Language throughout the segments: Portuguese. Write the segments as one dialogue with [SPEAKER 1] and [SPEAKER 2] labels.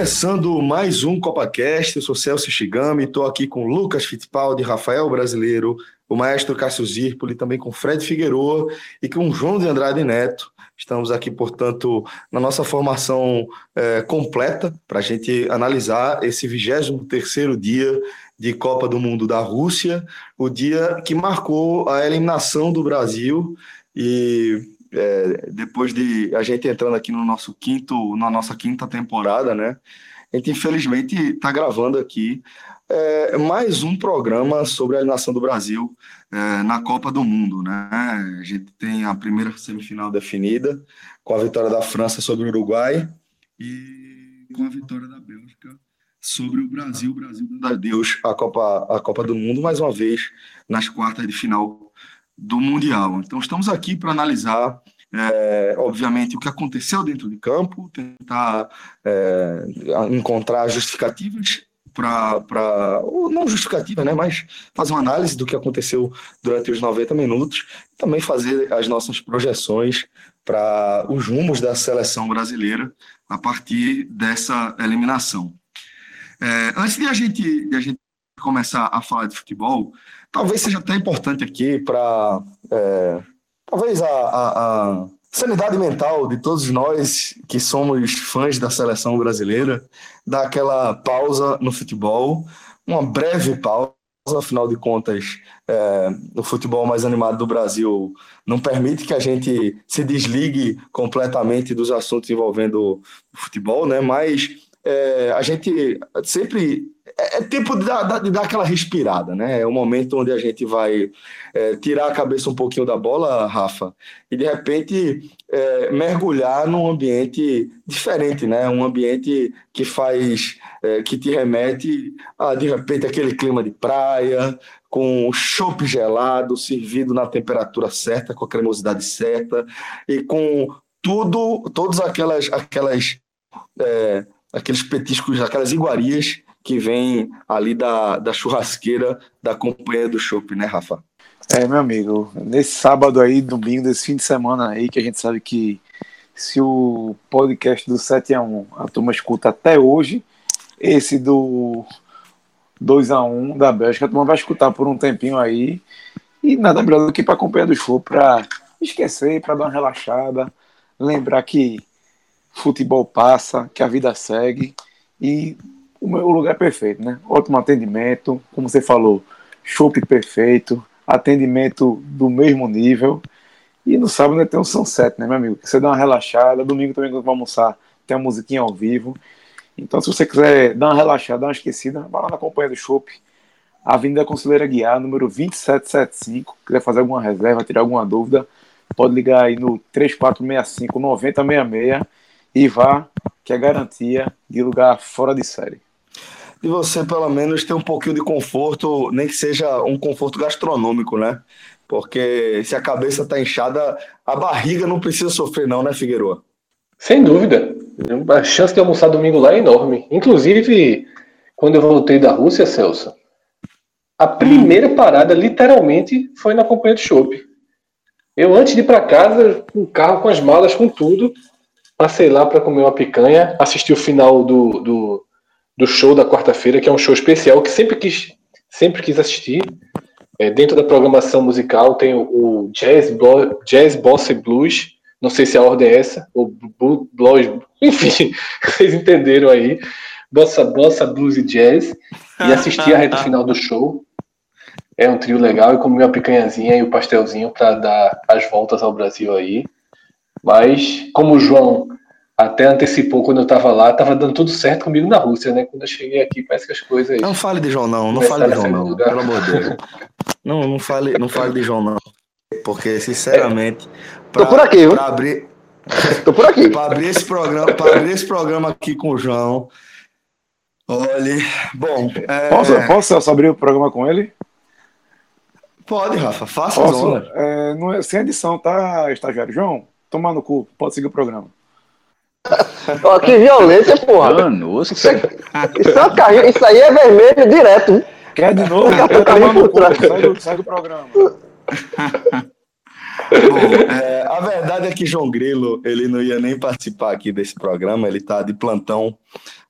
[SPEAKER 1] Começando mais um CopaCast, eu sou Celso Shigami, estou aqui com Lucas Fittipaldi, Rafael Brasileiro, o maestro Cássio Zirpoli, também com Fred Figueroa e com João de Andrade Neto. Estamos aqui, portanto, na nossa formação é, completa para a gente analisar esse 23º dia de Copa do Mundo da Rússia, o dia que marcou a eliminação do Brasil e é, depois de a gente entrando aqui no nosso quinto, na nossa quinta temporada, né? A gente infelizmente está gravando aqui é, mais um programa sobre a eliminação do Brasil é, na Copa do Mundo, né? A gente tem a primeira semifinal definida com a vitória da França sobre o Uruguai e com a vitória da Bélgica sobre o Brasil. O Brasil Deus a Copa, a Copa do Mundo mais uma vez nas quartas de final do Mundial. Então, estamos aqui para analisar, é, obviamente, o que aconteceu dentro de campo, tentar é, encontrar justificativas para. Não justificativa, né? Mas fazer uma análise do que aconteceu durante os 90 minutos, também fazer as nossas projeções para os rumos da seleção brasileira a partir dessa eliminação. É, antes de a gente, de a gente começar a falar de futebol, talvez seja até importante aqui para é, talvez a, a, a, sanidade mental de todos nós que somos fãs da seleção brasileira, dar aquela pausa no futebol, uma breve pausa. Afinal de contas, é, o futebol mais animado do Brasil não permite que a gente se desligue completamente dos assuntos envolvendo o futebol, né? Mas é, a gente sempre é, é tempo de dar, de dar, aquela respirada, né? É um momento onde a gente vai é, tirar a cabeça um pouquinho da bola, Rafa, e de repente é, mergulhar num ambiente diferente, né? Um ambiente que faz, é, que te remete a de repente aquele clima de praia, com o chopp gelado, servido na temperatura certa, com a cremosidade certa e com tudo, todas aquelas, aquelas, é, aqueles petiscos, aquelas iguarias que vem ali da, da churrasqueira da companhia do shopping, né, Rafa?
[SPEAKER 2] É, meu amigo, nesse sábado aí, domingo, desse fim de semana aí, que a gente sabe que se o podcast do 7 a 1 a turma escuta até hoje, esse do 2 a 1 da Bélgica, a turma vai escutar por um tempinho aí. E nada melhor do que para acompanhar do show, para esquecer, para dar uma relaxada, lembrar que futebol passa, que a vida segue e o lugar é perfeito, né? Ótimo atendimento, como você falou, chopp perfeito, atendimento do mesmo nível. E no sábado né, tem um sunset, né, meu amigo? Você dá uma relaxada, domingo também quando vai almoçar tem uma musiquinha ao vivo. Então, se você quiser dar uma relaxada, dar uma esquecida, vá lá na companhia do Chopp, Avenida Conselheira Guiar, número 2775. Quiser fazer alguma reserva, tirar alguma dúvida, pode ligar aí no 3465 9066 e vá, que é garantia de lugar fora de série
[SPEAKER 1] de você pelo menos ter um pouquinho de conforto, nem que seja um conforto gastronômico, né? Porque se a cabeça tá inchada, a barriga não precisa sofrer não, né, Figueroa?
[SPEAKER 3] Sem dúvida. A chance de almoçar domingo lá é enorme. Inclusive, quando eu voltei da Rússia, Celso, a primeira parada, literalmente, foi na companhia de chopp. Eu, antes de ir para casa, com o carro, com as malas, com tudo, passei lá para comer uma picanha, assisti o final do, do do show da quarta-feira, que é um show especial que sempre quis, sempre quis assistir. É, dentro da programação musical tem o, o Jazz, Jazz Bossa Blues, não sei se a ordem é essa, ou Blues, enfim, vocês entenderam aí. Bossa, Bossa Blues e Jazz, e assistir a reta final do show. É um trio legal, e comi uma picanhazinha e o um pastelzinho para dar as voltas ao Brasil aí. Mas, como o João até antecipou quando eu estava lá, estava dando tudo certo comigo na Rússia, né? Quando eu cheguei aqui, parece que as coisas.
[SPEAKER 1] Não fale de João, não, não fale de João, não, lugar. pelo amor de Deus. não, não fale, não fale de João, não. Porque, sinceramente.
[SPEAKER 2] É. Pra, Tô por aqui, viu?
[SPEAKER 1] Pra abrir.
[SPEAKER 2] Tô por aqui.
[SPEAKER 1] para abrir esse programa, para abrir esse programa aqui com o João. Olha, bom.
[SPEAKER 2] É... Posso, posso abrir o programa com ele?
[SPEAKER 1] Pode, Rafa, faça Posso,
[SPEAKER 2] é, não é, sem edição, tá, estagiário? João, toma no cu, pode seguir o programa.
[SPEAKER 4] Ó, que violência, porra.
[SPEAKER 5] Danoso.
[SPEAKER 4] Isso, é, isso, é um carrinho, isso aí é vermelho direto.
[SPEAKER 2] Quer de novo? Quer tomar no cu, sai do programa.
[SPEAKER 1] Bom, é, a verdade é que João Grilo ele não ia nem participar aqui desse programa, ele está de plantão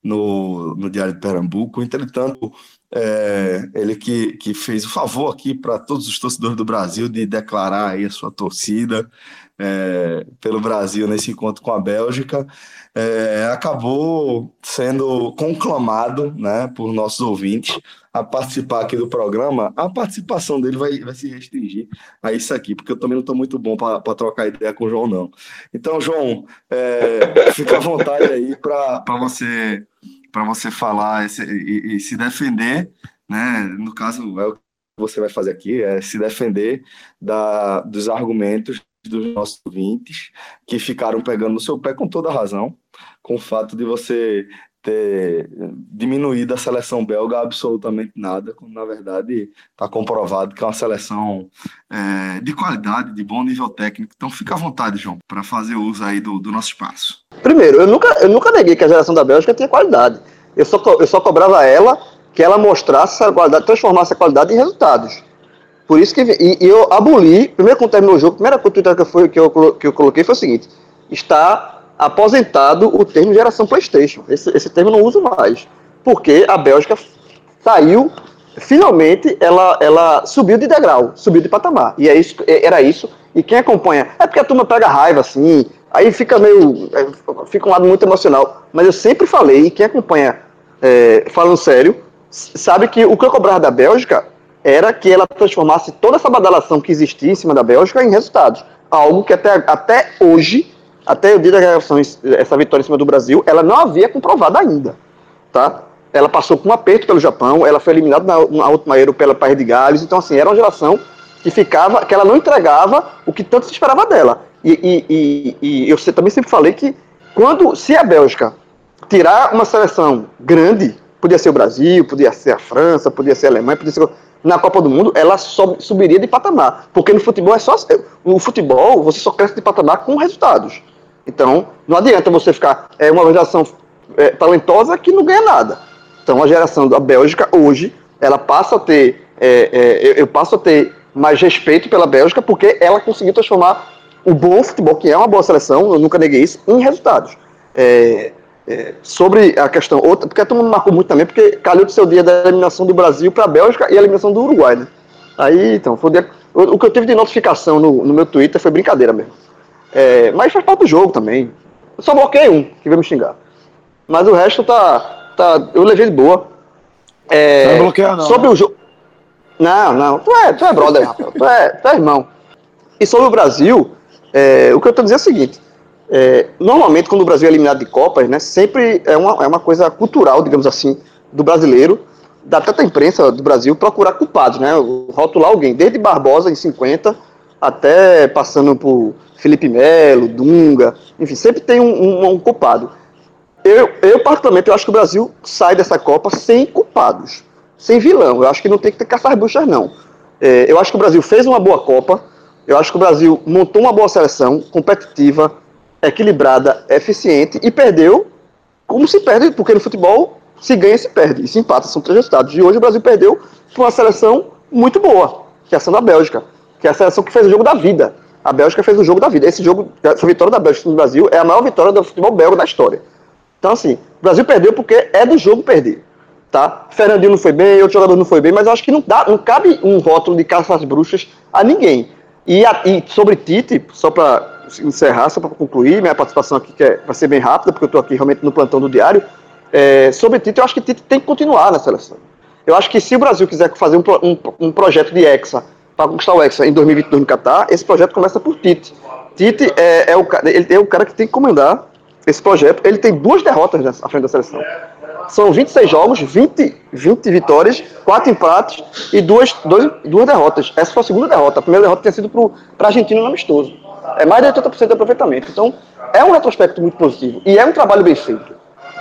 [SPEAKER 1] no, no Diário de Pernambuco. Entretanto, é, ele que, que fez o favor aqui para todos os torcedores do Brasil de declarar aí a sua torcida é, pelo Brasil nesse encontro com a Bélgica, é, acabou sendo conclamado né, por nossos ouvintes a participar aqui do programa. A participação dele vai, vai se restringir a isso aqui, porque eu também não estou muito bom para trocar ideia com o João, não. Então, João, é, fica à vontade aí para você para você falar e, e, se defender, né? No caso, é o que você vai fazer aqui, é se defender da, dos argumentos dos nossos ouvintes que ficaram pegando no seu pé com toda razão, com o fato de você ter diminuído a seleção belga absolutamente nada, quando na verdade está comprovado que é uma seleção é, de qualidade, de bom nível técnico. Então fica à vontade, João, para fazer uso aí do, do, nosso espaço.
[SPEAKER 4] Primeiro, eu nunca, eu nunca neguei que a geração da Bélgica tinha qualidade. Eu só, eu só cobrava ela que ela mostrasse essa qualidade, transformasse a qualidade em resultados. Por isso que e, e eu aboli, primeiro quando terminou o jogo, a primeira coisa que, foi, que, eu, que eu coloquei foi o seguinte: está aposentado o termo geração PlayStation. Esse, esse termo não uso mais. Porque a Bélgica saiu, finalmente, ela, ela subiu de degrau, subiu de patamar. E é isso, era isso. E quem acompanha. É porque a turma pega raiva, assim, aí fica meio. é, Fica um lado muito emocional. Mas eu sempre falei, e quem acompanha, é, falando sério, sabe que o que eu cobrava da Bélgica era que ela transformasse toda essa badalação que existia em cima da Bélgica em resultados. Algo que até, até hoje até o dia da gravação, essa vitória em cima do Brasil, ela não havia comprovado ainda, tá? Ela passou com um aperto pelo Japão, ela foi eliminada na, na última Euro pela País de Gales, então assim, era uma geração que ficava, que ela não entregava o que tanto se esperava dela. E, e, e, e eu também sempre falei que quando, se a Bélgica tirar uma seleção grande, podia ser o Brasil, podia ser a França, podia ser a Alemanha, podia ser na Copa do Mundo, ela sob, subiria de patamar. Porque no futebol é só. O futebol, você só cresce de patamar com resultados. Então, não adianta você ficar. É uma geração é, talentosa que não ganha nada. Então, a geração da Bélgica, hoje, ela passa a ter. É, é, eu passo a ter mais respeito pela Bélgica porque ela conseguiu transformar o bom futebol, que é uma boa seleção, eu nunca neguei isso, em resultados. É, é, sobre a questão, outra, porque todo mundo marcou muito também, porque calhou de ser o dia da eliminação do Brasil para a Bélgica e a eliminação do Uruguai, né? Aí, então, foi o, dia, o, que eu tive de notificação no, no meu Twitter foi brincadeira mesmo. É, mas faz parte do jogo também. Eu só bloqueei um que veio me xingar. Mas o resto tá. tá eu levei de boa. É,
[SPEAKER 2] não bloqueia, não.
[SPEAKER 4] Sobre né? o jogo. Não, não. Tu é, tu é brother, Rafael. Tu é, tu é irmão. E sobre o Brasil, é, o que eu tô dizendo é o seguinte. É, normalmente, quando o Brasil é eliminado de Copas, né, sempre é uma, é uma coisa cultural, digamos assim, do brasileiro, da tanta imprensa do Brasil, procurar culpados, né? Rotular alguém, desde Barbosa em 50 até passando por Felipe Melo, Dunga, enfim, sempre tem um, um, um culpado. Eu, eu, particularmente, eu acho que o Brasil sai dessa Copa sem culpados, sem vilão. Eu acho que não tem que ter caçar buchas, não. É, eu acho que o Brasil fez uma boa Copa, eu acho que o Brasil montou uma boa seleção, competitiva, equilibrada, eficiente, e perdeu como se perde, porque no futebol se ganha se perde, e se empata, são três resultados. E hoje o Brasil perdeu por uma seleção muito boa, que é a seleção da Bélgica, que é a seleção que fez o jogo da vida. A Bélgica fez o jogo da vida. Esse jogo, essa vitória da Bélgica no Brasil é a maior vitória do futebol belga da história. Então, assim, o Brasil perdeu porque é do jogo perder. Tá? Fernandinho não foi bem, outro jogador não foi bem, mas eu acho que não, dá, não cabe um rótulo de caça às bruxas a ninguém. E, a, e sobre Tite, só para encerrar, só para concluir, minha participação aqui que é, vai ser bem rápida, porque eu estou aqui realmente no plantão do diário. É, sobre Tite, eu acho que Tite tem que continuar na seleção. Eu acho que se o Brasil quiser fazer um, um, um projeto de Hexa para conquistar o Hexa em 2022 no Catar, esse projeto começa por Tite. Tite é, é, o, ele é o cara que tem que comandar esse projeto. Ele tem duas derrotas à frente da seleção. São 26 jogos, 20, 20 vitórias, 4 empates e duas, dois, duas derrotas. Essa foi a segunda derrota. A primeira derrota tinha sido para a Argentina no amistoso. É mais de 80% de aproveitamento. Então, é um retrospecto muito positivo. E é um trabalho bem feito.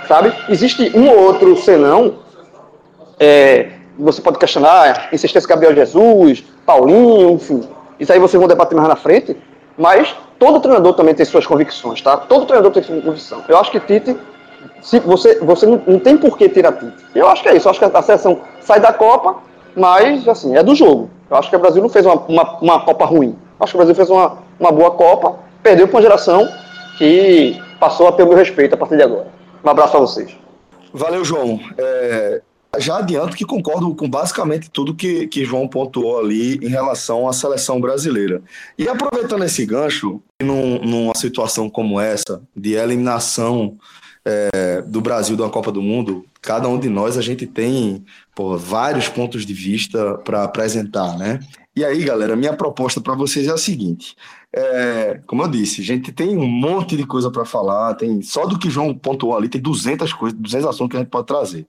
[SPEAKER 4] Sabe? Existe um ou outro senão. É, você pode questionar insistência Gabriel Jesus, Paulinho, enfim. Isso aí vocês vão debater mais na frente. Mas todo treinador também tem suas convicções, tá? Todo treinador tem sua convicção. Eu acho que Tite, se você, você não, tem por que tirar Tite. Eu acho que é isso. Eu acho que a seleção sai da Copa, mas, assim, é do jogo. Eu acho que o Brasil não fez uma, uma, uma Copa ruim. Eu acho que o Brasil fez uma, uma boa Copa, perdeu para uma geração que passou a ter o meu respeito a partir de agora. Um abraço para vocês.
[SPEAKER 1] Valeu, João. É, já adianto que concordo com basicamente tudo que, que João pontuou ali em relação à seleção brasileira. E aproveitando esse gancho, num, numa situação como essa, de eliminação é, do Brasil da Copa do Mundo, cada um de nós a gente tem pô, vários pontos de vista para apresentar, né? E aí, galera, minha proposta para vocês é a seguinte: é, como eu disse, gente tem um monte de coisa para falar, tem só do que João pontuou ali, tem 200 coisas, 200 assuntos que a gente pode trazer.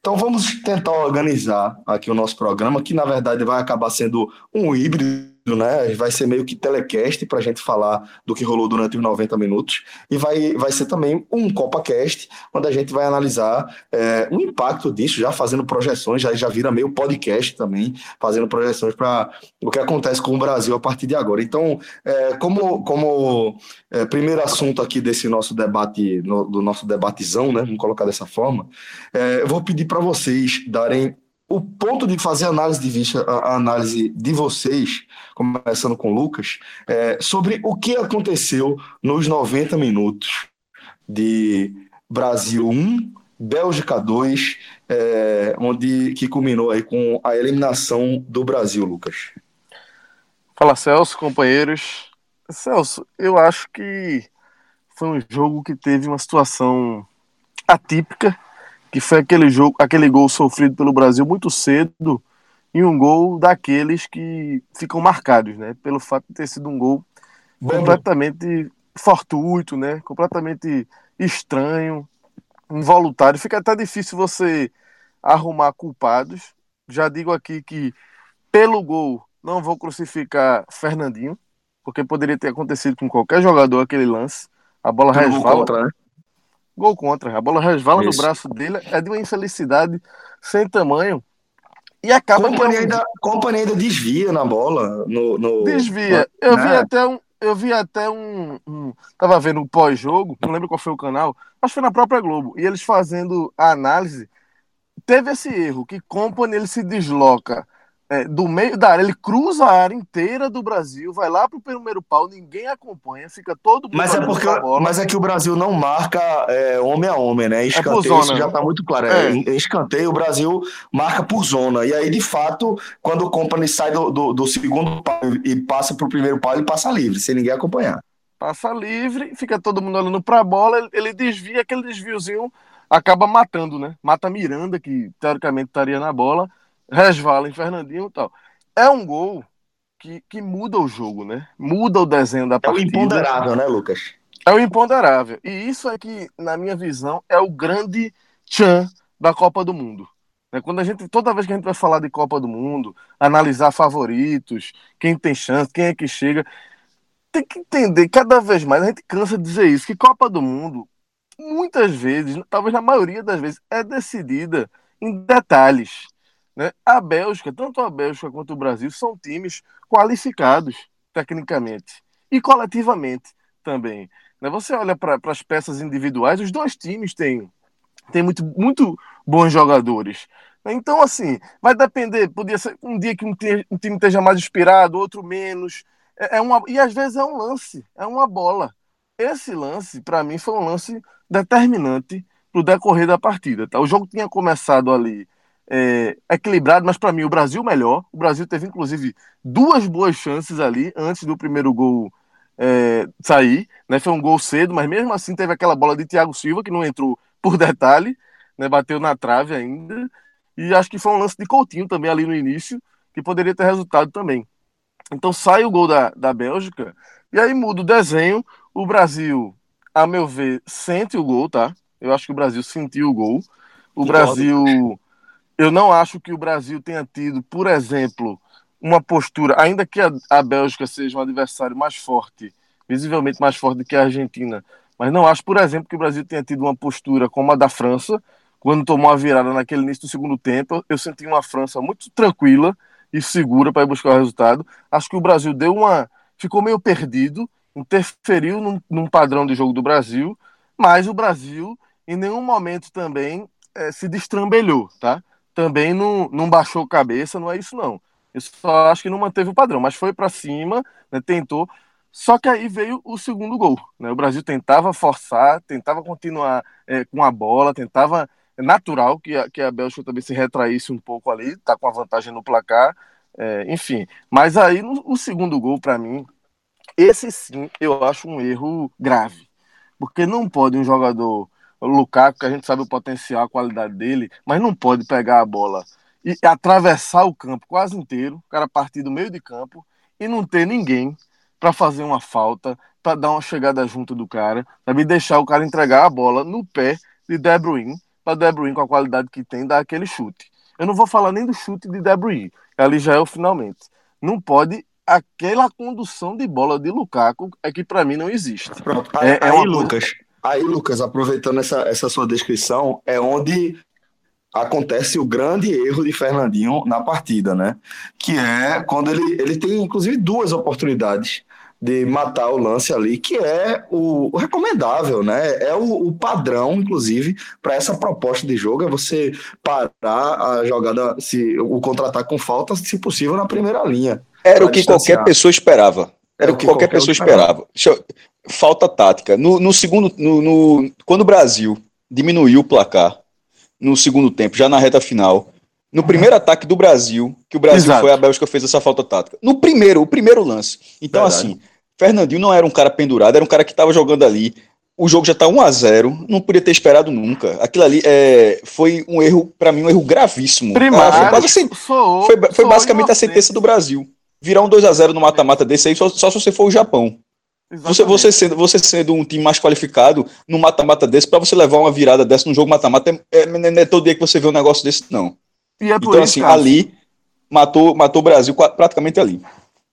[SPEAKER 1] Então vamos tentar organizar aqui o nosso programa, que na verdade vai acabar sendo um híbrido né? Vai ser meio que telecast para a gente falar do que rolou durante os 90 minutos. E vai, vai ser também um CopaCast, onde a gente vai analisar é, o impacto disso, já fazendo projeções, já, já vira meio podcast também, fazendo projeções para o que acontece com o Brasil a partir de agora. Então, é, como, como é, primeiro assunto aqui desse nosso debate, no, do nosso debatezão, né? Vamos colocar dessa forma, é, eu vou pedir para vocês darem o ponto de fazer análise de vista, a análise de vocês, começando com o Lucas, é, sobre o que aconteceu nos 90 minutos de Brasil 1, Bélgica 2, é, onde que culminou aí com a eliminação do Brasil, Lucas.
[SPEAKER 5] Fala Celso, companheiros. Celso, eu acho que foi um jogo que teve uma situação atípica que foi aquele jogo, aquele gol sofrido pelo Brasil muito cedo e um gol daqueles que ficam marcados, né? Pelo fato de ter sido um gol Bom, completamente fortuito, né? Completamente estranho, involuntário. Fica até difícil você arrumar culpados. Já digo aqui que pelo gol não vou crucificar Fernandinho, porque poderia ter acontecido com qualquer jogador aquele lance. A bola resvala. Contra, né? Gol contra. A bola resvala Isso. no braço dele. É de uma infelicidade sem tamanho. E acaba.
[SPEAKER 1] Company, ainda, Company ainda desvia na bola. No, no...
[SPEAKER 5] Desvia. Eu vi até um. Eu vi até um, um. Tava vendo um pós-jogo, não lembro qual foi o canal, acho que foi na própria Globo. E eles fazendo a análise. Teve esse erro, que Company ele se desloca é, do meio da área, ele cruza a área inteira do Brasil, vai lá pro primeiro pau, ninguém acompanha, fica todo mundo.
[SPEAKER 1] Mas é porque mas é que o Brasil não marca é, homem a homem, né? É escanteio, é zona, isso já tá muito claro. É. Em escanteio, o Brasil marca por zona. E aí, de fato, quando o Company sai do, do, do segundo pau e passa pro primeiro pau, ele passa livre, sem ninguém acompanhar.
[SPEAKER 5] Passa livre, fica todo mundo olhando pra bola, ele, ele desvia, aquele desviozinho acaba matando, né? Mata Miranda, que teoricamente estaria na bola resvala em Fernandinho e tal. É um gol que, que muda o jogo, né? Muda o desenho da partida.
[SPEAKER 1] É o imponderável, né, Lucas?
[SPEAKER 5] É o imponderável. E isso é que, na minha visão, é o grande tchan da Copa do Mundo. É quando a gente, toda vez que a gente vai falar de Copa do Mundo, analisar favoritos, quem tem chance, quem é que chega, tem que entender cada vez mais, a gente cansa de dizer isso, que Copa do Mundo, muitas vezes, talvez na maioria das vezes, é decidida em detalhes. Né? A Bélgica, tanto a Bélgica quanto o Brasil, são times qualificados tecnicamente e coletivamente também. Né? Você olha para as peças individuais, os dois times têm, têm muito, muito bons jogadores. Então, assim, vai depender. Podia ser um dia que um time, um time esteja mais inspirado, outro menos. É, é uma, e às vezes é um lance, é uma bola. Esse lance, para mim, foi um lance determinante para o decorrer da partida. Tá? O jogo tinha começado ali é, equilibrado, mas para mim o Brasil melhor. O Brasil teve inclusive duas boas chances ali antes do primeiro gol é, sair. Né? Foi um gol cedo, mas mesmo assim teve aquela bola de Thiago Silva que não entrou por detalhe, né? bateu na trave ainda. E acho que foi um lance de Coutinho também ali no início, que poderia ter resultado também. Então sai o gol da, da Bélgica, e aí muda o desenho. O Brasil, a meu ver, sente o gol, tá? Eu acho que o Brasil sentiu o gol. O Brasil eu não acho que o Brasil tenha tido, por exemplo, uma postura, ainda que a, a Bélgica seja um adversário mais forte, visivelmente mais forte do que a Argentina, mas não acho, por exemplo, que o Brasil tenha tido uma postura como a da França, quando tomou a virada naquele início do segundo tempo. Eu senti uma França muito tranquila e segura para ir buscar o resultado. Acho que o Brasil deu uma ficou meio perdido, interferiu num, num padrão de jogo do Brasil, mas o Brasil em nenhum momento também é, se destrambelhou, tá? Também não, não baixou cabeça, não é isso não. Eu só acho que não manteve o padrão, mas foi para cima, né, tentou. Só que aí veio o segundo gol. Né? O Brasil tentava forçar, tentava continuar é, com a bola, tentava. É natural que a, que a Bélgica também se retraísse um pouco ali, tá com a vantagem no placar, é, enfim. Mas aí no, o segundo gol, para mim, esse sim eu acho um erro grave. Porque não pode um jogador, Lukaku, que a gente sabe o potencial, a qualidade dele, mas não pode pegar a bola e atravessar o campo quase inteiro, o cara partir do meio de campo e não ter ninguém para fazer uma falta, para dar uma chegada junto do cara, sabe? deixar o cara entregar a bola no pé de De Bruyne, para De Bruyne com a qualidade que tem dar aquele chute. Eu não vou falar nem do chute de De Bruyne, ali já é o finalmente. Não pode aquela condução de bola de Lukaku é que para mim não existe.
[SPEAKER 1] Pronto. Aí, é, é aí Lucas. Aí Lucas, aproveitando essa, essa sua descrição, é onde acontece o grande erro de Fernandinho na partida, né? Que é quando ele, ele tem, inclusive, duas oportunidades de matar o lance ali, que é o, o recomendável, né? É o, o padrão, inclusive, para essa proposta de jogo, é você parar a jogada, se o contra-ataque com falta, se possível, na primeira linha.
[SPEAKER 6] Era o que qualquer pessoa esperava. Era o que qualquer, qualquer pessoa esperava. esperava. Falta tática. No, no segundo, no, no, quando o Brasil diminuiu o placar, no segundo tempo, já na reta final. No primeiro ataque do Brasil, que o Brasil Exato. foi, a Bélgica fez essa falta tática. No primeiro, o primeiro lance. Então, Verdade. assim, Fernandinho não era um cara pendurado, era um cara que estava jogando ali. O jogo já está 1 a 0 não podia ter esperado nunca. Aquilo ali é, foi um erro, para mim, um erro gravíssimo.
[SPEAKER 5] Primário,
[SPEAKER 6] foi, assim, foi, foi basicamente a sentença do Brasil. Virar um 2 a 0 no mata-mata desse aí, só, só se você for o Japão. Você, você, sendo, você sendo um time mais qualificado no mata-mata desse, para você levar uma virada dessa no jogo mata-mata, é, é, não é todo dia que você vê um negócio desse, não.
[SPEAKER 5] É então,
[SPEAKER 6] assim, ali, matou, matou o Brasil praticamente ali.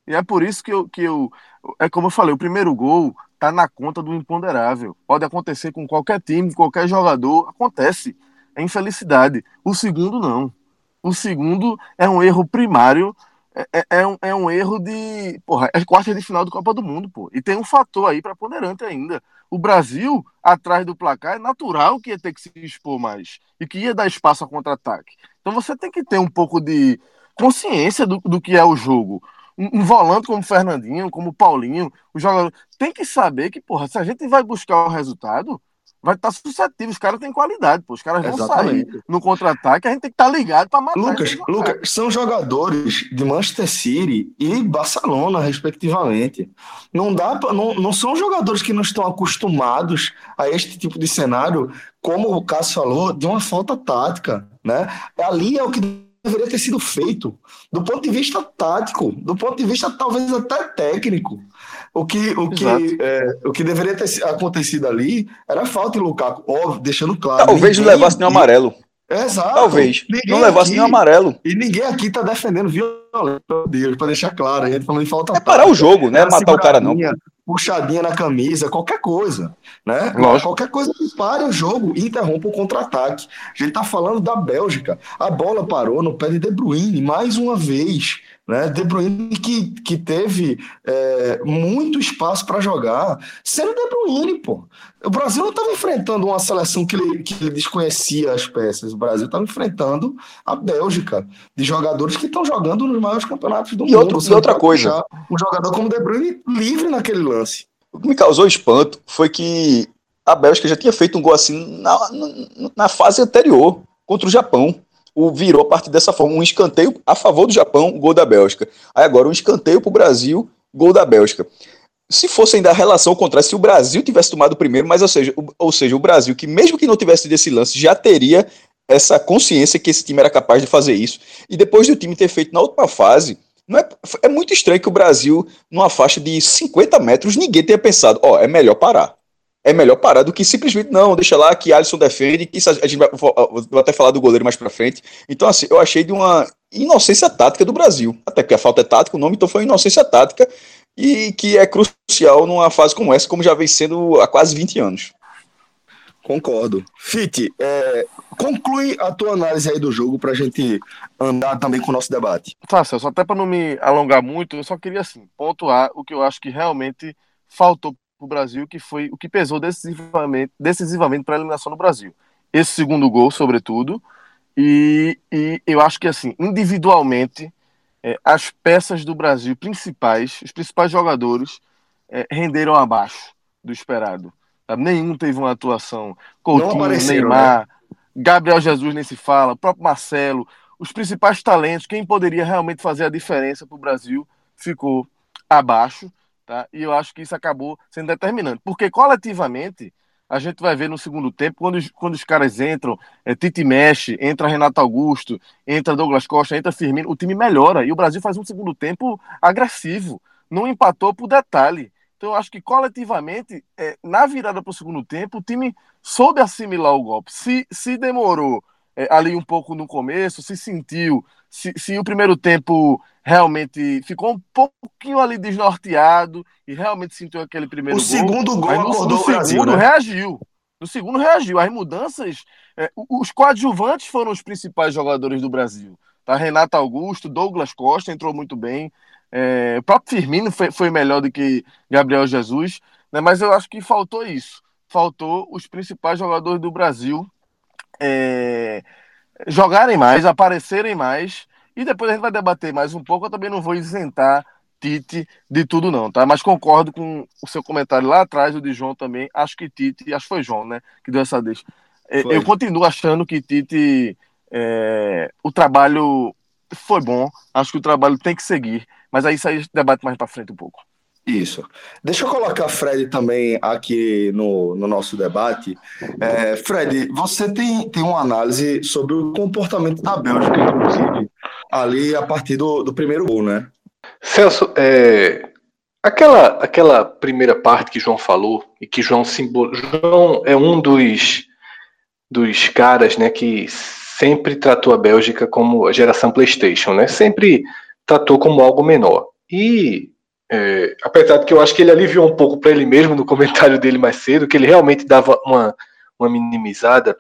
[SPEAKER 5] E é por isso que eu, que eu. É como eu falei, o primeiro gol tá na conta do imponderável. Pode acontecer com qualquer time, qualquer jogador, acontece. É infelicidade. O segundo, não. O segundo é um erro primário é, é, é, um, é um erro de. Porra, é quarta de final do Copa do Mundo, pô. E tem um fator aí para ponderante ainda. O Brasil, atrás do placar, é natural que ia ter que se expor mais e que ia dar espaço a contra-ataque. Então você tem que ter um pouco de consciência do, do que é o jogo. Um, um volante como Fernandinho, como Paulinho, o jogador tem que saber que, porra, se a gente vai buscar o resultado, vai estar suscetível. Os caras têm qualidade, pô. Os caras vão Exatamente. sair no contra-ataque, a gente tem que estar ligado para matar.
[SPEAKER 1] Lucas, Lucas, são jogadores de Manchester City e Barcelona, respectivamente. Não dá pra, não, não são jogadores que não estão acostumados a este tipo de cenário, como o Cássio falou, de uma falta tática, né? Ali é o que deveria ter sido feito do ponto de vista tático, do ponto de vista talvez até técnico. O que, o que, é, o que deveria ter acontecido ali era falta em Lukaku, óbvio, deixando claro.
[SPEAKER 6] Talvez não levasse nenhum amarelo.
[SPEAKER 1] Exato.
[SPEAKER 6] Talvez. Ninguém não levasse nenhum amarelo.
[SPEAKER 1] E ninguém aqui tá defendendo violência, meu Deus, pra deixar claro. A gente falando de falta.
[SPEAKER 6] É parar o jogo, né? Matar o cara, não.
[SPEAKER 1] Puxadinha na camisa, qualquer coisa. Né?
[SPEAKER 6] Lógico.
[SPEAKER 1] Qualquer coisa que pare o jogo e interrompa o contra-ataque. A gente tá falando da Bélgica. A bola parou no pé de De Bruyne mais uma vez. Né? De Bruyne que, que teve é, muito espaço para jogar, sendo De Bruyne, pô. O Brasil não estava enfrentando uma seleção que ele, que ele desconhecia as peças. O Brasil estava enfrentando a Bélgica, de jogadores que estão jogando nos maiores campeonatos do
[SPEAKER 6] e
[SPEAKER 1] mundo.
[SPEAKER 6] Outro, e outra coisa.
[SPEAKER 1] Um jogador como De Bruyne livre naquele lance.
[SPEAKER 6] O que me causou espanto foi que a Bélgica já tinha feito um gol assim na, na, na fase anterior, contra o Japão o virou a partir dessa forma. Um escanteio a favor do Japão, gol da Bélgica. Aí agora um escanteio para o Brasil, gol da Bélgica. Se fosse ainda a relação contrária, se o Brasil tivesse tomado o primeiro, mas ou seja, o, ou seja, o Brasil, que mesmo que não tivesse desse lance, já teria essa consciência que esse time era capaz de fazer isso. E depois do time ter feito na última fase, não é, é muito estranho que o Brasil, numa faixa de 50 metros, ninguém tenha pensado, ó, oh, é melhor parar é melhor parar do que simplesmente não, deixa lá que Alisson defende, que a gente vai, vou até falar do goleiro mais pra frente. Então, assim, eu achei de uma inocência tática do Brasil. Até porque a falta é tática, o nome então foi inocência tática e que é crucial numa fase como essa, como já vem sendo há quase 20 anos.
[SPEAKER 1] Concordo. Fit, é, conclui a tua análise aí do jogo para a gente andar também com o nosso debate.
[SPEAKER 5] Tá, Celso, até para não me alongar muito, eu só queria assim, pontuar o que eu acho que realmente faltou para o Brasil, que foi o que pesou decisivamente, decisivamente para a eliminação do Brasil. Esse segundo gol, sobretudo, e, e eu acho que assim, individualmente, é, as peças do Brasil principais, os principais jogadores, é, renderam abaixo do esperado. Sabe? Nenhum teve uma atuação. Coutinho, Neymar, né? Gabriel Jesus nem se fala, o próprio Marcelo, os principais talentos, quem poderia realmente fazer a diferença para o Brasil ficou abaixo, tá? E eu acho que isso acabou sendo determinante, porque coletivamente a gente vai ver no segundo tempo, quando, os, quando os caras entram, é, Tite mexe, entra Renato Augusto, entra Douglas Costa, entra Firmino, o time melhora e o Brasil faz um segundo tempo agressivo, não empatou por detalhe. Então, eu acho que coletivamente, é, na virada para o segundo tempo, o time soube assimilar o golpe. Se, se demorou é, ali um pouco no começo, se sentiu, se, se o primeiro tempo realmente ficou um pouquinho ali desnorteado e realmente sentiu aquele primeiro
[SPEAKER 1] o
[SPEAKER 5] gol.
[SPEAKER 1] O segundo gol
[SPEAKER 5] no,
[SPEAKER 1] acordou
[SPEAKER 5] no
[SPEAKER 1] Brasil,
[SPEAKER 5] segundo
[SPEAKER 1] né?
[SPEAKER 5] reagiu. No segundo reagiu. As mudanças, é, os coadjuvantes foram os principais jogadores do Brasil. Tá? Renato Augusto, Douglas Costa entrou muito bem. É, o próprio Firmino foi, foi, melhor do que Gabriel Jesus, né? mas eu acho que faltou isso. Faltou os principais jogadores do Brasil é, jogarem mais, aparecerem mais. E depois a gente vai debater mais um pouco. Eu também não vou isentar Tite de tudo, não, tá? Mas concordo com o seu comentário lá atrás, o de João também. Acho que Tite, acho que foi João, né? Que deu essa deixa. É, foi. Eu continuo achando que Tite, é, o trabalho foi bom. Acho que o trabalho tem que seguir. Mas aí isso aí debate mais para frente um pouco.
[SPEAKER 1] Isso. Deixa eu colocar Fred também aqui no, no nosso debate. É, Fred, você tem, tem uma análise sobre o comportamento da Bélgica, inclusive, ali a partir do, do primeiro gol, né?
[SPEAKER 3] Celso, é, aquela, aquela primeira parte que João falou, e que João simbol... João é um dos, dos caras né, que sempre tratou a Bélgica como a geração PlayStation, né? Sempre tratou como algo menor. E é, apesar de que eu acho que ele aliviou um pouco para ele mesmo no comentário dele mais cedo, que ele realmente dava uma, uma minimizada.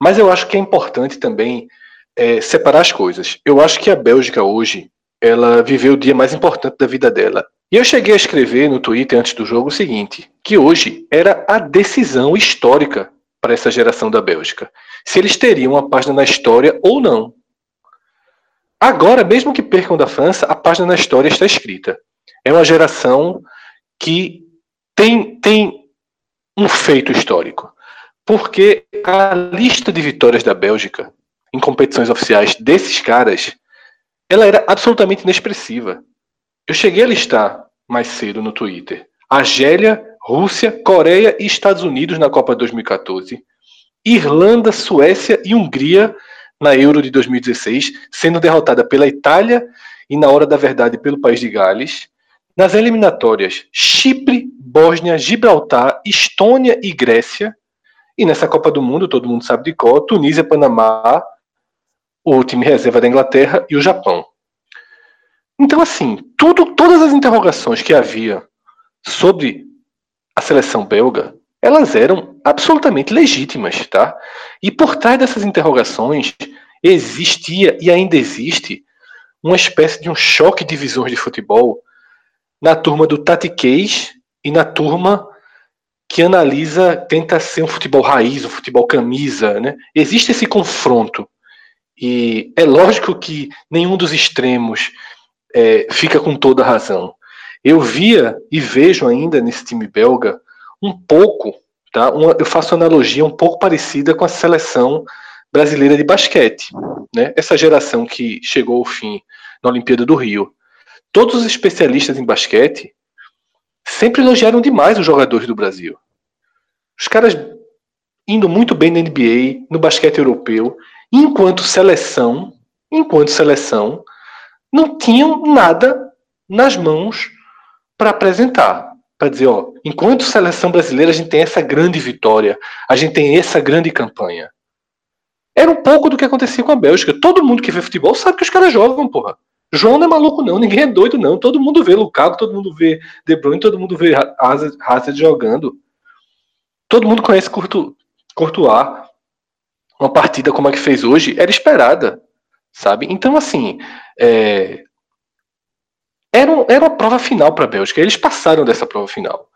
[SPEAKER 3] Mas eu acho que é importante também é, separar as coisas. Eu acho que a Bélgica hoje ela viveu o dia mais importante da vida dela. E eu cheguei a escrever no Twitter antes do jogo o seguinte: que hoje era a decisão histórica para essa geração da Bélgica. Se eles teriam uma página na história ou não. Agora, mesmo que percam da França, a página na história está escrita. É uma geração que tem, tem um feito histórico. Porque a lista de vitórias da Bélgica em competições oficiais desses caras, ela era absolutamente inexpressiva. Eu cheguei a listar mais cedo no Twitter. Argélia, Rússia, Coreia e Estados Unidos na Copa 2014. Irlanda, Suécia e Hungria na Euro de 2016, sendo derrotada pela Itália e, na hora da verdade, pelo país de Gales. Nas eliminatórias, Chipre, Bósnia, Gibraltar, Estônia e Grécia. E nessa Copa do Mundo, todo mundo sabe de qual, Tunísia, Panamá, o time reserva da Inglaterra e o Japão. Então, assim, tudo, todas as interrogações que havia sobre a seleção belga elas eram absolutamente legítimas, tá? E por trás dessas interrogações existia e ainda existe uma espécie de um choque de visões de futebol na turma do tatiquês e na turma que analisa, tenta ser um futebol raiz, um futebol camisa, né? Existe esse confronto e é lógico que nenhum dos extremos é, fica com toda a razão. Eu via e vejo ainda nesse time belga um pouco, tá? Uma, eu faço analogia um pouco parecida com a seleção brasileira de basquete, né? Essa geração que chegou ao fim na Olimpíada do Rio. Todos os especialistas em basquete sempre elogiaram demais os jogadores do Brasil. Os caras indo muito bem na NBA, no basquete europeu, enquanto seleção, enquanto seleção, não tinham nada nas mãos para apresentar para dizer, ó, enquanto seleção brasileira a gente tem essa grande vitória, a gente tem essa grande campanha. Era um pouco do que acontecia com a Bélgica. Todo mundo que vê futebol sabe que os caras jogam, porra. João não é maluco não, ninguém é doido não. Todo mundo vê Lukaku, todo mundo vê De Bruyne, todo mundo vê Hazard, jogando. todo mundo conhece Courtois. Uma partida como a que fez hoje era esperada, sabe? Então, assim, é, era, era uma prova final para a Bélgica. Eles passaram dessa prova final.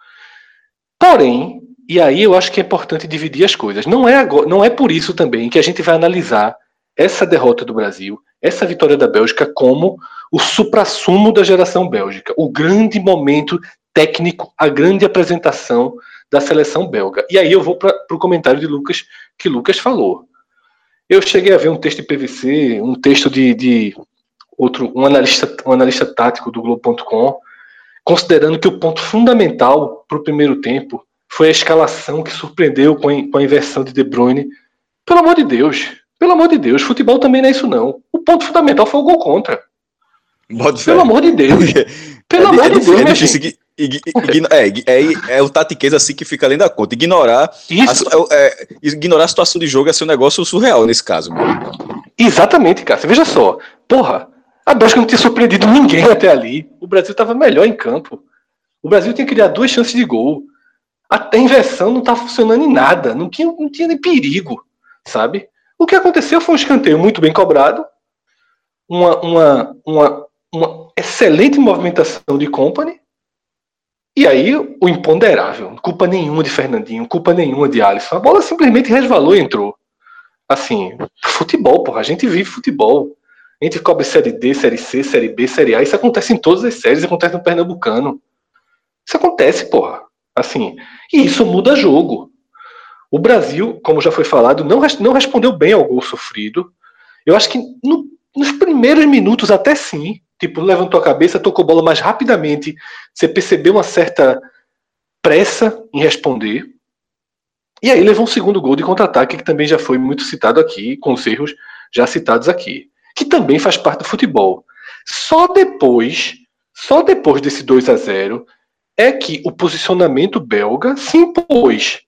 [SPEAKER 3] Porém, e aí eu acho que é importante dividir as coisas. Não é, agora, não é por isso também que a gente vai analisar essa derrota do Brasil, essa vitória da Bélgica, como o suprassumo da geração bélgica, o grande momento técnico, a grande apresentação da seleção belga. E aí eu vou para o comentário de Lucas, que Lucas falou. Eu cheguei a ver um texto de PVC, um texto de, de outro, um analista, um analista tático do Globo.com, considerando que o ponto fundamental para o primeiro tempo foi a escalação que surpreendeu com a, com a inversão de De Bruyne. Pelo amor de Deus, pelo amor de Deus, futebol também não é isso não. O ponto fundamental foi o gol contra. Pelo amor de Deus. Pelo é, amor é, de Deus, é difícil
[SPEAKER 6] é, é, é, o tatiquês assim que fica além da conta. Ignorar, a, é, ignorar a situação de jogo é ser um negócio surreal nesse caso.
[SPEAKER 3] Exatamente, cara. Veja só. Porra, a Bélgica não tinha surpreendido ninguém até ali. O Brasil estava melhor em campo. O Brasil tinha criado duas chances de gol. A inversão não estava funcionando em nada. Não tinha, não tinha nem perigo, sabe? O que aconteceu foi um escanteio muito bem cobrado. Uma, uma, uma, uma excelente movimentação de Company. E aí, o imponderável. Culpa nenhuma de Fernandinho, culpa nenhuma de Alisson. A bola simplesmente resvalou e entrou. Assim, futebol, porra. A gente vive futebol. A cobre Série D, Série C, Série B, Série A. Isso acontece em todas as séries, acontece no Pernambucano. Isso acontece, porra. Assim, e isso muda jogo. O Brasil, como já foi falado, não, não respondeu bem ao gol sofrido. Eu acho que no, nos primeiros minutos, até sim, tipo, levantou a cabeça, tocou bola mais rapidamente. Você percebeu uma certa pressa em responder. E aí levou um segundo gol de contra-ataque, que também já foi muito citado aqui, com os erros já citados aqui que também faz parte do futebol. Só depois, só depois desse 2 a 0 é que o posicionamento belga se impôs.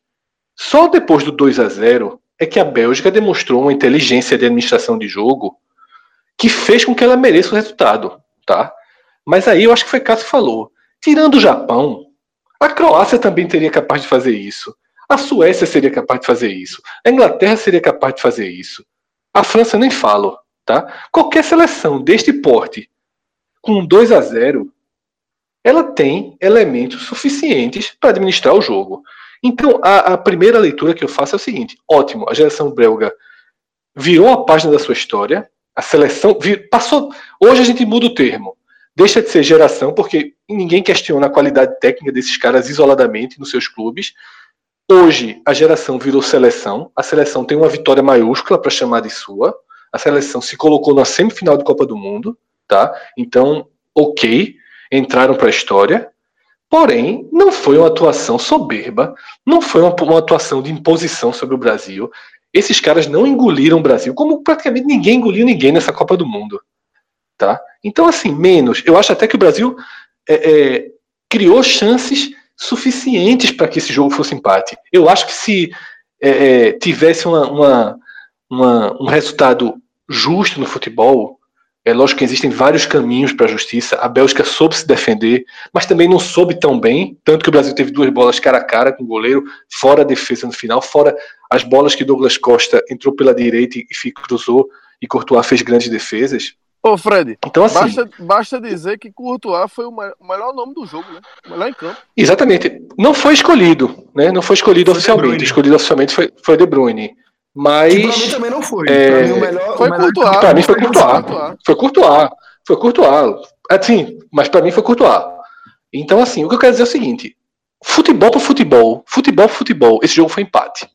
[SPEAKER 3] Só depois do 2 a 0 é que a Bélgica demonstrou uma inteligência de administração de jogo que fez com que ela mereça o resultado, tá? Mas aí eu acho que foi Cássio falou. Tirando o Japão, a Croácia também teria capaz de fazer isso. A Suécia seria capaz de fazer isso. A Inglaterra seria capaz de fazer isso. A França nem falo. Tá? Qualquer seleção deste porte com 2 a 0 ela tem elementos suficientes para administrar o jogo. Então, a, a, primeira leitura que eu faço é o seguinte: ótimo, a geração belga virou a página da sua história, a seleção vir, passou. Hoje a gente muda o termo. Deixa de ser geração, porque ninguém questiona a qualidade técnica desses caras isoladamente nos seus clubes. Hoje a geração virou seleção. A seleção tem uma vitória maiúscula para chamar de sua a seleção se colocou na semifinal de Copa do Mundo, tá? Então, ok, entraram para a história. Porém, não foi uma atuação soberba, não foi uma, uma, atuação de imposição sobre o Brasil. Esses caras não engoliram o Brasil, como praticamente ninguém engoliu ninguém nessa Copa do Mundo, tá? Então, assim, menos. Eu acho até que o Brasil é, é, criou chances suficientes para que esse jogo fosse empate. Eu acho que se é, é tivesse uma, uma, uma, um resultado justo no futebol. É lógico que existem vários caminhos para a justiça. A Bélgica soube se defender, mas também não soube tão bem. Tanto que o Brasil teve duas bolas cara a cara com o goleiro, fora a defesa no final, fora as bolas que Douglas Costa entrou pela direita e cruzou e Courtois fez grandes defesas.
[SPEAKER 5] Ô, Fred, então, assim, basta, basta dizer que Courtois foi o melhor nome do jogo, né? O melhor em campo.
[SPEAKER 3] Exatamente. Não foi escolhido, né? Não foi escolhido foi oficialmente. Escolhido oficialmente foi, foi De Bruyne. Mas. Que pra
[SPEAKER 1] mim também não foi.
[SPEAKER 3] É... Pra mim, o melhor. Foi Courtois. Pra mim foi Courtois. Foi Courtois. Foi Courtois. Assim, mas pra mim foi Courtois. Então, assim, o que eu quero dizer é o seguinte: futebol para futebol, futebol para futebol, esse jogo foi empate.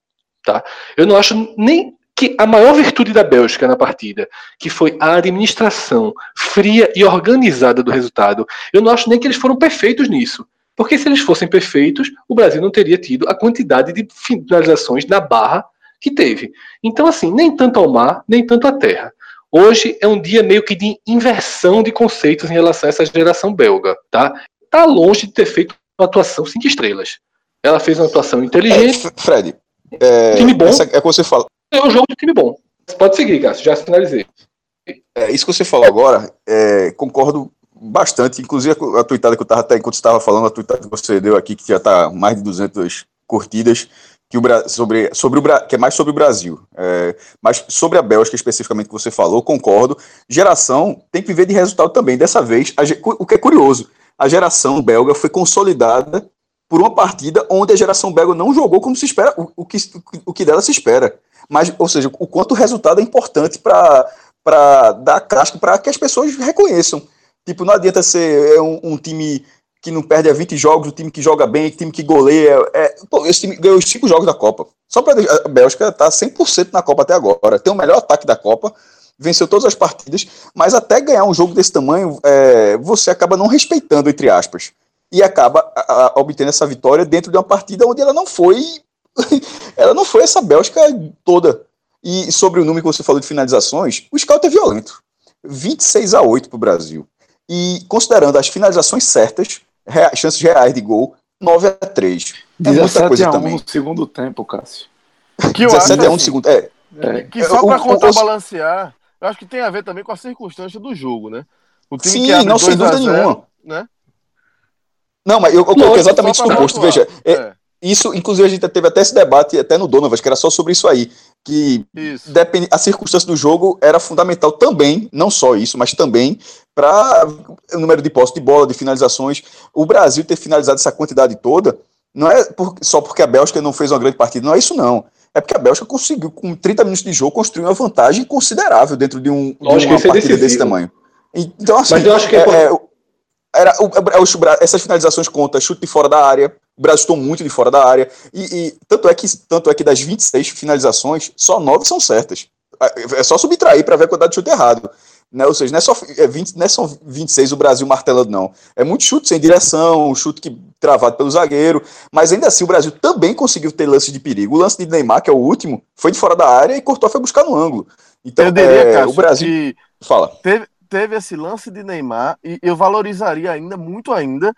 [SPEAKER 3] Tá? Eu não acho nem que a maior virtude da Bélgica na partida, que foi a administração fria e organizada do resultado, eu não acho nem que eles foram perfeitos nisso. Porque se eles fossem perfeitos, o Brasil não teria tido a quantidade de finalizações na barra que teve. Então, assim, nem tanto ao mar, nem tanto à terra. Hoje é um dia meio que de inversão de conceitos em relação a essa geração belga, tá? Tá longe de ter feito uma atuação cinco estrelas. Ela fez uma atuação inteligente.
[SPEAKER 6] É, Fred, é,
[SPEAKER 3] time bom.
[SPEAKER 6] Essa, é o que você fala.
[SPEAKER 3] É um jogo de time bom. Pode seguir, Cássio, já finalizei.
[SPEAKER 6] É, isso que você falou agora, é, concordo bastante. Inclusive a, a tuitada que eu estava até enquanto estava falando, a tuitada que você deu aqui, que já está mais de 200 curtidas, que, o, sobre, sobre o, que é mais sobre o Brasil. É, mas sobre a Bélgica, especificamente, que você falou, concordo. Geração tem que viver de resultado também. Dessa vez, a, o que é curioso, a geração belga foi consolidada por uma partida onde a geração belga não jogou como se espera, o, o, que, o que dela se espera. Mas, ou seja, o quanto o resultado é importante para dar casco, para que as pessoas reconheçam. Tipo, não adianta ser é um, um time que não perde a 20 jogos, o time que joga bem, o time que goleia. É, pô, esse time ganhou os 5 jogos da Copa. Só para a Bélgica está 100% na Copa até agora. Tem o melhor ataque da Copa, venceu todas as partidas, mas até ganhar um jogo desse tamanho, é, você acaba não respeitando, entre aspas. E acaba a, a, obtendo essa vitória dentro de uma partida onde ela não foi. ela não foi essa Bélgica toda. E sobre o número que você falou de finalizações, o scout é violento. 26 a 8 para o Brasil. E considerando as finalizações certas, rea, chances reais de gol, 9 a 3
[SPEAKER 2] É muita coisa a também. no segundo tempo, Cássio.
[SPEAKER 6] Que 17 a 1 no assim, segundo. É.
[SPEAKER 5] é. Que só para contrabalancear, eu acho que tem a ver também com a circunstância do jogo, né?
[SPEAKER 6] O time Sim, que não, sem dúvida 0, nenhuma. Né? Não, mas eu, coloquei exatamente isso no posto. Veja, é, é. isso, inclusive, a gente teve até esse debate, até no Donovan, que era só sobre isso aí. Que depende, a circunstância do jogo era fundamental também, não só isso, mas também para o número de posse de bola, de finalizações. O Brasil ter finalizado essa quantidade toda, não é por, só porque a Bélgica não fez uma grande partida, não é isso não. É porque a Bélgica conseguiu, com 30 minutos de jogo, construir uma vantagem considerável dentro de, um, de uma é partida desse tamanho. Então, assim, Mas eu acho que é, é, era, o, o, essas finalizações contam chute de fora da área, o Brasil estou muito de fora da área, e, e, tanto, é que, tanto é que das 26 finalizações, só 9 são certas. É, só subtrair para ver a quantidade de chute errado. Né? Ou seja, não é só é 20, não é só 26 o Brasil martelando, não. É muito chute sem direção, chute que, travado pelo zagueiro, mas ainda assim o Brasil também conseguiu ter lances de perigo. O lance de Neymar, que é o último, foi de fora da área e cortou foi buscar no ângulo. Então, eu diria, é, Cássio, o Brasil.
[SPEAKER 5] Fala. Teve, teve esse lance de Neymar e eu valorizaria ainda, muito ainda,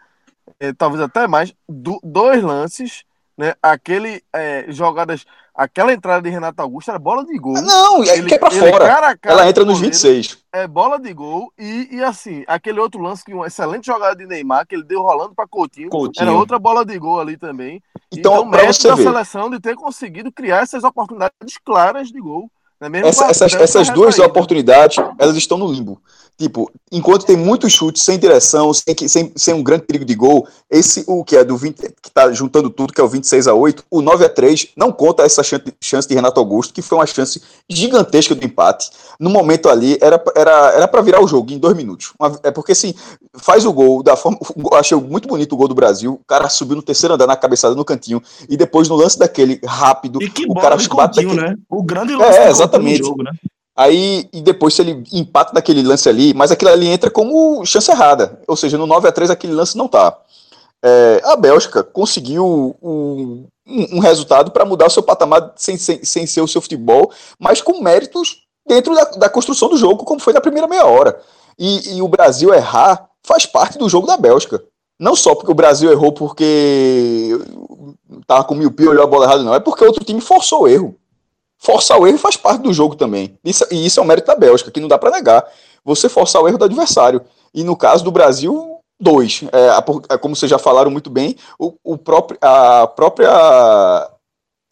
[SPEAKER 5] é, talvez até mais, do, dois lances, né? Aquele é, jogadas Aquela entrada de Renato Augusto era bola de gol.
[SPEAKER 6] Não, ele, que é pra fora. Cara cara Ela entra nos goleiro, 26.
[SPEAKER 5] É bola de gol. E, e assim, aquele outro lance que uma excelente jogada de Neymar, que ele deu rolando para Coutinho, Coutinho, era outra bola de gol ali também. Então, então mérito da ver. seleção de ter conseguido criar essas oportunidades claras de gol.
[SPEAKER 6] Essa, essas, essas duas oportunidades, elas estão no limbo. Tipo, enquanto tem muitos chutes sem direção, sem, sem, sem um grande perigo de gol, esse, o que é do 20, que tá juntando tudo, que é o 26 a 8, o 9 a 3, não conta essa chance, chance de Renato Augusto, que foi uma chance gigantesca do empate. No momento ali, era para era, era virar o jogo em dois minutos. Uma, é porque, assim, faz o gol da forma. Achei muito bonito o gol do Brasil. O cara subiu no terceiro andar na cabeçada no cantinho, e depois no lance daquele rápido,
[SPEAKER 1] e que
[SPEAKER 6] o
[SPEAKER 1] cara bate daquele... né? O grande
[SPEAKER 6] lance é, exatamente. jogo, né? Aí, e depois, se ele empata naquele lance ali, mas aquilo ali entra como chance errada. Ou seja, no 9 a 3 aquele lance não tá. É, a Bélgica conseguiu um, um resultado para mudar o seu patamar sem, sem, sem, ser o seu futebol, mas com méritos dentro da, da construção do jogo, como foi na primeira meia hora. E, e, o Brasil errar faz parte do jogo da Bélgica. Não só porque o Brasil errou porque tava com miopia, olhou a bola errada, não. É porque outro time forçou o erro forçar o erro faz parte do jogo também. Isso, e isso é o mérito da Bélgica, que não dá para negar. Você forçar o erro do adversário. E no caso do Brasil, dois. É, é como vocês já falaram muito bem, o, o próprio, a própria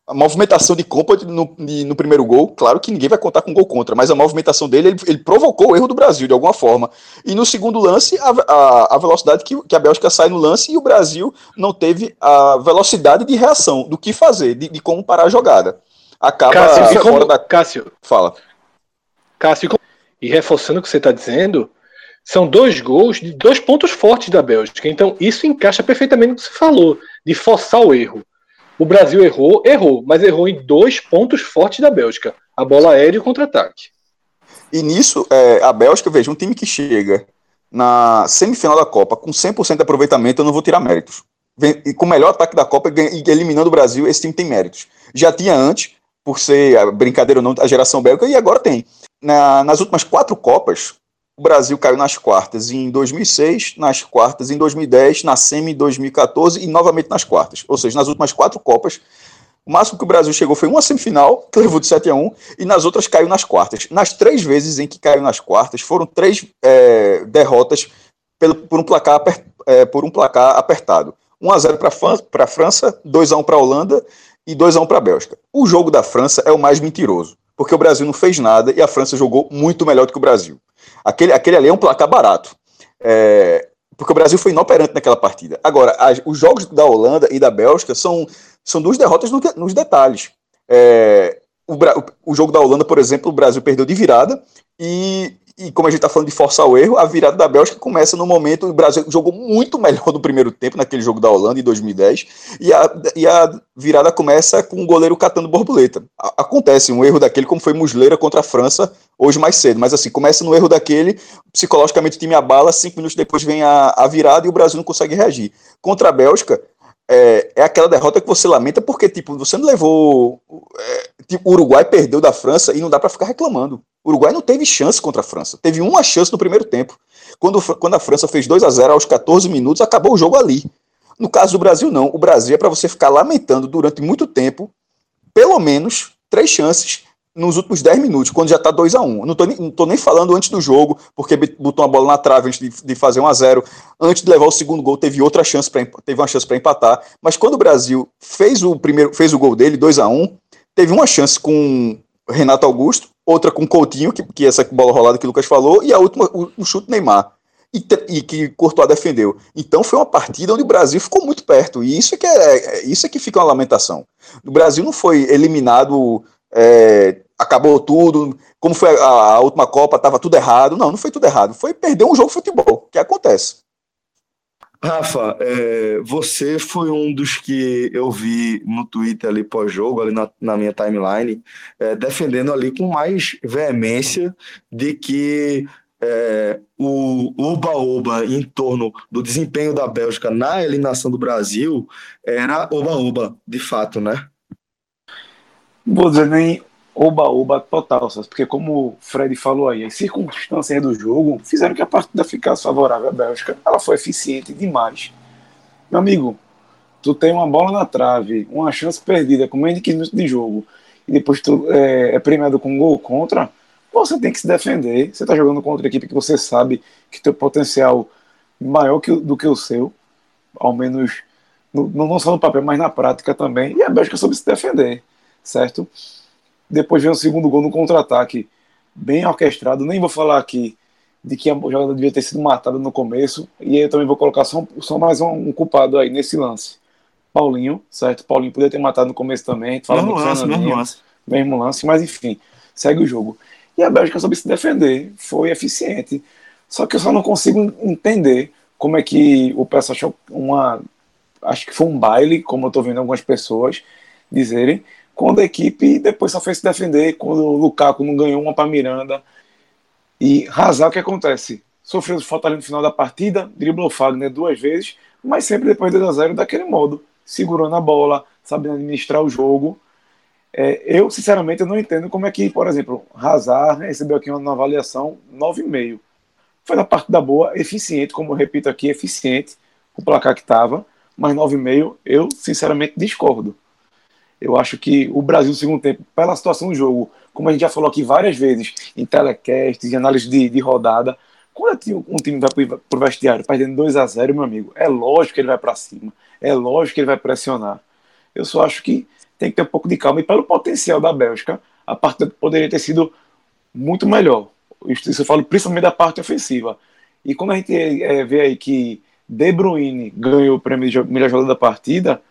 [SPEAKER 6] a movimentação de Compa no, no, primeiro gol, claro que ninguém vai contar com gol contra, mas a movimentação dele, ele, ele provocou o erro do Brasil de alguma forma. E no segundo lance, a, a, a velocidade que, que, a Bélgica sai no lance e o Brasil não teve a velocidade de reação, do que fazer, de, de como parar a jogada acaba
[SPEAKER 7] Cássio, fora da. Cássio. Fala. Cássio, e reforçando o que você está dizendo, são dois gols de dois pontos fortes da Bélgica. Então, isso encaixa perfeitamente no que você falou, de forçar o erro. O Brasil errou, errou, mas errou em dois pontos fortes da Bélgica: a bola aérea e o contra-ataque.
[SPEAKER 6] E nisso, é, a Bélgica, veja, um time que chega na semifinal da Copa com 100% de aproveitamento, eu não vou tirar méritos. Vem, e com o melhor ataque da Copa e eliminando o Brasil, esse time tem méritos. Já tinha antes, por ser a brincadeira ou não, a geração belga, e agora tem. Na, nas últimas quatro Copas, o Brasil caiu nas quartas em 2006, nas quartas em 2010, na semi em 2014 e novamente nas quartas. Ou seja, nas últimas quatro Copas, o máximo que o Brasil chegou foi uma semifinal, que levou de 7 a 1, e nas outras caiu nas quartas. Nas três vezes em que caiu nas quartas, foram três é, derrotas pelo, por, um placar, é, por um placar apertado. 1 a 0 para a França, 2 a 1 para a Holanda e 2 a 1 para a Bélgica. O jogo da França é o mais mentiroso, porque o Brasil não fez nada e a França jogou muito melhor do que o Brasil. Aquele, aquele ali é um placar barato. É, porque o Brasil foi inoperante naquela partida. Agora, as, os jogos da Holanda e da Bélgica são, são duas derrotas no, nos detalhes. É, o, o, jogo da Holanda, por exemplo, o Brasil perdeu de virada e e como a gente está falando de forçar o erro, a virada da Bélgica começa no momento. O Brasil jogou muito melhor no primeiro tempo, naquele jogo da Holanda, em 2010, e a, e a virada começa com o goleiro catando borboleta. A, acontece um erro daquele, como foi Musleira contra a França, hoje mais cedo, mas assim, começa no erro daquele, psicologicamente o time abala, cinco minutos depois vem a, a virada e o Brasil não consegue reagir. Contra a Bélgica, é, é aquela derrota que você lamenta porque, tipo, você não levou. É, tipo, o Uruguai perdeu da França e não dá para ficar reclamando. O Uruguai não teve chance contra a França. Teve uma chance no primeiro tempo. Quando, quando a França fez 2 a 0 aos 14 minutos, acabou o jogo ali. No caso do Brasil, não. O Brasil é para você ficar lamentando durante muito tempo, pelo menos três chances nos últimos 10 minutos, quando já está 2 a 1 um. Não estou nem, tô nem falando antes do jogo, porque botou uma bola na trave antes de, de fazer 1 a 0 Antes de levar o segundo gol, teve outra chance teve uma chance para empatar. Mas quando o Brasil fez o primeiro fez o gol dele, 2 a 1 teve uma chance com Renato Augusto, outra com Coutinho, que, que essa bola rolada que o Lucas falou, e a última, o, o chute Neymar. E, e, que Courtois defendeu. Então foi uma partida onde o Brasil ficou muito perto. E isso é que, é, é isso é que fica uma lamentação. O Brasil não foi eliminado, é, acabou tudo, como foi a, a última Copa, estava tudo errado. Não, não foi tudo errado. Foi perder um jogo de futebol, que acontece.
[SPEAKER 1] Rafa, é, você foi um dos que eu vi no Twitter ali pós-jogo, ali na, na, minha timeline, é, defendendo ali com mais veemência de que é, o oba-oba em torno do desempenho da Bélgica na eliminação do Brasil era oba-oba, de fato, né?
[SPEAKER 2] Vou dizer nem oba-oba total, porque como o Fred falou aí, as circunstâncias do jogo fizeram que a partida ficasse favorável à Bélgica. Ela foi eficiente demais. Meu amigo, tu tem uma bola na trave, uma chance perdida com menos de 15 minutos de jogo, e depois tu é, é premiado com um gol contra, você tem que se defender. Você está jogando contra a equipe que você sabe que tem potencial maior que, do que o seu, ao menos no, não só no papel, mas na prática também. E a Bélgica soube se defender, certo? Depois vem o segundo gol no contra-ataque, bem orquestrado. Nem vou falar aqui de que a jogada devia ter sido matada no começo. E aí eu também vou colocar só, só mais um, um, culpado aí nesse lance. Paulinho, certo? Paulinho poderia ter matado no começo também. Mesmo lance, mesmo lance. Mesmo lance, mas enfim, segue o jogo. E a Bélgica soube se defender, foi eficiente. Só que eu só não consigo entender como é que o pessoal achou uma. Acho que foi um baile, como eu estou vendo algumas pessoas dizerem, quando a equipe depois só fez se defender, quando o Lukaku não ganhou uma para Miranda. E Hazard, o que acontece? Sofreu falta ali no final da partida, driblou Fagner duas vezes, mas sempre depois de 2 a 0 daquele modo, segurando a bola, sabendo administrar o jogo. É, eu, sinceramente, não entendo como é que, por exemplo, Hazard recebeu aqui uma avaliação 9,5. Foi na partida boa, eficiente, como eu repito aqui, eficiente, o placar que estava, mas 9,5 eu, sinceramente, discordo. Eu acho que o Brasil, no segundo tempo, pela situação do jogo, como a gente já falou aqui várias vezes, em telecasts, em análise de, de rodada, quando um time vai para o vestiário perdendo 2 a 0 meu amigo, é lógico que ele vai para cima, é lógico que ele vai pressionar. Eu só acho que tem que ter um pouco de calma. E pelo potencial da Bélgica, a partida poderia ter sido muito melhor. Isso eu falo principalmente da parte ofensiva. E quando a gente é, vê aí que De Bruyne ganhou o prêmio de melhor jogador da partida,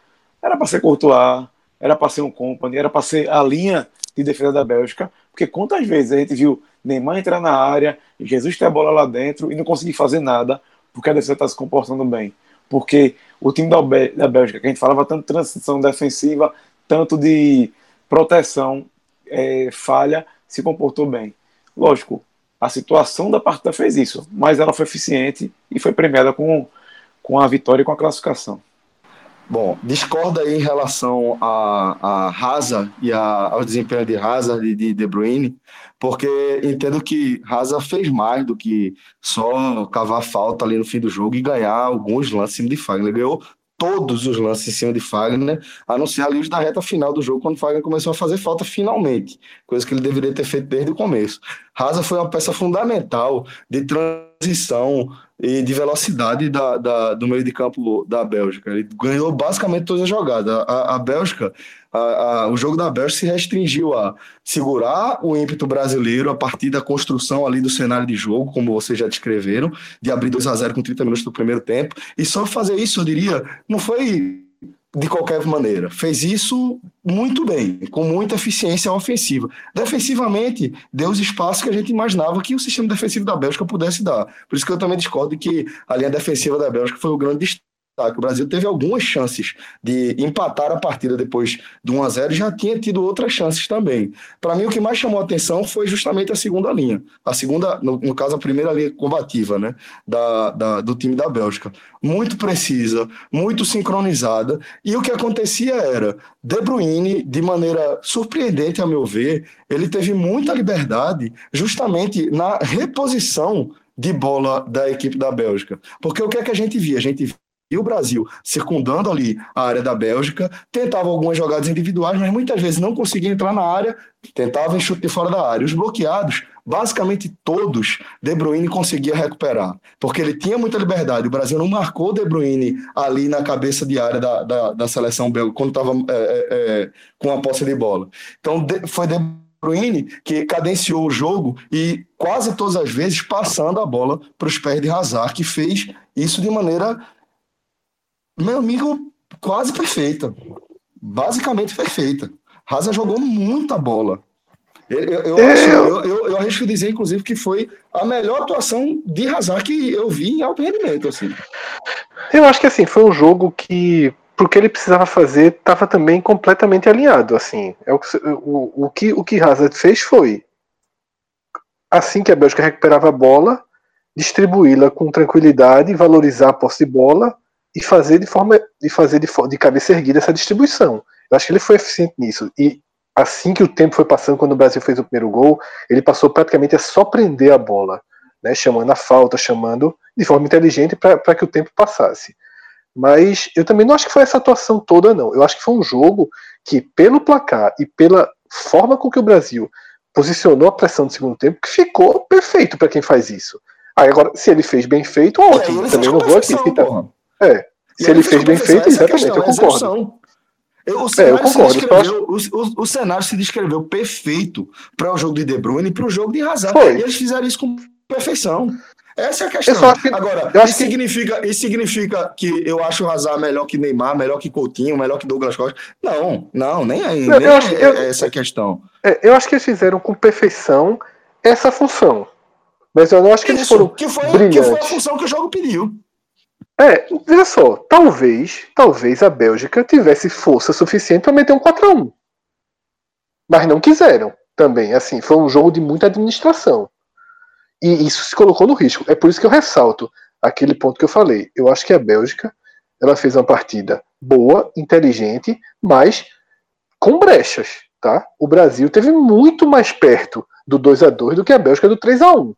[SPEAKER 2] era para ser Courtois, era para ser um company, era para ser a linha de defesa da Bélgica, porque quantas vezes a gente viu Neymar entrar na área, Jesus ter a bola lá dentro e não conseguir fazer nada, porque a defesa está se comportando bem. Porque o time da, Bélgica, que a gente falava tanto de transição defensiva, tanto de proteção, é, falha, se comportou bem. Lógico, a situação da partida fez isso, mas ela foi eficiente e foi premiada com, com a vitória e com a classificação.
[SPEAKER 1] Bom, discorda aí em relação a, a Hazard e a, ao desempenho de Hazard e de De Bruyne, porque entendo que Hazard fez mais do que só cavar falta ali no fim do jogo e ganhar alguns lances de Fagner. Ganhou todos os lances em cima de Fagner, a não ser ali os da reta final do jogo, quando Fagner começou a fazer falta finalmente, coisa que ele deveria ter feito desde o começo. Hazard foi uma peça fundamental de transição transição e de velocidade da, da, do meio de campo da Bélgica. Ele ganhou basicamente todas as jogadas. A, a Bélgica, a, a, o jogo da Bélgica se restringiu a segurar o ímpeto brasileiro a partir da construção ali do cenário de jogo, como vocês já descreveram, de abrir 2 a 0 com 30 minutos do primeiro tempo. E só fazer isso, eu diria, não foi de qualquer maneira. Fez isso muito bem, com muita eficiência ofensiva. Defensivamente, deu os espaços que a gente imaginava que o sistema defensivo da Bélgica pudesse dar. Por isso que eu também discordo que a linha defensiva da Bélgica foi o grande destaque destaque. O Brasil teve algumas chances de empatar a partida depois do 1 a 0 e já tinha tido outras chances também. Para mim, o que mais chamou a atenção foi justamente a segunda linha. A segunda, no, no caso, a primeira linha combativa né, da, da, do time da Bélgica. Muito precisa, muito sincronizada. E o que acontecia era, De Bruyne, de maneira surpreendente, a meu ver, ele teve muita liberdade justamente na reposição de bola da equipe da Bélgica. Porque o que é que a gente via? A gente e o Brasil circundando ali a área da Bélgica, tentava algumas jogadas individuais, mas muitas vezes não conseguia entrar na área, tentava em chute de fora da área. Os bloqueados, basicamente todos, De Bruyne conseguia recuperar, porque ele tinha muita liberdade. O Brasil não marcou De Bruyne ali na cabeça de área da, da, da seleção belga, quando estava é, é, é, com a posse de bola. Então de, foi De Bruyne que cadenciou o jogo e quase todas as vezes passando a bola para os pés de Hazard, que fez isso de maneira meu amigo, quase perfeita. Basicamente perfeita. Raza jogou muita bola. Eu, eu, eu, acho, eu, eu, eu arrisco dizer, inclusive, que foi a melhor atuação de Hazard que eu vi em alto rendimento. Assim.
[SPEAKER 3] Eu acho que assim, foi um jogo que, porque ele precisava fazer, estava também completamente alinhado. Assim, é o, o, o, que, o que Hazard fez foi, assim que a Bélgica recuperava a bola, distribuí-la com tranquilidade, valorizar a posse de bola e fazer de forma de fazer de, de cabeça erguida essa distribuição. Eu acho que ele foi eficiente nisso. E assim que o tempo foi passando, quando o Brasil fez o primeiro gol, ele passou praticamente a só prender a bola, né, chamando a falta, chamando de forma inteligente para que o tempo passasse. Mas eu também não acho que foi essa atuação toda, não. Eu acho que foi um jogo que, pelo placar e pela forma com que o Brasil posicionou a pressão do segundo tempo, que ficou perfeito para quem faz isso. Aí agora, se ele fez bem feito, ótimo. Também não vou aqui citar. É. Se ele fez bem feito, exatamente, eu concordo.
[SPEAKER 1] O, cenário é, eu concordo, o, o, cenário se descreveu perfeito para o jogo de De Bruyne e para o jogo de Hazard. Foi. E eles fizeram isso com perfeição. Essa é a questão. Que, Agora, isso, que... significa, isso significa que eu acho o Hazard melhor que Neymar, melhor que Coutinho, melhor que Douglas Costa? Não, não, nem aí. Nem eu acho, é, eu, essa a questão.
[SPEAKER 3] É, eu acho que eles fizeram com perfeição essa função. Mas eu não acho que isso, eles foram.
[SPEAKER 1] Que foi, que foi a função que o jogo pediu.
[SPEAKER 3] É, veja só, talvez, talvez a Bélgica tivesse força suficiente para meter um 4 a 1 Mas não quiseram também. Assim, foi um jogo de muita administração. E isso se colocou no risco. É por isso que eu ressalto aquele ponto que eu falei. Eu acho que a Bélgica ela fez uma partida boa, inteligente, mas com brechas. Tá? O Brasil teve muito mais perto do 2 a 2 do que a Bélgica do 3 a 1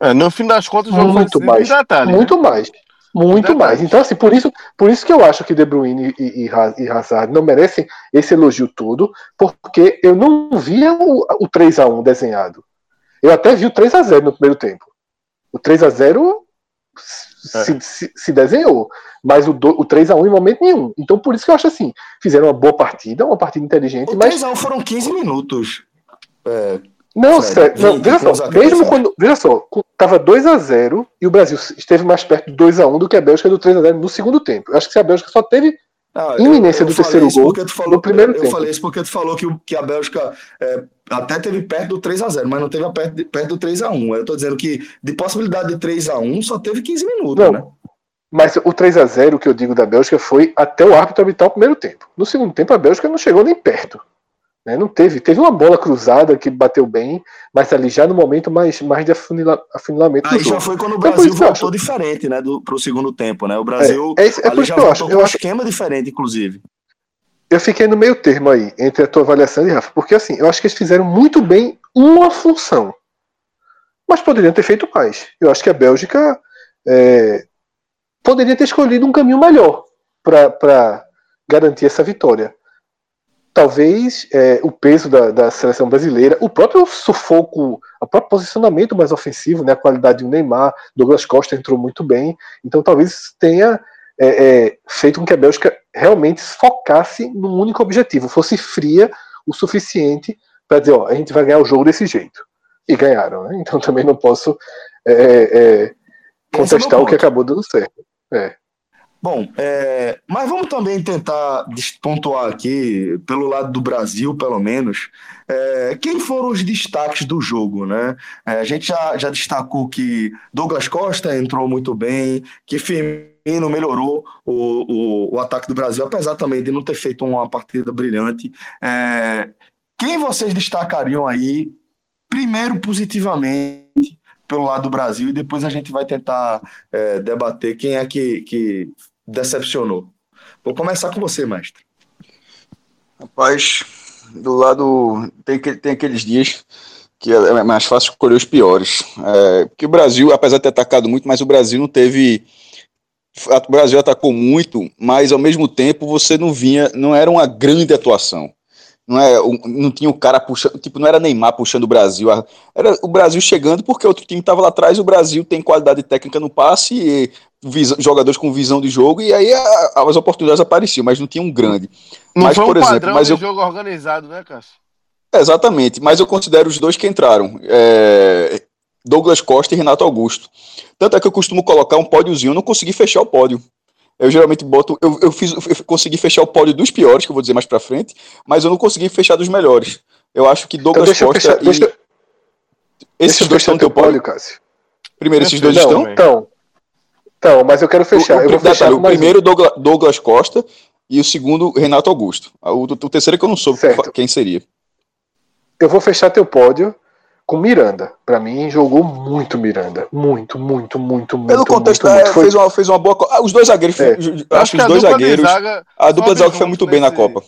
[SPEAKER 5] é, No fim das contas, o
[SPEAKER 3] jogo muito mais, detalhe, muito né? mais. Muito Verdade. mais. Então, assim, por isso, por isso que eu acho que De Bruyne e, e, e Hazard não merecem esse elogio todo, porque eu não via o, o 3 a 1 desenhado. Eu até vi o 3 a 0 no primeiro tempo. O 3 a 0 é. se, se, se, desenhou, mas o, do, o 3 a 1 em momento nenhum. Então, por isso que eu acho assim, fizeram uma boa partida, uma partida inteligente. O
[SPEAKER 1] 3 a 1 foram 15 minutos.
[SPEAKER 3] É, não, sério, não, veja só, mesmo quando. Veja só, tava 2 a 0 e o Brasil esteve mais perto do 2 a 1 do que a Bélgica do 3 a 0 no segundo tempo. Eu acho que a Bélgica só teve ah, iminência eu, eu do terceiro gol falou, no primeiro
[SPEAKER 1] eu,
[SPEAKER 3] tempo.
[SPEAKER 1] Eu falei isso porque tu falou que, que a Bélgica é, até teve perto do 3 a 0 mas não teve perto, perto do 3 a 1 Eu tô dizendo que de possibilidade de 3 a 1 só teve 15 minutos, não, né?
[SPEAKER 3] Mas o 3 a 0 que eu digo da Bélgica foi até o árbitro habitar o primeiro tempo. No segundo tempo, a Bélgica não chegou nem perto. Né? Não teve, teve uma bola cruzada que bateu bem, mas ali já no momento mais, mais de afunila, afunilamento.
[SPEAKER 1] Aí já foi quando o então, Brasil voltou diferente, né, do, pro segundo tempo, né? O Brasil
[SPEAKER 3] é, é, é ali já eu acho,
[SPEAKER 1] com um esquema diferente, inclusive.
[SPEAKER 3] Eu fiquei no meio termo aí, entre a tua avaliação e Rafa, porque assim, eu acho que eles fizeram muito bem uma função, mas poderiam ter feito mais. Eu acho que a Bélgica é, poderia ter escolhido um caminho melhor para garantir essa vitória talvez é, o peso da, da, seleção brasileira, o próprio sufoco, o próprio posicionamento mais ofensivo, né, a qualidade do Neymar, Douglas Costa entrou muito bem, então talvez tenha é, é, feito com que a Bélgica realmente focasse num único objetivo, fosse fria o suficiente para dizer, ó, a gente vai ganhar o jogo desse jeito. E ganharam, né? Então também não posso é, é, contestar o que acabou dando certo. É.
[SPEAKER 1] Bom, é, mas vamos também tentar pontuar aqui, pelo lado do Brasil, pelo menos, é, quem foram os destaques do jogo, né? É, a gente já, já destacou que Douglas Costa entrou muito bem, que Firmino melhorou o, o, o ataque do Brasil, apesar também de não ter feito uma partida brilhante. É, quem vocês destacariam aí, primeiro positivamente, pelo lado do Brasil, e depois a gente vai tentar é, debater quem é que, que decepcionou? Vou começar com você, mestre.
[SPEAKER 6] Rapaz, do lado. Tem, tem aqueles dias que é mais fácil escolher os piores. É, porque o Brasil, apesar de ter atacado muito, mas o Brasil não teve. O Brasil atacou muito, mas ao mesmo tempo você não vinha. Não era uma grande atuação. Não, é, não tinha o cara puxando, tipo, não era Neymar puxando o Brasil. Era o Brasil chegando porque outro time estava lá atrás. O Brasil tem qualidade técnica no passe e visão, jogadores com visão de jogo, e aí a, as oportunidades apareciam, mas não tinha um grande.
[SPEAKER 5] Não
[SPEAKER 6] mas,
[SPEAKER 5] foi um
[SPEAKER 6] por
[SPEAKER 5] exemplo, mas
[SPEAKER 6] de eu...
[SPEAKER 5] jogo organizado, né, Cássio?
[SPEAKER 6] Exatamente, mas eu considero os dois que entraram. É... Douglas Costa e Renato Augusto. Tanto é que eu costumo colocar um pódiozinho, eu não consegui fechar o pódio. Eu geralmente boto. Eu, eu, fiz, eu consegui fechar o pódio dos piores, que eu vou dizer mais pra frente, mas eu não consegui fechar dos melhores. Eu acho que Douglas então Costa.
[SPEAKER 3] Fechar,
[SPEAKER 6] e...
[SPEAKER 3] deixa,
[SPEAKER 6] esses
[SPEAKER 3] deixa
[SPEAKER 6] dois estão no teu pódio,
[SPEAKER 3] Cássio.
[SPEAKER 6] Primeiro, esses dois
[SPEAKER 3] não,
[SPEAKER 6] estão?
[SPEAKER 3] Então, então, mas eu quero fechar. O, o, eu vou fechar
[SPEAKER 6] o primeiro. Douglas, Douglas, Costa, e o segundo, Renato Augusto. O, o terceiro é que eu não soube certo. quem seria.
[SPEAKER 3] Eu vou fechar teu pódio com Miranda. Para mim, jogou muito Miranda. Muito, muito, muito, muito.
[SPEAKER 6] Pelo contexto,
[SPEAKER 3] muito,
[SPEAKER 6] é,
[SPEAKER 3] muito.
[SPEAKER 6] fez, uma, fez uma boa. Ah, os dois zagueiros. É. Acho que os dois zagueiros. A dupla de zaga foi muito bem na Copa.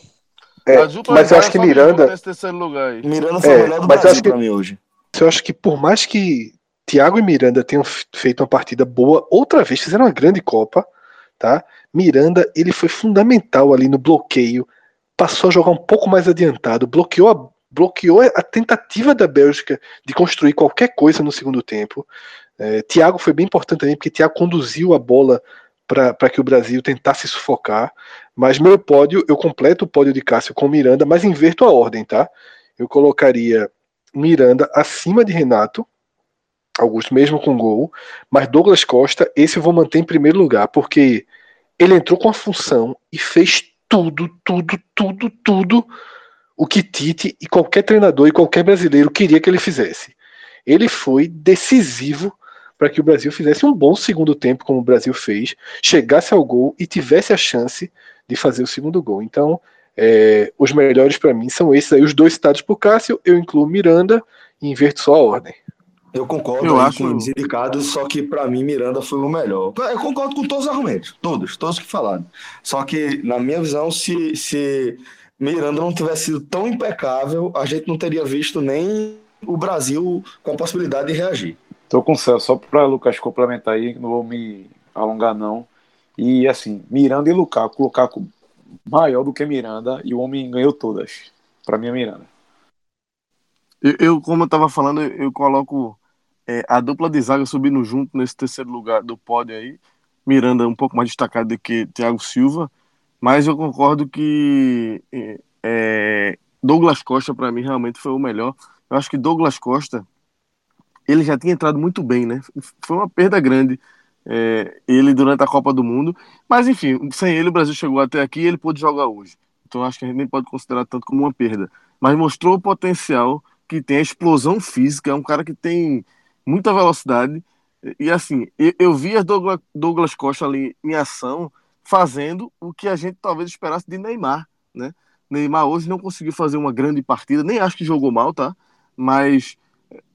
[SPEAKER 3] É, mas eu acho que Miranda.
[SPEAKER 1] Miranda foi o melhor do Brasil pra mim hoje.
[SPEAKER 3] Eu acho que por mais que Thiago e Miranda tenham feito uma partida boa, outra vez fizeram uma grande Copa, tá? Miranda, ele foi fundamental ali no bloqueio, passou a jogar um pouco mais adiantado, bloqueou a, bloqueou a tentativa da Bélgica de construir qualquer coisa no segundo tempo. É, Thiago foi bem importante também, porque Thiago conduziu a bola para que o Brasil tentasse sufocar. Mas meu pódio, eu completo o pódio de Cássio com Miranda, mas inverto a ordem, tá? Eu colocaria Miranda acima de Renato, Augusto, mesmo com gol, mas Douglas Costa, esse eu vou manter em primeiro lugar, porque ele entrou com a função e fez tudo, tudo, tudo, tudo o que Tite e qualquer treinador e qualquer brasileiro queria que ele fizesse. Ele foi decisivo para que o Brasil fizesse um bom segundo tempo, como o Brasil fez, chegasse ao gol e tivesse a chance de fazer o segundo gol. Então, é, os melhores para mim são esses aí, os dois citados por Cássio, eu incluo Miranda e inverto só a ordem.
[SPEAKER 1] Eu concordo eu acho... com os indicados, só que para mim Miranda foi o melhor. Eu concordo com todos os argumentos, todos, todos que falaram. Só que, na minha visão, se, se Miranda não tivesse sido tão impecável, a gente não teria visto nem o Brasil com a possibilidade de reagir.
[SPEAKER 2] Tô com o céu, só para Lucas complementar aí, não vou me alongar não. E assim, Miranda e Lukaku, Lukaku maior do que Miranda e o homem ganhou todas. Para mim é Miranda.
[SPEAKER 5] Eu, eu, como eu estava falando, eu, eu coloco é, a dupla de zaga subindo junto nesse terceiro lugar do pódio aí. Miranda um pouco mais destacado do que Thiago Silva, mas eu concordo que é, Douglas Costa para mim realmente foi o melhor. Eu acho que Douglas Costa ele já tinha entrado muito bem, né? Foi uma perda grande é, ele durante a Copa do Mundo, mas enfim, sem ele o Brasil chegou até aqui e ele pôde jogar hoje. Então acho que a gente nem pode considerar tanto como uma perda, mas mostrou o potencial que tem a explosão física, é um cara que tem muita velocidade. E assim, eu, eu vi Douglas Costa ali em ação, fazendo o que a gente talvez esperasse de Neymar, né? Neymar hoje não conseguiu fazer uma grande partida, nem acho que jogou mal, tá? Mas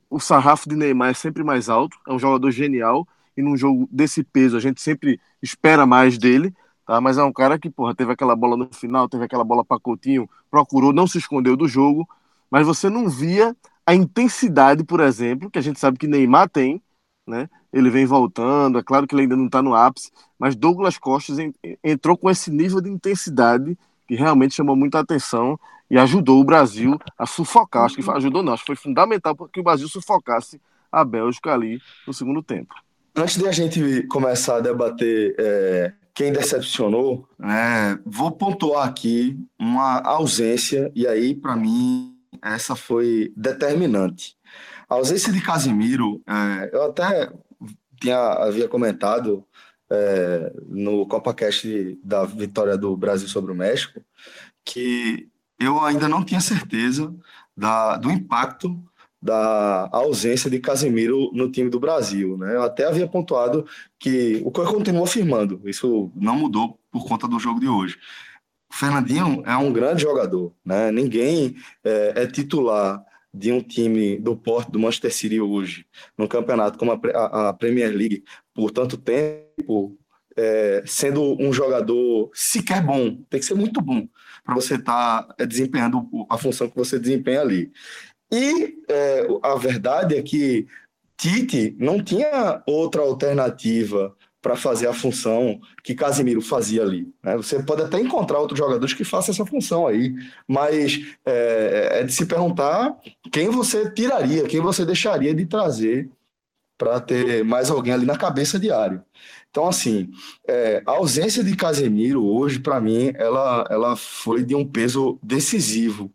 [SPEAKER 5] o sarrafo de Neymar é sempre mais alto, é um jogador genial, e num jogo desse peso a gente sempre espera mais dele, tá? Mas é um cara que, porra, teve aquela bola no final, teve aquela bola para Coutinho, procurou, não se escondeu do jogo, mas você não via a intensidade, por exemplo, que a gente sabe que Neymar tem, né? Ele vem voltando, é claro que ele ainda não está no ápice, mas Douglas Costa entrou com esse nível de intensidade que realmente chamou muita atenção e ajudou o Brasil a sufocar. Acho que ajudou, não, acho que foi fundamental que o Brasil sufocasse a Bélgica ali no segundo tempo.
[SPEAKER 1] Antes de a gente começar a debater é, quem decepcionou, né, vou pontuar aqui uma ausência, e aí, para mim, essa foi determinante. A ausência de Casimiro, é, eu até tinha, havia comentado é, no CopaCast da vitória do Brasil sobre o México, que eu ainda não tinha certeza da, do impacto da ausência de Casemiro no time do Brasil. Né? Eu até havia pontuado que o que eu continuo afirmando, isso não mudou por conta do jogo de hoje. O Fernandinho é um grande jogador, né? ninguém é, é titular de um time do porte do Manchester City hoje, no campeonato como a, a Premier League, por tanto tempo, é, sendo um jogador sequer bom, tem que ser muito bom para você estar tá é, desempenhando a função que você desempenha ali. E é, a verdade é que Tite não tinha outra alternativa para fazer a função que Casimiro fazia ali. Né? Você pode até encontrar outros jogadores que façam essa função aí, mas é, é de se perguntar quem você tiraria, quem você deixaria de trazer para ter mais alguém ali na cabeça diário. Então, assim, é, a ausência de Casemiro hoje, para mim, ela, ela foi de um peso decisivo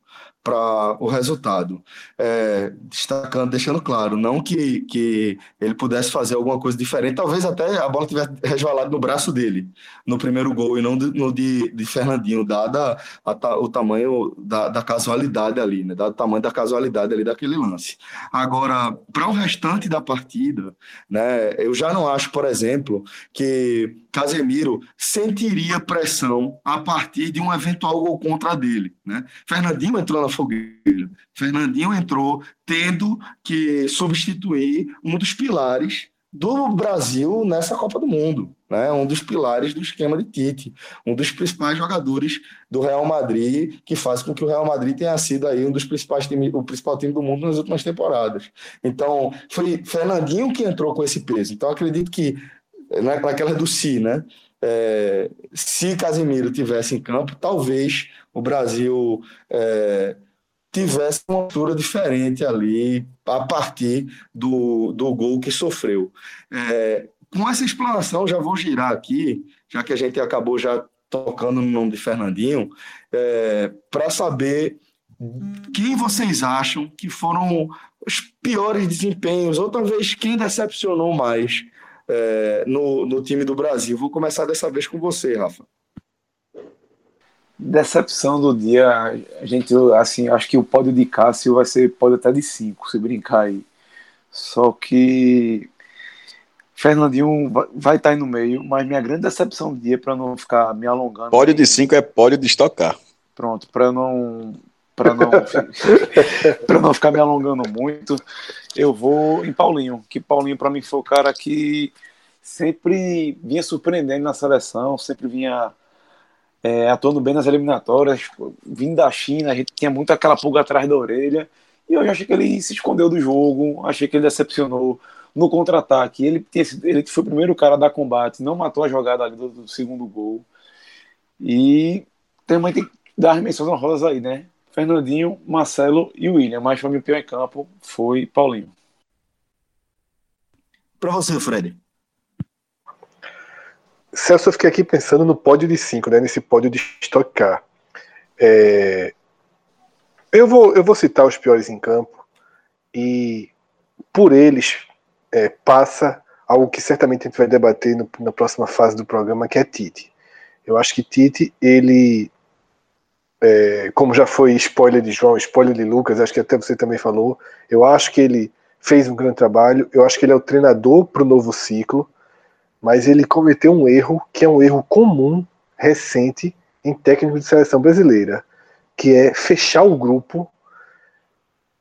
[SPEAKER 1] para o resultado. É, destacando, deixando claro, não que, que ele pudesse fazer alguma coisa diferente, talvez até a bola tivesse resvalado no braço dele, no primeiro gol, e não no de, de Fernandinho, dada a, o tamanho da, da, casualidade ali, né? dado o tamanho da casualidade ali daquele lance. Agora, para o restante da partida, né, eu já não acho, por exemplo, que Casemiro sentiria pressão a partir de um eventual gol contra dele. Né? Fernandinho entrou na fogueira. Fernandinho entrou tendo que substituir um dos pilares do Brasil nessa Copa do Mundo, né? Um dos pilares do esquema de Tite, um dos principais jogadores do Real Madrid, que faz com que o Real Madrid tenha sido aí um dos principais times, o principal time do mundo nas últimas temporadas. Então, foi Fernandinho que entrou com esse peso. Então, acredito que naquela do si, né? É, se Casemiro tivesse em campo, talvez o Brasil é, tivesse uma altura diferente ali a partir do, do gol que sofreu. É, com essa explanação, já vou girar aqui, já que a gente acabou já tocando no nome de Fernandinho, é, para saber quem vocês acham que foram os piores desempenhos, ou talvez quem decepcionou mais é, no, no time do Brasil. Vou começar dessa vez com você, Rafa.
[SPEAKER 2] Decepção do dia, a gente, assim, acho que o pódio de Cássio vai ser pódio até de 5, se brincar aí. Só que Fernandinho vai estar tá aí no meio, mas minha grande decepção do dia, para não ficar me alongando.
[SPEAKER 6] Pódio de 5 é pódio de estocar.
[SPEAKER 2] Pronto, para não para não para não ficar me alongando muito, eu vou em Paulinho, que Paulinho para mim foi o cara que sempre vinha surpreendendo na seleção, sempre vinha é, atuando bem nas eliminatórias, tipo, vindo da China, a gente tinha muito aquela pulga atrás da orelha, e eu já achei que ele se escondeu do jogo, achei que ele decepcionou no contra-ataque, ele, ele foi o primeiro cara a dar combate, não matou a jogada do, do segundo gol, e também tem que dar as menções honrosas aí, né? Fernandinho, Marcelo e William, mas para mim o pior em campo foi Paulinho.
[SPEAKER 1] Para você, Fred.
[SPEAKER 3] Celso, eu fiquei aqui pensando no pódio de 5, né, nesse pódio de Stock Car. É... Eu, vou, eu vou citar os piores em campo e por eles é, passa algo que certamente a gente vai debater no, na próxima fase do programa, que é Tite. Eu acho que Tite, ele, é, como já foi spoiler de João, spoiler de Lucas, acho que até você também falou, eu acho que ele fez um grande trabalho, eu acho que ele é o treinador para o novo ciclo, mas ele cometeu um erro que é um erro comum, recente, em técnico de seleção brasileira, que é fechar o grupo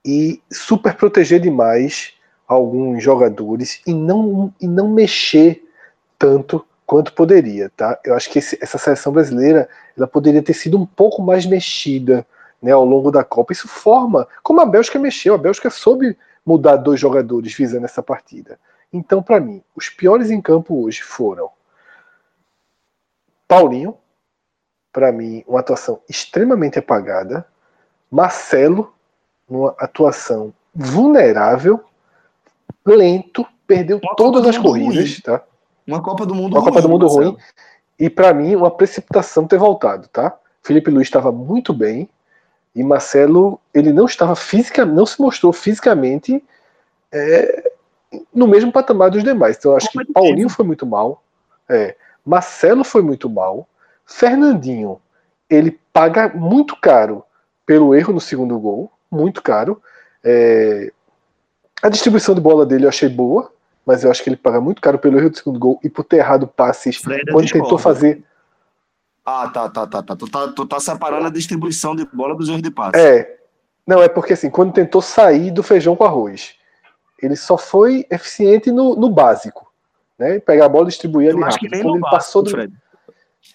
[SPEAKER 3] e super proteger demais alguns jogadores e não, e não mexer tanto quanto poderia, tá? Eu acho que esse, essa seleção brasileira ela poderia ter sido um pouco mais mexida né, ao longo da Copa. Isso forma, como a Bélgica mexeu, a Bélgica soube mudar dois jogadores visando essa partida. Então, para mim, os piores em campo hoje foram Paulinho, para mim, uma atuação extremamente apagada. Marcelo, numa atuação vulnerável, lento, perdeu
[SPEAKER 1] Uma
[SPEAKER 3] todas
[SPEAKER 1] Copa
[SPEAKER 3] as corridas,
[SPEAKER 1] ruim.
[SPEAKER 3] tá?
[SPEAKER 1] Uma Copa do Mundo
[SPEAKER 3] Uma Copa do Mundo
[SPEAKER 1] Marcelo.
[SPEAKER 3] ruim. E pra mim, uma precipitação ter voltado, tá? Felipe Luiz estava muito bem e Marcelo, ele não estava física, não se mostrou fisicamente é, no mesmo patamar dos demais. Então, eu acho que
[SPEAKER 1] Competitivo.
[SPEAKER 3] Paulinho foi muito mal, é, Marcelo foi muito mal, Fernandinho, ele paga muito caro pelo erro no segundo gol, muito caro. É, a distribuição de bola dele eu achei boa, mas eu acho que ele paga muito caro pelo erro do segundo gol e por ter errado passes
[SPEAKER 1] eu
[SPEAKER 3] quando tentou fazer.
[SPEAKER 1] Ah, tá, tá, tá, tá. Tu tá, tu tá separando a distribuição de bola dos erros de passe.
[SPEAKER 3] É. Não, é porque assim, quando tentou sair do feijão com arroz, ele só foi eficiente no, no básico. Né? Pegar a bola e distribuir ali
[SPEAKER 1] Eu acho que
[SPEAKER 3] rápido.
[SPEAKER 1] nem
[SPEAKER 3] Quando
[SPEAKER 1] no
[SPEAKER 3] ele
[SPEAKER 1] básico,
[SPEAKER 3] passou do,
[SPEAKER 1] Fred.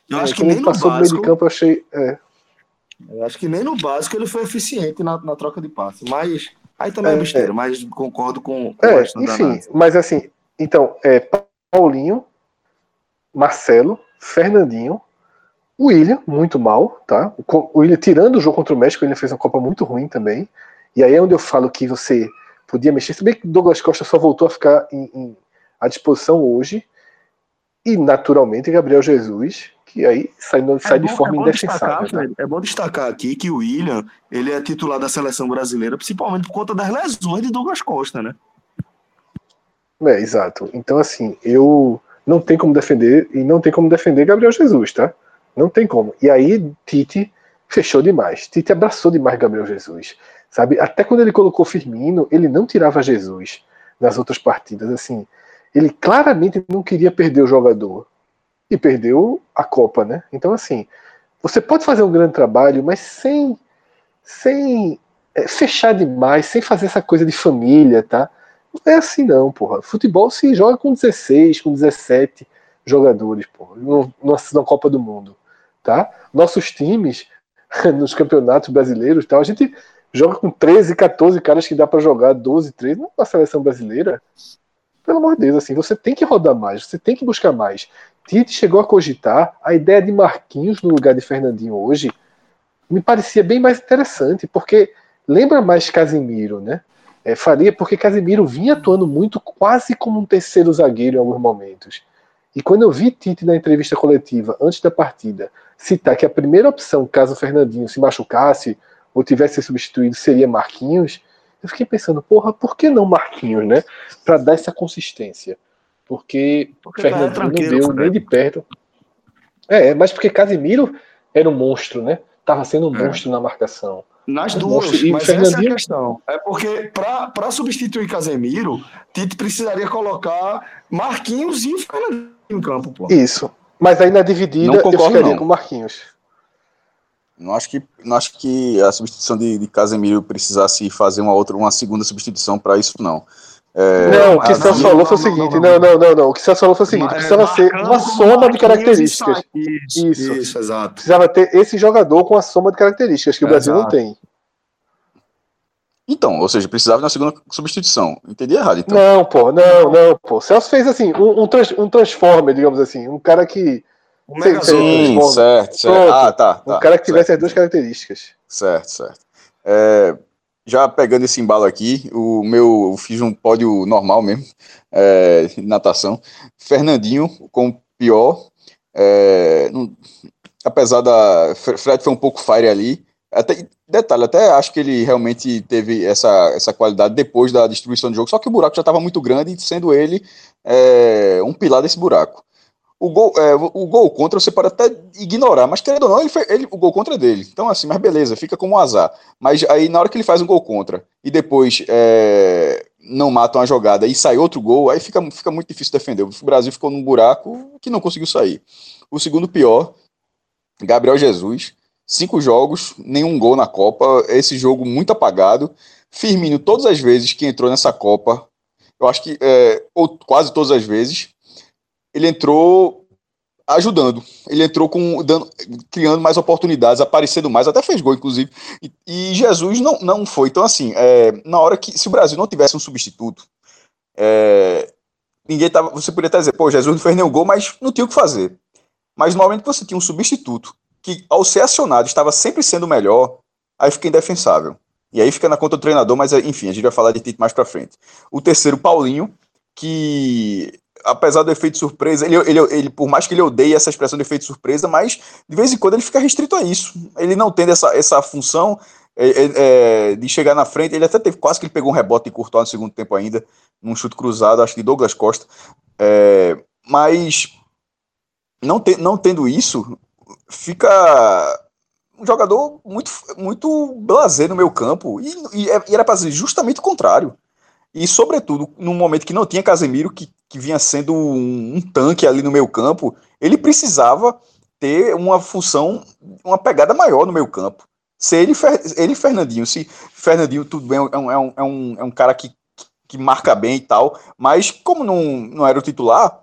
[SPEAKER 1] Eu
[SPEAKER 3] é,
[SPEAKER 1] acho que nem
[SPEAKER 3] ele
[SPEAKER 1] no
[SPEAKER 3] passou do meio de
[SPEAKER 1] básico.
[SPEAKER 3] campo, eu achei. é,
[SPEAKER 1] Eu acho que nem no básico ele foi eficiente na, na troca de passe. Mas aí também é,
[SPEAKER 3] É,
[SPEAKER 1] besteira, mas concordo com, com o
[SPEAKER 3] É, enfim, mas assim, então, é Paulinho, Marcelo, Fernandinho, William, muito mal, tá? O William, tirando o jogo contra o México, ele fez uma Copa muito ruim também. E aí é onde eu falo que você podia mexer. Se bem que Douglas Costa só voltou a ficar em- em- à disposição hoje. E, naturalmente, Gabriel Jesus, que aí sai, sai de
[SPEAKER 1] bom-
[SPEAKER 3] forma
[SPEAKER 1] bom destacar,
[SPEAKER 3] indefensável. né?
[SPEAKER 1] Fred, é bom destacar aqui que o William ele é titular da seleção brasileira, principalmente por conta das lesões de Douglas Costa, né?
[SPEAKER 3] É, exato. Então, assim, eu não tem como defender e não tem como defender Gabriel Jesus, tá? Não tem como. E aí, Tite fechou demais. Tite abraçou demais Gabriel Jesus, sabe? Até quando ele colocou Firmino, ele não tirava Jesus nas outras partidas. Assim, ele claramente não queria perder o jogador e perdeu a Copa, né? Então, assim, você pode fazer um grande trabalho, mas sem, sem é, fechar demais, sem fazer essa coisa de família, tá? Não é assim não, porra. Futebol se joga com 16, com 17 jogadores, porra, na Copa do Mundo, tá? Nossos times nos campeonatos brasileiros, tal, a gente joga com 13, 14 caras que dá pra jogar 12, 13 na seleção brasileira. Pelo amor de Deus, assim, você tem que rodar mais, você tem que buscar mais. Tite chegou a cogitar a ideia de Marquinhos no lugar de Fernandinho hoje, me parecia bem mais interessante, porque lembra mais Casimiro, né? É, faria porque Casimiro vinha atuando muito quase como um terceiro zagueiro em alguns momentos. E quando eu vi Tite na entrevista coletiva antes da partida citar que a primeira opção, caso o Fernandinho se machucasse ou tivesse sido substituído, seria Marquinhos, eu fiquei pensando, porra, por que não Marquinhos, né? Para dar essa consistência. Porque,
[SPEAKER 1] Porque tá
[SPEAKER 3] Fernandinho não
[SPEAKER 1] tranquilo,
[SPEAKER 3] deu
[SPEAKER 1] Fred.
[SPEAKER 3] nem de perto. É, mas porque Casimiro era um monstro, né? Tava sendo um
[SPEAKER 1] É.
[SPEAKER 3] monstro na marcação.
[SPEAKER 1] Nas
[SPEAKER 3] Um
[SPEAKER 1] duas.
[SPEAKER 3] E
[SPEAKER 1] mas essa é a
[SPEAKER 3] Fernandinho-
[SPEAKER 1] questão. É porque para substituir Casemiro, Tite precisaria colocar Marquinhos e Fernandinho em campo, pô.
[SPEAKER 3] Isso. Mas aí na dividida
[SPEAKER 6] Não
[SPEAKER 3] eu
[SPEAKER 6] concordo,
[SPEAKER 3] ficaria
[SPEAKER 6] não.
[SPEAKER 3] com o Marquinhos.
[SPEAKER 6] Não acho que, não acho que a substituição de, de Casemiro precisasse fazer uma outra, uma segunda substituição para isso, não. É,
[SPEAKER 3] não, o que
[SPEAKER 6] a-
[SPEAKER 3] Celso
[SPEAKER 1] não,
[SPEAKER 3] falou foi o
[SPEAKER 1] não,
[SPEAKER 3] seguinte:
[SPEAKER 1] não,
[SPEAKER 3] não,
[SPEAKER 1] não.
[SPEAKER 3] não, não, não. O que Celso falou foi o seguinte: precisava ser uma soma de características.
[SPEAKER 1] Isso,
[SPEAKER 3] Isso.
[SPEAKER 1] isso, exato.
[SPEAKER 3] Precisava ter esse jogador com a soma de características que o Brasil não
[SPEAKER 1] Exato.
[SPEAKER 3] tem.
[SPEAKER 6] Então, ou seja, precisava de uma segunda substituição. Entendi errado, então.
[SPEAKER 3] Não, pô, não, não, pô. Celso fez assim, um, um, trans, um transformer, digamos assim. Um cara que.
[SPEAKER 1] O
[SPEAKER 3] Sim,
[SPEAKER 1] Megazord.
[SPEAKER 3] sim.
[SPEAKER 6] Sim,
[SPEAKER 3] Bom,
[SPEAKER 6] certo. Ah, tá.
[SPEAKER 3] Um
[SPEAKER 6] tá,
[SPEAKER 3] cara que tivesse
[SPEAKER 6] certo.
[SPEAKER 3] as duas características.
[SPEAKER 6] Certo, certo. É, já pegando esse embalo aqui, o meu eu fiz um pódio normal mesmo, é, natação. Fernandinho com pior. é, não- apesar da. Fre- Fred foi um pouco fire ali. Até, detalhe, até acho que ele realmente teve essa, essa qualidade depois da destruição do jogo, só que o buraco já estava muito grande, sendo ele é, um pilar desse buraco. O gol, é, o gol contra você pode até ignorar, mas querendo ou não, ele, fe- ele- o gol contra é dele. Então, assim, mas beleza, fica como um azar. Mas aí, na hora que ele faz um gol contra e depois é, não mata uma jogada e sai outro gol, aí fica, fica muito difícil defender. O Brasil ficou num buraco que não conseguiu sair. O segundo pior, Gabriel Jesus. Cinco jogos, nenhum gol na Copa. Esse jogo muito apagado. Firmino, todas as vezes que entrou nessa Copa, eu acho que, é, ou quase todas as vezes, ele entrou ajudando. Ele entrou com dando, criando mais oportunidades, aparecendo mais, até fez gol, inclusive. E, e Jesus não, não foi. Então, assim, é, na hora que. Se o Brasil não tivesse um substituto, é, ninguém tava. Você poderia até dizer, pô, Jesus não fez nenhum gol, mas não tinha o que fazer. Mas no momento que você tinha um substituto, que ao ser acionado estava sempre sendo melhor, aí fica indefensável. E aí fica na conta do treinador, mas enfim, a gente vai falar de Tite mais pra frente. O terceiro, Paulinho, que apesar do efeito surpresa, ele, ele, ele, por mais que ele odeie essa expressão de efeito surpresa, mas de vez em quando ele fica restrito a isso. Ele não tendo essa, essa função é, é, é, de chegar na frente, ele até teve quase que ele pegou um rebote e curtou no segundo tempo ainda, num chute cruzado, acho que Douglas Costa. É, mas não, te, não tendo isso, fica um jogador muito, muito blazer no meu campo, e, e, era para ser justamente o contrário. E, sobretudo, num momento que não tinha Casemiro, que, que vinha sendo um, um tanque ali no meu campo, ele precisava ter uma função, uma pegada maior no meu campo. Se ele, ele Fernandinho, se Fernandinho, tudo bem, é um, é um, é um, é um cara que, que marca bem e tal, mas como não, não era o titular,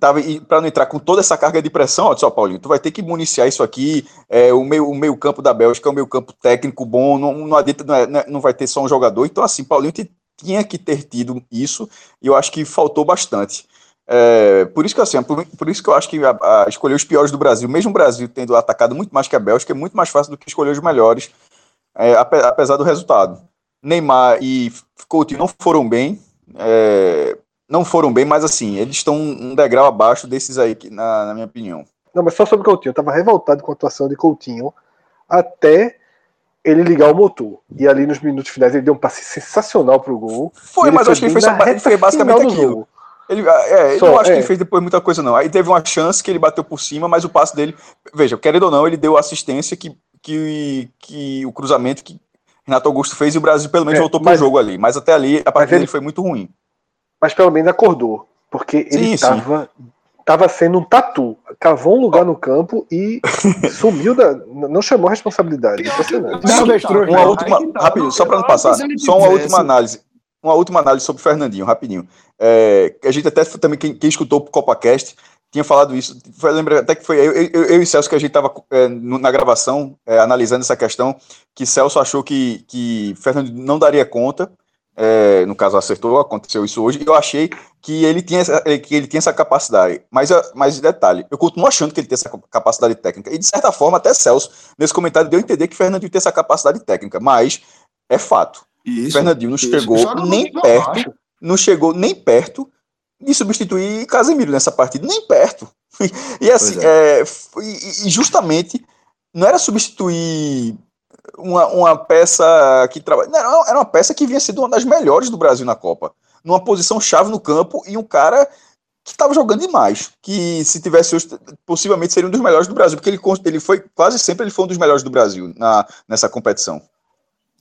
[SPEAKER 6] tava para não entrar com toda essa carga de pressão, ó, só Paulinho, tu vai ter que municiar isso aqui, é, o meio o meio campo da Bélgica é o meio campo técnico bom, não, não adianta, não, é, não vai ter só um jogador, então assim, Paulinho te, tinha que ter tido isso, e eu acho que faltou bastante. É, por isso que assim, por, por, isso que eu acho que a, a escolher os piores do Brasil, mesmo o Brasil tendo atacado muito mais que a Bélgica, é muito mais fácil do que escolher os melhores, é, apesar do resultado. Neymar e Coutinho não foram bem, é, não foram bem, mas assim, eles estão um degrau abaixo desses aí, na, na minha opinião.
[SPEAKER 3] Não, mas só sobre Coutinho, eu tava revoltado com a atuação de Coutinho até ele ligar o motor. E ali nos minutos finais ele deu um passe sensacional pro gol.
[SPEAKER 6] Foi, mas eu acho que ele fez, só, ele fez basicamente aquilo. Ele, é, ele Só, não acho é. que ele fez depois muita coisa, não. Aí teve uma chance que ele bateu por cima, mas o passe dele. Veja, querendo ou não, ele deu assistência que, que, que o cruzamento que Renato Augusto fez e o Brasil pelo menos é, voltou pro jogo ali. Mas até ali, a partida dele foi muito ruim.
[SPEAKER 3] Mas pelo menos acordou. Porque ele estava tava sendo um tatu. Cavou um lugar no campo e sumiu da. Não chamou a responsabilidade. Impressionante.
[SPEAKER 6] Uma última, tá, rapidinho, só para não passar, só uma última análise. Uma última análise sobre o Fernandinho, rapidinho. É, a gente até também, quem, quem escutou o CopaCast, tinha falado isso. Foi, lembra até que foi eu, eu, eu e Celso que a gente estava é, na gravação é, analisando essa questão, que Celso achou que, que Fernando não daria conta. É, no caso acertou, aconteceu isso hoje. Eu achei que ele tinha essa, que ele tinha essa capacidade. Mas, mas detalhe, eu continuo achando que ele tem essa capacidade técnica. E de certa forma, até Celso, nesse comentário, deu a entender que Fernandinho tem essa capacidade técnica. Mas é fato. Isso, Fernandinho não isso. chegou nem perto não chegou nem perto de substituir Casemiro nessa partida, nem perto. E, assim, é. É, e, justamente não era substituir uma, uma peça que trabalha. Era uma peça que vinha sendo uma das melhores do Brasil na Copa. Numa posição chave no campo e um cara que estava jogando demais. Que se tivesse hoje, possivelmente seria um dos melhores do Brasil, porque ele, ele foi quase sempre ele foi um dos melhores do Brasil na, nessa competição.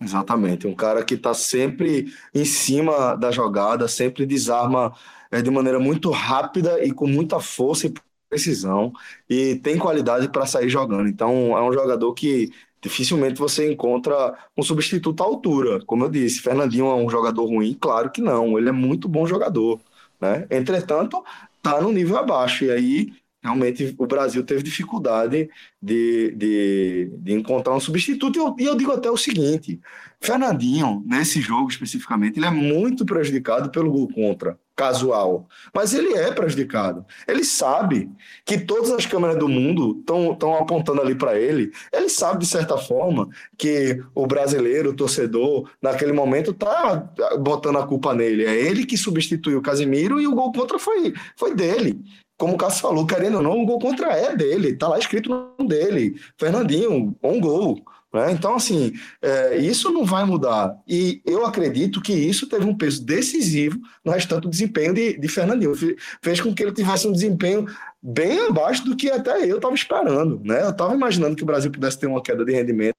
[SPEAKER 1] Exatamente, um cara que está sempre em cima da jogada, sempre desarma é, de maneira muito rápida e com muita força e precisão, e tem qualidade para sair jogando. Então, é um jogador que dificilmente você encontra um substituto à altura. Como eu disse, Fernandinho é um jogador ruim? Claro que não, ele é muito bom jogador. Né? Entretanto, está no nível abaixo, e aí realmente o Brasil teve dificuldade de, de, de encontrar um substituto. E eu, e eu, digo até o seguinte: Fernandinho, nesse jogo especificamente, ele é muito prejudicado pelo gol contra, casual. Mas ele é prejudicado. Ele sabe que todas as câmeras do mundo estão apontando ali para ele. Ele sabe, de certa forma, que o brasileiro, o torcedor, naquele momento, está botando a culpa nele. É ele que substituiu o Casimiro e o gol contra foi, foi dele como o Cássio falou, querendo ou não, o gol contra é dele, tá lá escrito no dele. Fernandinho, um gol. Né? Então, assim, é, isso não vai mudar. E eu acredito que isso teve um peso decisivo no restante do desempenho de, de Fernandinho. Fez com que ele tivesse um desempenho bem abaixo do que até eu estava esperando. Né? Eu estava imaginando que o Brasil pudesse ter uma queda de rendimento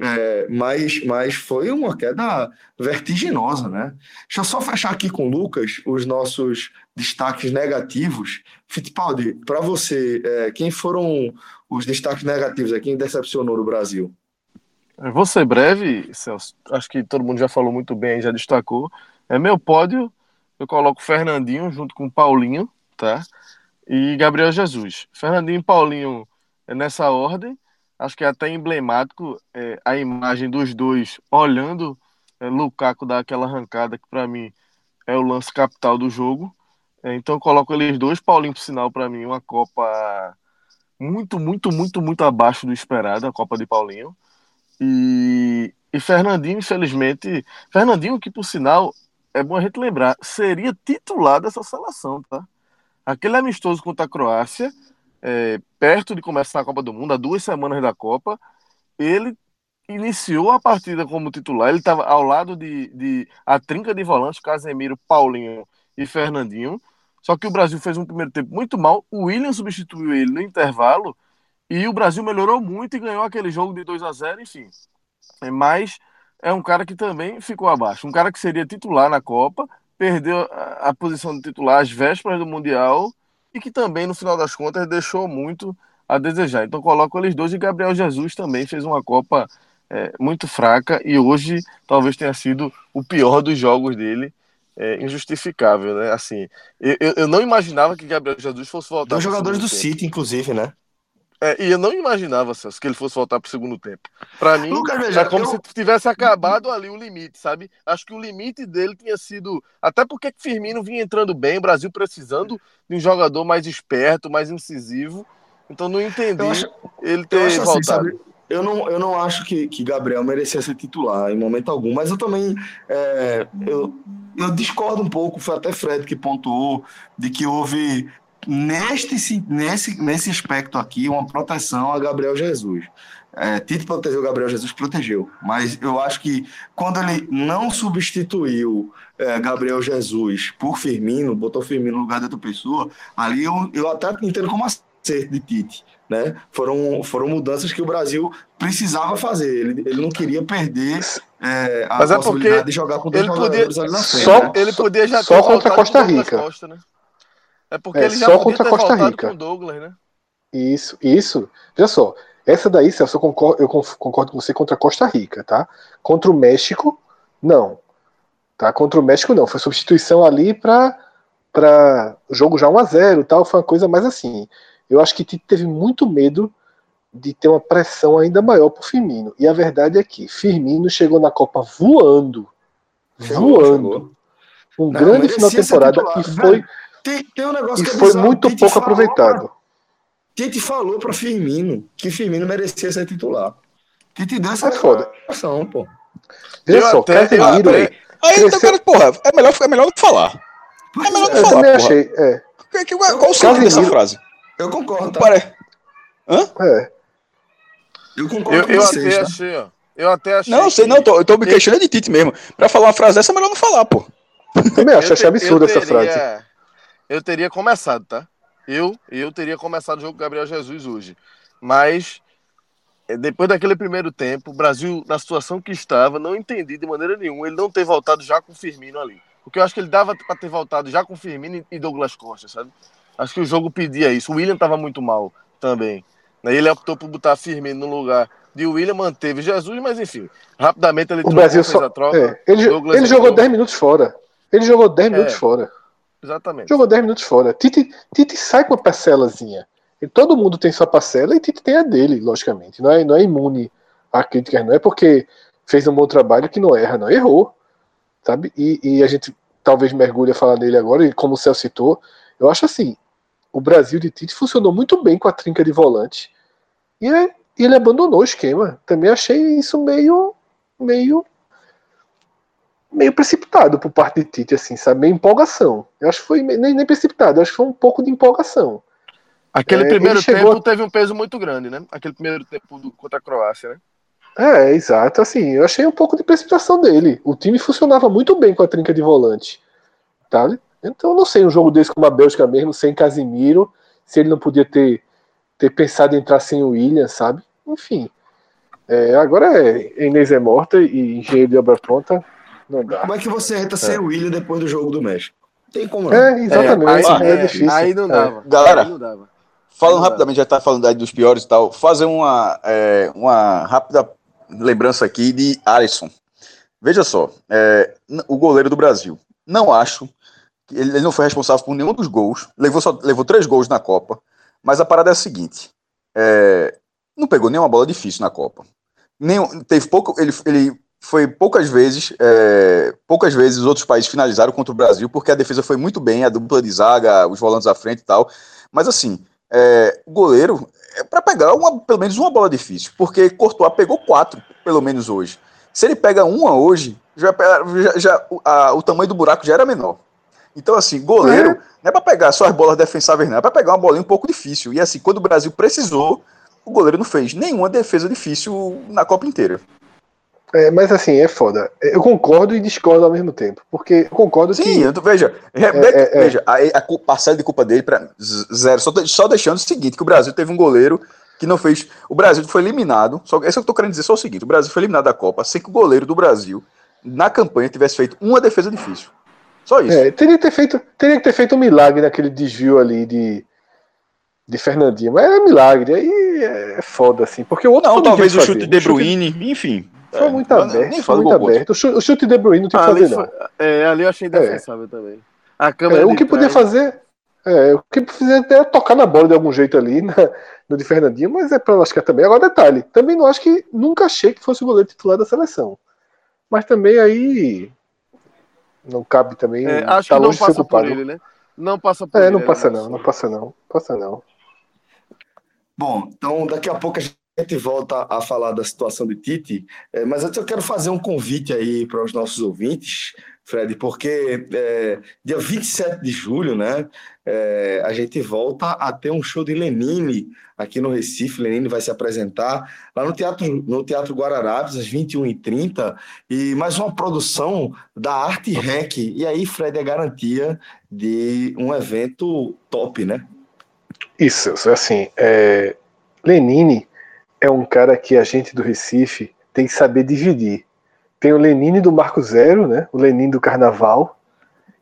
[SPEAKER 1] é, mas, mas foi uma queda vertiginosa, né? Deixa eu só fechar aqui com o Lucas os nossos destaques negativos. Fittipaldi, para você, é, quem foram os destaques negativos? É, quem decepcionou no Brasil?
[SPEAKER 5] vou ser breve, Celso. Acho que todo mundo já falou muito bem, já destacou. É meu pódio. Eu coloco Fernandinho junto com Paulinho, tá? E Gabriel Jesus. Fernandinho e Paulinho é nessa ordem. Acho que é até emblemático é, a imagem dos dois olhando é, Lukaku dar aquela arrancada que para mim é o lance capital do jogo. É, então coloco eles dois, Paulinho por sinal para mim uma Copa muito, muito, muito, muito abaixo do esperado, a Copa de Paulinho. E, e Fernandinho, infelizmente, Fernandinho, que por sinal, é bom a gente lembrar, seria titular dessa seleção, tá? Aquele amistoso contra a Croácia, é, perto de começar a Copa do Mundo, há duas semanas da Copa, ele iniciou a partida como titular, ele estava ao lado de, de a trinca de volantes, Casemiro, Paulinho e Fernandinho. Só que o Brasil fez um primeiro tempo muito mal, o William substituiu ele no intervalo e o Brasil melhorou muito e ganhou aquele jogo de 2 a 0 enfim. É, mas é um cara que também ficou abaixo. Um cara que seria titular na Copa, perdeu a, posição de titular às vésperas do Mundial e que também, no final das contas, deixou muito a desejar. Então coloco eles dois e Gabriel Jesus também fez uma Copa é, muito fraca e hoje talvez tenha sido o pior dos jogos dele. É, injustificável, né? Assim, eu, eu não imaginava que Gabriel Jesus fosse voltar.
[SPEAKER 1] Dois jogadores do tempo. City, inclusive, né?
[SPEAKER 5] É, e eu não imaginava, Celso, que ele fosse voltar para o segundo tempo. Para mim, Lucas, é como eu... se tivesse acabado ali o limite, sabe? Acho que o limite dele tinha sido. Até porque Firmino vinha entrando bem, o Brasil precisando de um jogador mais esperto, mais incisivo. Então não entendi acho... ele ter assim, voltado. Assim,
[SPEAKER 1] eu não, eu não acho que, que Gabriel merecia ser titular em momento algum, mas eu também é, eu, eu discordo um pouco, foi até Fred que pontuou de que houve neste, nesse, nesse aspecto aqui uma proteção a Gabriel Jesus. É, Tite protegeu Gabriel Jesus, protegeu, mas eu acho que quando ele não substituiu é, Gabriel Jesus por Firmino, botou Firmino no lugar de outra pessoa, ali eu, eu até entendo como acerto de Tite né? Foram, foram mudanças que o Brasil precisava fazer. Ele, ele não queria perder é, a Mas é possibilidade de jogar com dois jogadores ali na frente.
[SPEAKER 5] Só, né? Ele podia já
[SPEAKER 3] só contra Costa Rica. Costa,
[SPEAKER 5] né? É porque é, ele já só contra Costa Rica. com Douglas, né?
[SPEAKER 3] Isso, isso. Veja só, essa daí, Celso, eu concordo, eu concordo com você contra Costa Rica, tá? Contra o México, não. Tá? Contra o México, não. Foi substituição ali para para jogo já 1 a 0 tal, foi uma coisa mais assim. Eu acho que Tite teve muito medo de ter uma pressão ainda maior para o Firmino. E a verdade é que Firmino chegou na Copa voando. Chegou, voando. Chegou. Um Não, grande final de temporada e foi,
[SPEAKER 1] tem, tem um negócio
[SPEAKER 3] e foi bizarro. muito Tite pouco aproveitado.
[SPEAKER 1] Tite falou para Firmino que Firmino merecia ser titular. Tite deu essa
[SPEAKER 3] é foda.
[SPEAKER 1] pô.
[SPEAKER 3] Veja só, até, Casemiro.
[SPEAKER 6] Aí, cresceu... então, cara, porra, é melhor, é melhor do que falar. É melhor do que falar.
[SPEAKER 3] Eu achei, é.
[SPEAKER 6] Qual o sentido dessa frase?
[SPEAKER 1] Eu concordo, tá?
[SPEAKER 6] Pare...
[SPEAKER 3] Hã? É.
[SPEAKER 1] Eu concordo
[SPEAKER 5] eu,
[SPEAKER 1] com
[SPEAKER 5] eu
[SPEAKER 1] vocês,
[SPEAKER 5] até
[SPEAKER 1] tá?
[SPEAKER 5] achei, ó. Eu até achei.
[SPEAKER 6] Não, sei, que... não, tô, eu tô me questionando de Tite mesmo. Pra falar uma frase dessa, é melhor não falar, pô.
[SPEAKER 3] Também acho, achei absurdo essa frase.
[SPEAKER 5] Eu teria começado, tá? Eu, eu teria começado o jogo com Gabriel Jesus hoje. Mas, eh, depois daquele primeiro tempo, o Brasil, na situação que estava, não entendi de maneira nenhuma ele não ter voltado já com o Firmino ali. Porque eu acho que ele dava para ter voltado já com o Firmino e Douglas Costa, sabe? Acho que o jogo pedia isso. O William estava muito mal também. Ele optou por botar Firmino no lugar de William, manteve Jesus, mas enfim, rapidamente ele
[SPEAKER 3] o Brasil só... troca. É. Ele, ele jogou 10 minutos fora. Ele jogou 10 é. minutos fora.
[SPEAKER 5] Exatamente.
[SPEAKER 3] Jogou 10 minutos fora. Tite, Tite sai com uma parcelazinha. E todo mundo tem sua parcela e Tite tem a dele, logicamente. Não é, não é imune a críticas, não é porque fez um bom trabalho que não erra, não. Errou. Sabe? E, e a gente talvez mergulhe a falar nele agora, e como o Céu citou, eu acho assim, o Brasil de Tite funcionou muito bem com a trinca de volante. E ele abandonou o esquema. Também achei isso meio meio meio precipitado por parte de Tite, assim, sabe? Meio empolgação. Eu acho que foi nem, nem precipitado, acho que foi um pouco de empolgação.
[SPEAKER 5] Aquele é, primeiro tempo teve um peso muito grande, né? Aquele primeiro tempo do, contra a Croácia, né?
[SPEAKER 3] É, exato. Assim, eu achei um pouco de precipitação dele. O time funcionava muito bem com a trinca de volante. Tá? Então eu não sei um jogo desse com a Bélgica mesmo, sem Casimiro, se ele não podia ter, ter pensado em entrar sem o William, sabe? Enfim. É, agora é Inês é morta e engenheiro de obra pronta. Não dá.
[SPEAKER 1] Como é que você entra é. sem o William depois do jogo do México?
[SPEAKER 3] Tem como não. É, exatamente.
[SPEAKER 5] É, aí, é, difícil. Aí não dava.
[SPEAKER 6] Galera, aí não dava. falando rapidamente, já tá falando aí dos piores e tal, fazer uma, é, uma rápida lembrança aqui de Alisson. Veja só, é, o goleiro do Brasil. Não acho ele não foi responsável por nenhum dos gols, levou, só, levou três gols na Copa, mas a parada é a seguinte: é, não pegou nenhuma bola difícil na Copa. Nem, teve pouco, ele, ele foi poucas vezes, é, poucas vezes os outros países finalizaram contra o Brasil, porque a defesa foi muito bem, a dupla de zaga, os volantes à frente e tal. Mas assim, é, o goleiro é para pegar uma, pelo menos uma bola difícil, porque Courtois pegou quatro, pelo menos hoje. Se ele pega uma hoje, já, já, já a, o tamanho do buraco já era menor. Então, assim, goleiro é. não é para pegar só as bolas defensáveis, não, é para pegar uma bolinha um pouco difícil. E assim, quando o Brasil precisou, o goleiro não fez nenhuma defesa difícil na Copa inteira.
[SPEAKER 3] É, mas assim, é foda. Eu concordo e discordo ao mesmo tempo. Porque eu concordo
[SPEAKER 6] Sim,
[SPEAKER 3] que.
[SPEAKER 6] Sim, veja, Rebeca, é, é, é, veja, a, a, parcela de culpa dele para zero. Só, só deixando o seguinte: que o Brasil teve um goleiro que não fez. O Brasil foi eliminado. Só, isso que eu tô querendo dizer só o seguinte: o Brasil foi eliminado da Copa sem que o goleiro do Brasil, na campanha, tivesse feito uma defesa difícil. Só isso.
[SPEAKER 3] É, teria, que ter feito, teria que ter feito um milagre naquele desvio ali de, de Fernandinho. Mas é milagre. Aí é foda, assim. Porque o outro
[SPEAKER 6] não, talvez o chute de De Bruyne, chute... enfim.
[SPEAKER 3] Foi muito é, aberto, foi muito aberto. O chute, o chute de Bruyne não tinha que fazer, foi, não.
[SPEAKER 5] É, ali eu achei indefensável é. também. A
[SPEAKER 3] câmera é, o que podia fazer. É, o que precisa é tocar na bola de algum jeito ali, na, no de Fernandinho, mas é para lascar também. Agora, detalhe, também não acho que nunca achei que fosse o goleiro titular da seleção. Mas também aí não cabe também.
[SPEAKER 5] É, acho tá que não passa por ele, né? Não passa por
[SPEAKER 3] é,
[SPEAKER 5] ele.
[SPEAKER 3] Não passa não, não passa não, passa não.
[SPEAKER 1] Bom, então daqui a pouco a gente a gente volta a falar da situação de Tite, é, mas antes eu quero fazer um convite aí para os nossos ouvintes, Fred, porque é, dia 27 de julho, né, é, a gente volta a ter um show de Lenine aqui no Recife. Lenine vai se apresentar lá no Teatro, no Teatro Guararapes, às 21h30, e mais uma produção da Arte Rec. E aí, Fred, é garantia de um evento top, né?
[SPEAKER 3] Isso, assim, é... Lenine é um cara que a gente do Recife tem que saber dividir. Tem o Lenine do Marco Zero, né? O Lenine do Carnaval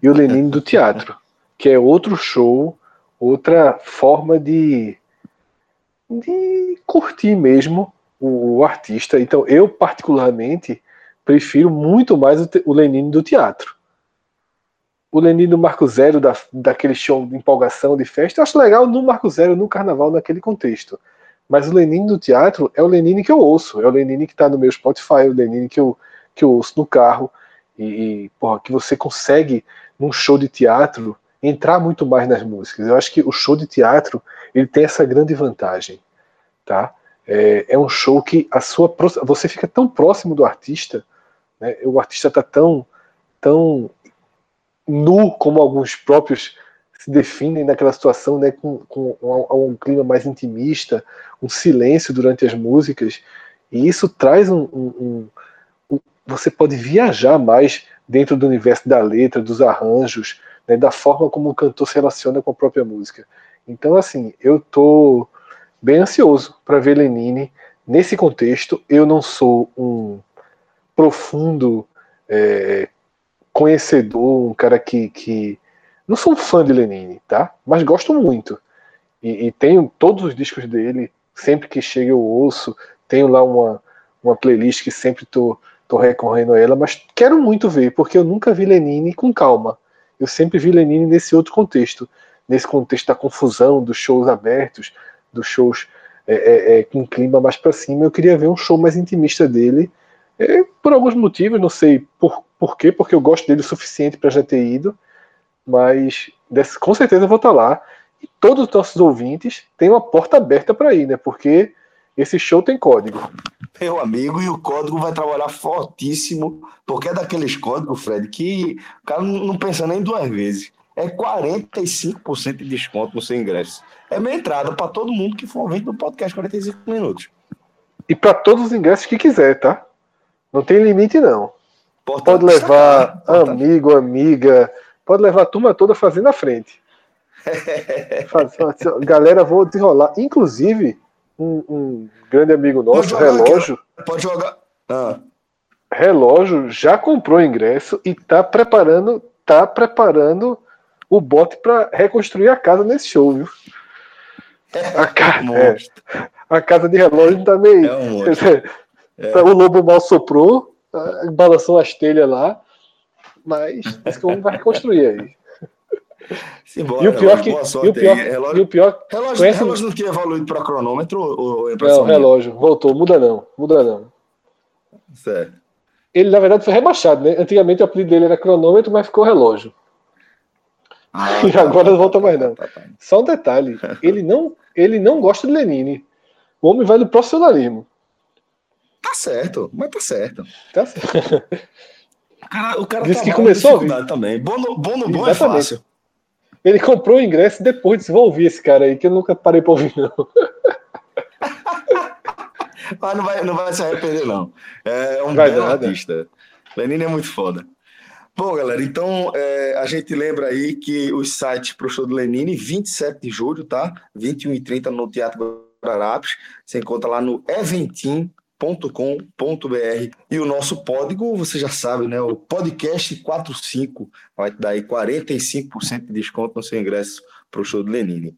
[SPEAKER 3] e o Lenine do teatro, que é outro show, outra forma de de curtir mesmo o, o artista. Então, eu particularmente prefiro muito mais o, o Lenine do teatro. O Lenine do Marco Zero, da, daquele show de empolgação, de festa, eu acho legal no Marco Zero, no carnaval, naquele contexto. Mas o Lenine do teatro é o Lenine que eu ouço, é o Lenine que está no meu Spotify, é o Lenine que eu, que eu ouço no carro, e, e porra, que você consegue, num show de teatro, entrar muito mais nas músicas. Eu acho que o show de teatro ele tem essa grande vantagem, tá? É, é um show que a sua você fica tão próximo do artista, né? O artista está tão tão nu como alguns próprios se definem naquela situação, né, com, com um, um, clima mais intimista, um silêncio durante as músicas, e isso traz um, um, um, você pode viajar mais dentro do universo da letra, dos arranjos, né, da forma como o cantor se relaciona com a própria música. Então, assim, eu tô bem ansioso para ver Lenine nesse contexto. Eu não sou um profundo é, conhecedor, um cara que, que não sou fã de Lenine, tá? Mas gosto muito. E, e, tenho todos os discos dele, sempre que chega eu ouço. Tenho lá uma, uma playlist que sempre tô, tô recorrendo a ela, mas quero muito ver, porque eu nunca vi Lenine com calma. Eu sempre vi Lenine nesse outro contexto, nesse contexto da confusão, dos shows abertos, dos shows é, é, é, com clima mais para cima. Eu queria ver um show mais intimista dele, é, por alguns motivos, não sei por, por quê, porque eu gosto dele o suficiente para já ter ido mas desse, com certeza eu vou estar lá. E todos os nossos ouvintes têm uma porta aberta para ir, né? Porque esse show tem código.
[SPEAKER 1] Meu amigo, e o código vai trabalhar fortíssimo, porque é daqueles códigos, Fred, que o cara não pensa nem duas vezes. É 45% de desconto no seu ingresso. É minha entrada para todo mundo que for ouvinte do podcast 45 minutos.
[SPEAKER 3] E para todos os ingressos que quiser, tá? Não tem limite, não. Portanto, Pode levar amigo, amiga, pode levar a turma toda fazendo a frente. Galera, vou desenrolar. Inclusive, um, um grande amigo nosso, Relógio.
[SPEAKER 1] Aqui, pode jogar. Ah.
[SPEAKER 3] Relógio já comprou ingresso e tá preparando, tá preparando o bote para reconstruir a casa nesse show, viu? A, ca... é, a casa de relógio tá meio. É um é. O lobo mal soprou, balançou as telhas lá mas esse que o homem vai reconstruir aí.
[SPEAKER 1] Simbora,
[SPEAKER 3] e o pior que. E o pior, relógio, e o pior
[SPEAKER 1] relógio, conhece... relógio não tinha evoluído para cronômetro ou
[SPEAKER 3] é Não, relógio, voltou, muda não, muda não.
[SPEAKER 1] Certo.
[SPEAKER 3] Ele, na verdade, foi rebaixado, né? Antigamente o apelido dele era cronômetro, mas ficou relógio. Ah, e agora não volta mais, não. Tá, tá, tá. Só um detalhe: ele não ele não gosta de Lenine. O homem vai do profissionalismo.
[SPEAKER 1] Tá certo, mas tá certo.
[SPEAKER 3] Tá certo.
[SPEAKER 1] O cara, o cara
[SPEAKER 3] Disse que
[SPEAKER 1] trabalha
[SPEAKER 3] começou a
[SPEAKER 1] também. Bom no bom, é fácil.
[SPEAKER 3] Ele comprou o ingresso e depois disse: Vou ouvir esse cara aí, que eu nunca parei pra ouvir, não.
[SPEAKER 1] Mas não vai, não vai se arrepender, não. É um
[SPEAKER 3] Vai
[SPEAKER 1] belo
[SPEAKER 3] nada.
[SPEAKER 1] artista. Lenine é muito foda. Bom, galera, então é, a gente lembra aí que os sites pro show do Lenine, 27 de julho, tá? 21 e 30 no Teatro Guararapes. Você encontra lá no eventim.com.br. E o nosso código, você já sabe, né? O podcast 45 vai te dar aí 45% de desconto no seu ingresso pro show do Lenine.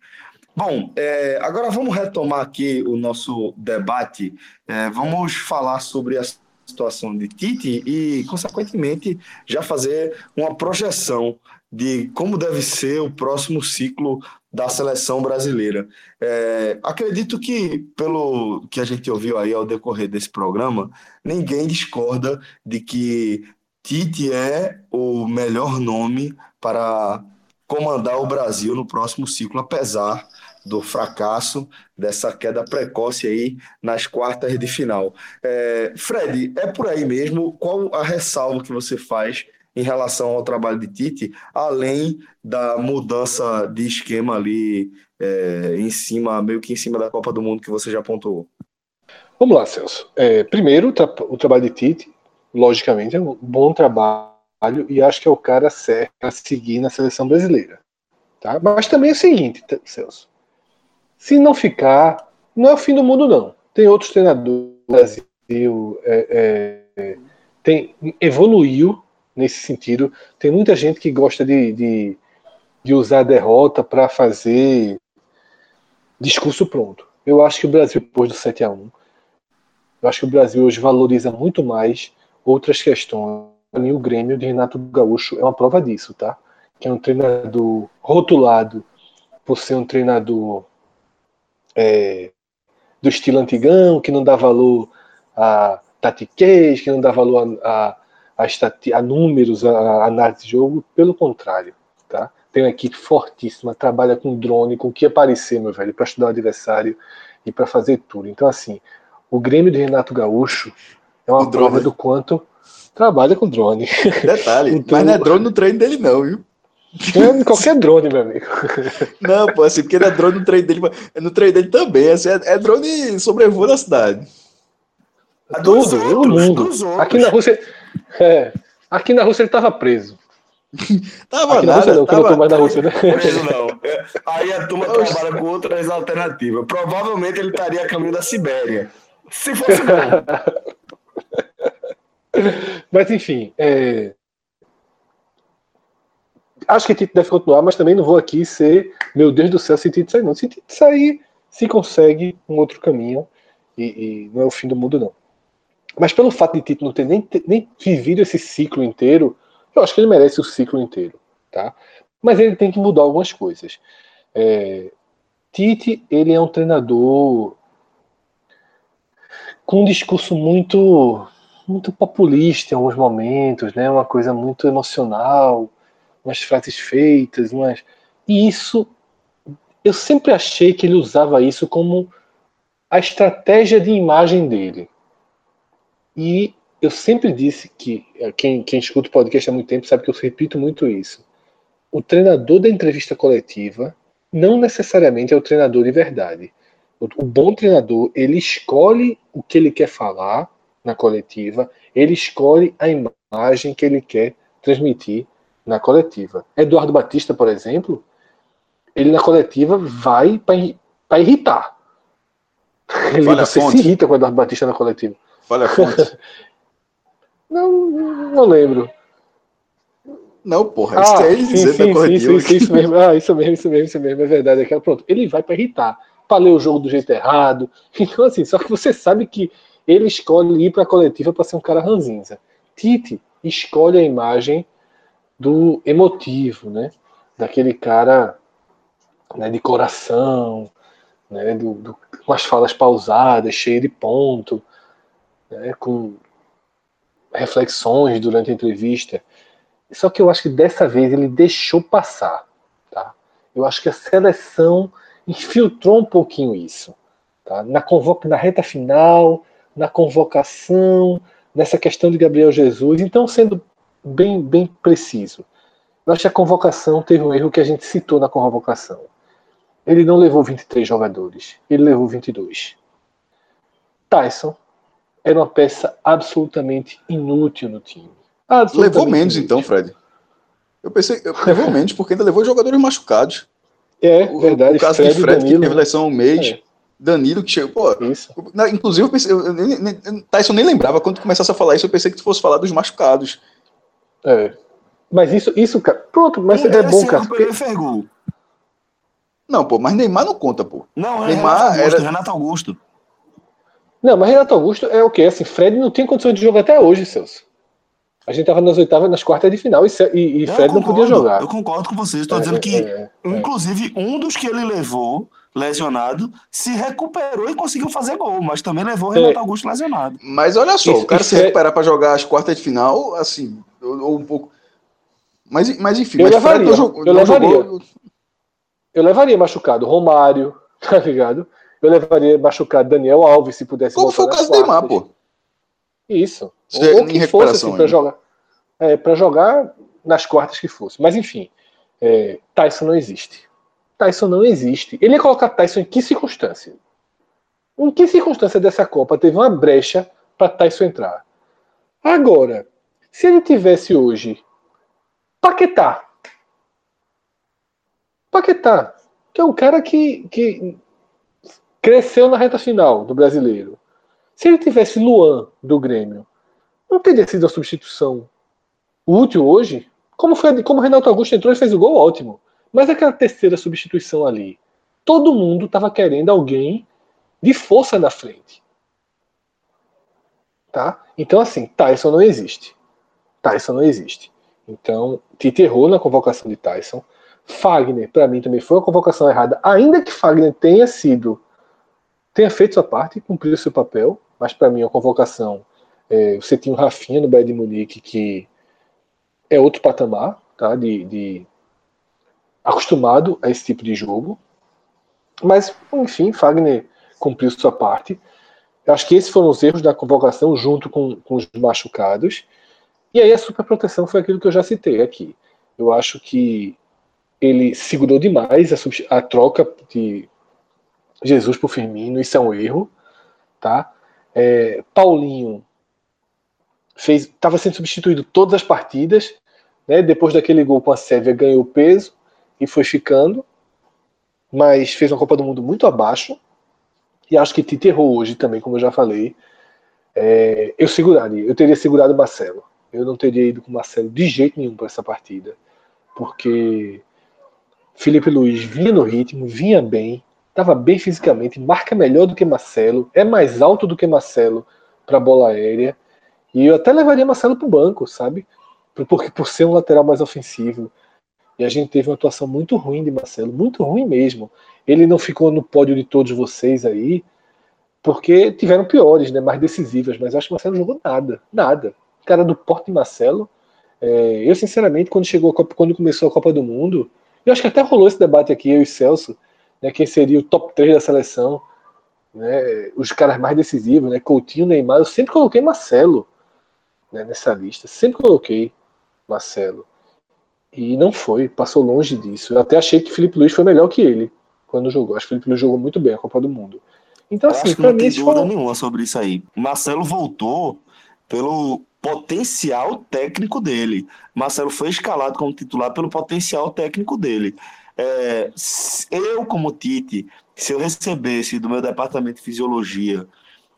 [SPEAKER 1] Bom, é, agora vamos retomar aqui o nosso debate. É, vamos falar sobre a situação de Tite e, consequentemente, já fazer uma projeção de como deve ser o próximo ciclo da seleção brasileira. É, acredito que, pelo que a gente ouviu aí ao decorrer desse programa, ninguém discorda de que Tite é o melhor nome para comandar o Brasil no próximo ciclo, apesar do fracasso dessa queda precoce aí nas quartas de final. É, Fred, é por aí mesmo? Qual a ressalva que você faz em relação ao trabalho de Tite, além da mudança de esquema ali é, em cima, meio que em cima da Copa do Mundo que você já apontou?
[SPEAKER 3] Vamos lá, Celso. É, primeiro, o, tra o trabalho de Tite, logicamente, é um bom trabalho e acho que é o cara certo a seguir na seleção brasileira. Tá? Mas também é o seguinte, Celso. Se não ficar, não é o fim do mundo, não. Tem outros treinadores Brasil, é, é, tem, evoluiu nesse sentido. Tem muita gente que gosta de, de, de usar a derrota para fazer discurso pronto. Eu acho que o Brasil, depois do 7 a 1 eu acho que o Brasil hoje valoriza muito mais outras questões. E o Grêmio de Renato Gaúcho é uma prova disso, tá? Que é um treinador rotulado por ser um treinador é, do estilo antigão, que não dá valor a tatiquez, que não dá valor a, a, a, estati, a números, a, a análise de jogo. Pelo contrário, tá? Tem uma equipe fortíssima, trabalha com drone, com o que aparecer, meu velho, para estudar o adversário e para fazer tudo. Então, assim, o Grêmio de Renato Gaúcho é uma
[SPEAKER 6] O
[SPEAKER 3] prova
[SPEAKER 6] drone.
[SPEAKER 3] do quanto trabalha com drone.
[SPEAKER 6] Detalhe,
[SPEAKER 3] Então-
[SPEAKER 6] mas não é drone no treino dele, não, viu?
[SPEAKER 3] É Qualquer drone, meu amigo.
[SPEAKER 6] Não, pô, assim, porque não é drone no treino dele, mas no treino dele também, assim, é, é drone sobrevoando a cidade.
[SPEAKER 3] Tudo, o
[SPEAKER 1] outros,
[SPEAKER 3] mundo. Aqui na Rússia. É, aqui na Rússia ele estava preso.
[SPEAKER 6] Tava
[SPEAKER 3] Aqui na Rússia
[SPEAKER 6] nada,
[SPEAKER 3] não, que eu não tô
[SPEAKER 6] tava,
[SPEAKER 3] mais na Rússia, né?
[SPEAKER 1] Preso não. É, Aí a turma trabalha com outras alternativas. Provavelmente ele estaria a caminho da Sibéria. Se fosse bom.
[SPEAKER 3] Mas enfim, é... acho que Tite deve continuar, mas também não vou aqui ser, meu Deus do céu, se Tite sair, não. Se Tite sair, se consegue um outro caminho e, e não é o fim do mundo, não. Mas pelo fato de Tite não ter nem, nem vivido esse ciclo inteiro, eu acho que ele merece o ciclo inteiro, tá? Mas ele tem que mudar algumas coisas. É, Tite, ele é um treinador com um discurso muito muito populista em alguns momentos, né? Uma coisa muito emocional, umas frases feitas, umas e isso eu sempre achei que ele usava isso como a estratégia de imagem dele. E eu sempre disse que quem, quem escuta o podcast há muito tempo sabe que eu repito muito isso. O treinador da entrevista coletiva não necessariamente é o treinador de verdade. O, bom treinador, ele escolhe o que ele quer falar na coletiva, ele escolhe a imagem que ele quer transmitir na coletiva. Eduardo Batista, por exemplo, ele na coletiva vai para irritar. Ele
[SPEAKER 6] a
[SPEAKER 3] você se irrita com o Eduardo Batista na coletiva.
[SPEAKER 6] Olha a fonte.
[SPEAKER 3] Não, não lembro.
[SPEAKER 6] Não, porra, isso é ele
[SPEAKER 3] Ah, sim,
[SPEAKER 6] dizendo
[SPEAKER 3] sim,
[SPEAKER 6] da corretiva.
[SPEAKER 3] sim, sim, isso mesmo. Ah, isso mesmo, isso mesmo, isso mesmo, é verdade. Aquela, pronto, ele vai para irritar, para ler o jogo do jeito errado. Então, assim, só que você sabe que ele escolhe ir para a coletiva para ser um cara ranzinza. Tite escolhe a imagem do emotivo, né? Daquele cara né, de coração, né, do, do, com as falas pausadas, cheio de ponto, né, com reflexões durante a entrevista. Só que eu acho que dessa vez ele deixou passar. Tá? Eu acho que a seleção infiltrou um pouquinho isso. Tá? Na, convoca, na reta final, na convocação, nessa questão de Gabriel Jesus. Então, sendo bem, bem preciso, eu acho que a convocação teve um erro que a gente citou na convocação. Ele não levou 23 jogadores, ele levou 22. Tyson era uma peça absolutamente inútil no time.
[SPEAKER 6] levou menos inútil. então, Fred. Eu pensei, eu, levou menos porque ainda levou jogadores machucados.
[SPEAKER 3] É, o, verdade.
[SPEAKER 6] O caso Fred de Fred, Danilo, que teve lesão há um mês. É. Danilo, que chegou. Pô, isso. inclusive, eu pensei, eu, eu, eu, Tyson nem lembrava quando começasse a falar isso, eu pensei que tu fosse falar dos machucados.
[SPEAKER 3] É. Mas isso, isso, cara. Pronto, mas é, é bom, cara. Porque...
[SPEAKER 6] Não, pô, mas Neymar não conta, pô.
[SPEAKER 1] Não, é Neymar Renato Augusto, era... Renato Augusto.
[SPEAKER 3] Não, mas Renato Augusto é o quê? Assim, Fred não tem condições de jogar até hoje, Celso. A gente tava nas oitavas, nas quartas de final e, e, e Fred concordo, não podia jogar.
[SPEAKER 1] Eu concordo com vocês. Estou é, dizendo que, é, é, inclusive, um dos que ele levou lesionado se recuperou e conseguiu fazer gol, mas também levou o Renato é. Augusto lesionado.
[SPEAKER 6] Mas olha só, o cara se recuperar para jogar as quartas de final, assim, ou, ou um pouco. Mas, mas enfim,
[SPEAKER 3] eu
[SPEAKER 6] mas
[SPEAKER 3] levaria. eu, levaria. Jogou... eu levaria machucado Romário, tá ligado? Eu levaria machucado Daniel Alves se pudesse.
[SPEAKER 6] Como foi o caso do Neymar, pô?
[SPEAKER 3] Isso. Ou, ou que fosse assim, para jogar. É, para jogar nas quartas que fosse. Mas enfim, é, Tyson não existe. Tyson não existe. Ele ia colocar Tyson em que circunstância? Em que circunstância dessa Copa teve uma brecha para Tyson entrar? Agora, se ele tivesse hoje Paquetá. Paquetá, que é um cara que, que cresceu na reta final do brasileiro. Se ele tivesse Luan do Grêmio, não teria sido a substituição útil hoje? Como foi como o Renato Augusto entrou e fez o gol ótimo. Mas aquela terceira substituição ali, todo mundo estava querendo alguém de força na frente. Tá? Então assim, Tyson não existe. Tyson não existe. Então, Tite errou na convocação de Tyson. Fagner, para mim, também foi uma convocação errada, ainda que Fagner tenha sido, tenha feito sua parte, cumpriu seu papel, mas para mim a convocação, é, você tinha o Rafinha no Bayern de Munique, que é outro patamar, tá, de, de acostumado a esse tipo de jogo. Mas, enfim, Fagner cumpriu sua parte. Eu acho que esses foram os erros da convocação, junto com, com os machucados. E aí a superproteção foi aquilo que eu já citei aqui. Eu acho que ele segurou demais a, a troca de Jesus por Firmino, isso é um erro. Tá? É, Paulinho fez estava sendo substituído todas as partidas. Né? Depois daquele gol com a Sérvia, ganhou peso e foi ficando, mas fez uma Copa do Mundo muito abaixo. E acho que Tite errou hoje também, como eu já falei. É, eu seguraria, eu teria segurado o Marcelo. Eu não teria ido com o Marcelo de jeito nenhum para essa partida, porque Felipe Luiz vinha no ritmo, vinha bem, estava bem fisicamente, marca melhor do que Marcelo, é mais alto do que Marcelo para bola aérea. E eu até levaria Marcelo para o banco, sabe? Porque por ser um lateral mais ofensivo, e a gente teve uma atuação muito ruim de Marcelo, muito ruim mesmo. Ele não ficou no pódio de todos vocês aí, porque tiveram piores, né, mais decisivas, mas acho que Marcelo jogou nada, nada. Cara do porte de Marcelo, é, eu sinceramente, quando chegou Copa, quando começou a Copa do Mundo, eu acho que até rolou esse debate aqui, eu e Celso, né, quem seria o top 3 da seleção, né, os caras mais decisivos, né, Coutinho, Neymar, eu sempre coloquei Marcelo né, nessa lista, sempre coloquei Marcelo. E não foi, passou longe disso. Eu até achei que Felipe Luiz foi melhor que ele quando jogou. Acho que Felipe Luiz jogou muito bem a Copa do Mundo. Então,
[SPEAKER 1] Eu assim, não tem dúvida foi... nenhuma sobre isso aí. Marcelo voltou pelo potencial técnico dele. Marcelo foi escalado como titular pelo potencial técnico dele. É, eu, como Tite, se eu recebesse do meu departamento de fisiologia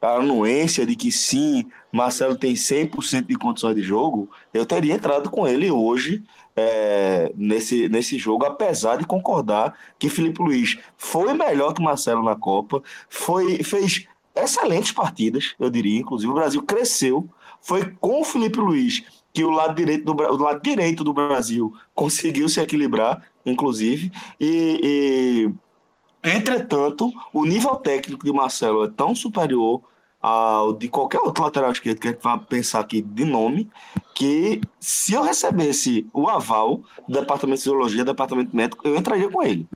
[SPEAKER 1] a anuência de que sim, Marcelo tem 100% de condições de jogo, eu teria entrado com ele hoje é, nesse, nesse jogo, apesar de concordar que Felipe Luiz foi melhor que Marcelo na Copa, foi, fez excelentes partidas, eu diria, inclusive o Brasil cresceu, foi com o Felipe Luiz que o lado direito do, o lado direito do Brasil conseguiu se equilibrar, inclusive, e, e entretanto, o nível técnico de Marcelo é tão superior ao de qualquer outro lateral esquerdo que a gente vai pensar aqui de nome, que se eu recebesse o aval do departamento de fisiologia, do departamento médico, eu entraria com ele.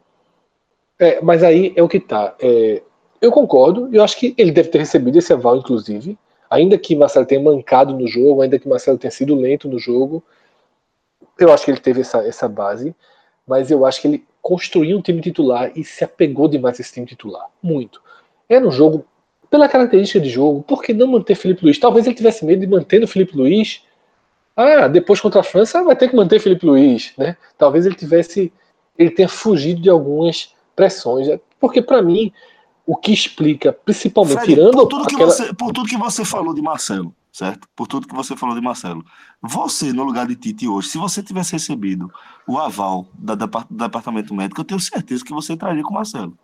[SPEAKER 3] É, mas aí é o que tá. É, eu concordo, eu acho que ele deve ter recebido esse aval, inclusive. Ainda que Marcelo tenha mancado no jogo, ainda que Marcelo tenha sido lento no jogo, eu acho que ele teve essa, essa base, mas eu acho que ele construiu um time titular e se apegou demais a esse time titular. Muito. Era um jogo, pela característica de jogo, por que não manter Felipe Luiz? Talvez ele tivesse medo de manter o Felipe Luiz. Ah, depois contra a França vai ter que manter Felipe Luiz, né? Talvez ele tivesse, ele tenha fugido de algumas pressões, porque para mim o que explica, principalmente
[SPEAKER 1] Fred,
[SPEAKER 3] tirando
[SPEAKER 1] por tudo,
[SPEAKER 3] aquela...
[SPEAKER 1] que você, por tudo que você falou de Marcelo, certo? Por tudo que você falou de Marcelo. Você, no lugar de Tite hoje, se você tivesse recebido o aval da, da, do departamento médico, eu tenho certeza que você entraria com o Marcelo.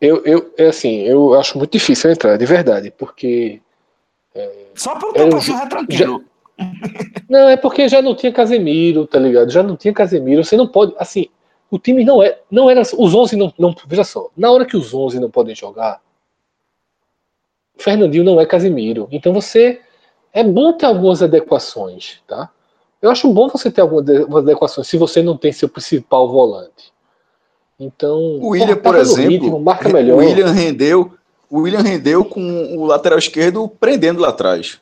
[SPEAKER 3] Eu, eu, é assim, eu acho muito difícil entrar, de verdade, porque.
[SPEAKER 1] Só pelo teu
[SPEAKER 3] eu
[SPEAKER 1] perfil
[SPEAKER 3] já-
[SPEAKER 1] retranqueiro.
[SPEAKER 3] Não, é porque já não tinha Casemiro, tá ligado? Já não tinha Casemiro. Você não pode. Assim, o time não é. Não era. Os 11 não, não. Veja só, na hora que os 11 não podem jogar, o Fernandinho não é Casemiro. Então você. É bom ter algumas adequações, tá? Eu acho bom você ter algumas ade- algumas adequações se você não tem seu principal volante. Então.
[SPEAKER 6] O William, por exemplo,
[SPEAKER 3] ritmo, marca
[SPEAKER 6] o
[SPEAKER 3] melhor.
[SPEAKER 6] William rendeu, o William rendeu com o lateral esquerdo prendendo lá atrás.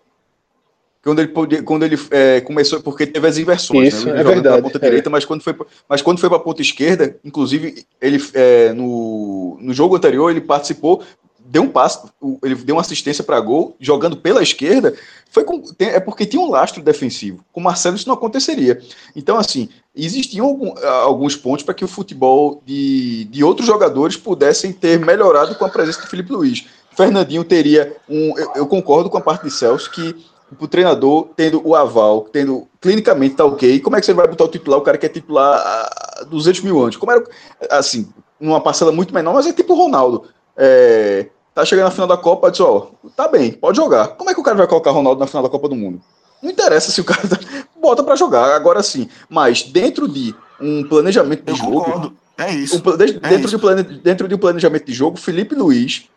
[SPEAKER 6] Quando ele, podia, quando ele é, começou, porque teve as inversões,
[SPEAKER 3] Isso,
[SPEAKER 6] né? O William
[SPEAKER 3] é verdade,
[SPEAKER 6] ponta
[SPEAKER 3] é.
[SPEAKER 6] direita, mas quando foi, mas quando foi para a ponta esquerda, inclusive ele é, no, no jogo anterior ele participou, deu um passe, o- ele deu uma assistência para gol, jogando pela esquerda, foi com, tem- é porque tinha um lastro defensivo. Com o Marcelo isso não aconteceria. Então, assim, existiam algum- alguns pontos para que o futebol de, de outros jogadores pudessem ter melhorado com a presença de Felipe Luiz. Fernandinho teria um. Eu, eu concordo com a parte de Celso que o treinador, tendo o aval, tendo clinicamente tá ok, como é que você vai botar o titular, o cara que é titular há 200 mil anos? Como era, assim, numa parcela muito menor, mas é tipo o Ronaldo. É, tá chegando na final da Copa, diz, ó, tá bem, pode jogar. Como é que o cara vai colocar Ronaldo na final da Copa do Mundo? Não interessa se o cara tá- bota pra jogar, agora sim. Mas dentro de um planejamento de
[SPEAKER 1] Eu
[SPEAKER 6] jogo,
[SPEAKER 1] concordo. É isso.
[SPEAKER 6] um de-
[SPEAKER 1] É
[SPEAKER 6] dentro,
[SPEAKER 1] isso.
[SPEAKER 6] de um plane- dentro de um planejamento de jogo, Felipe Luiz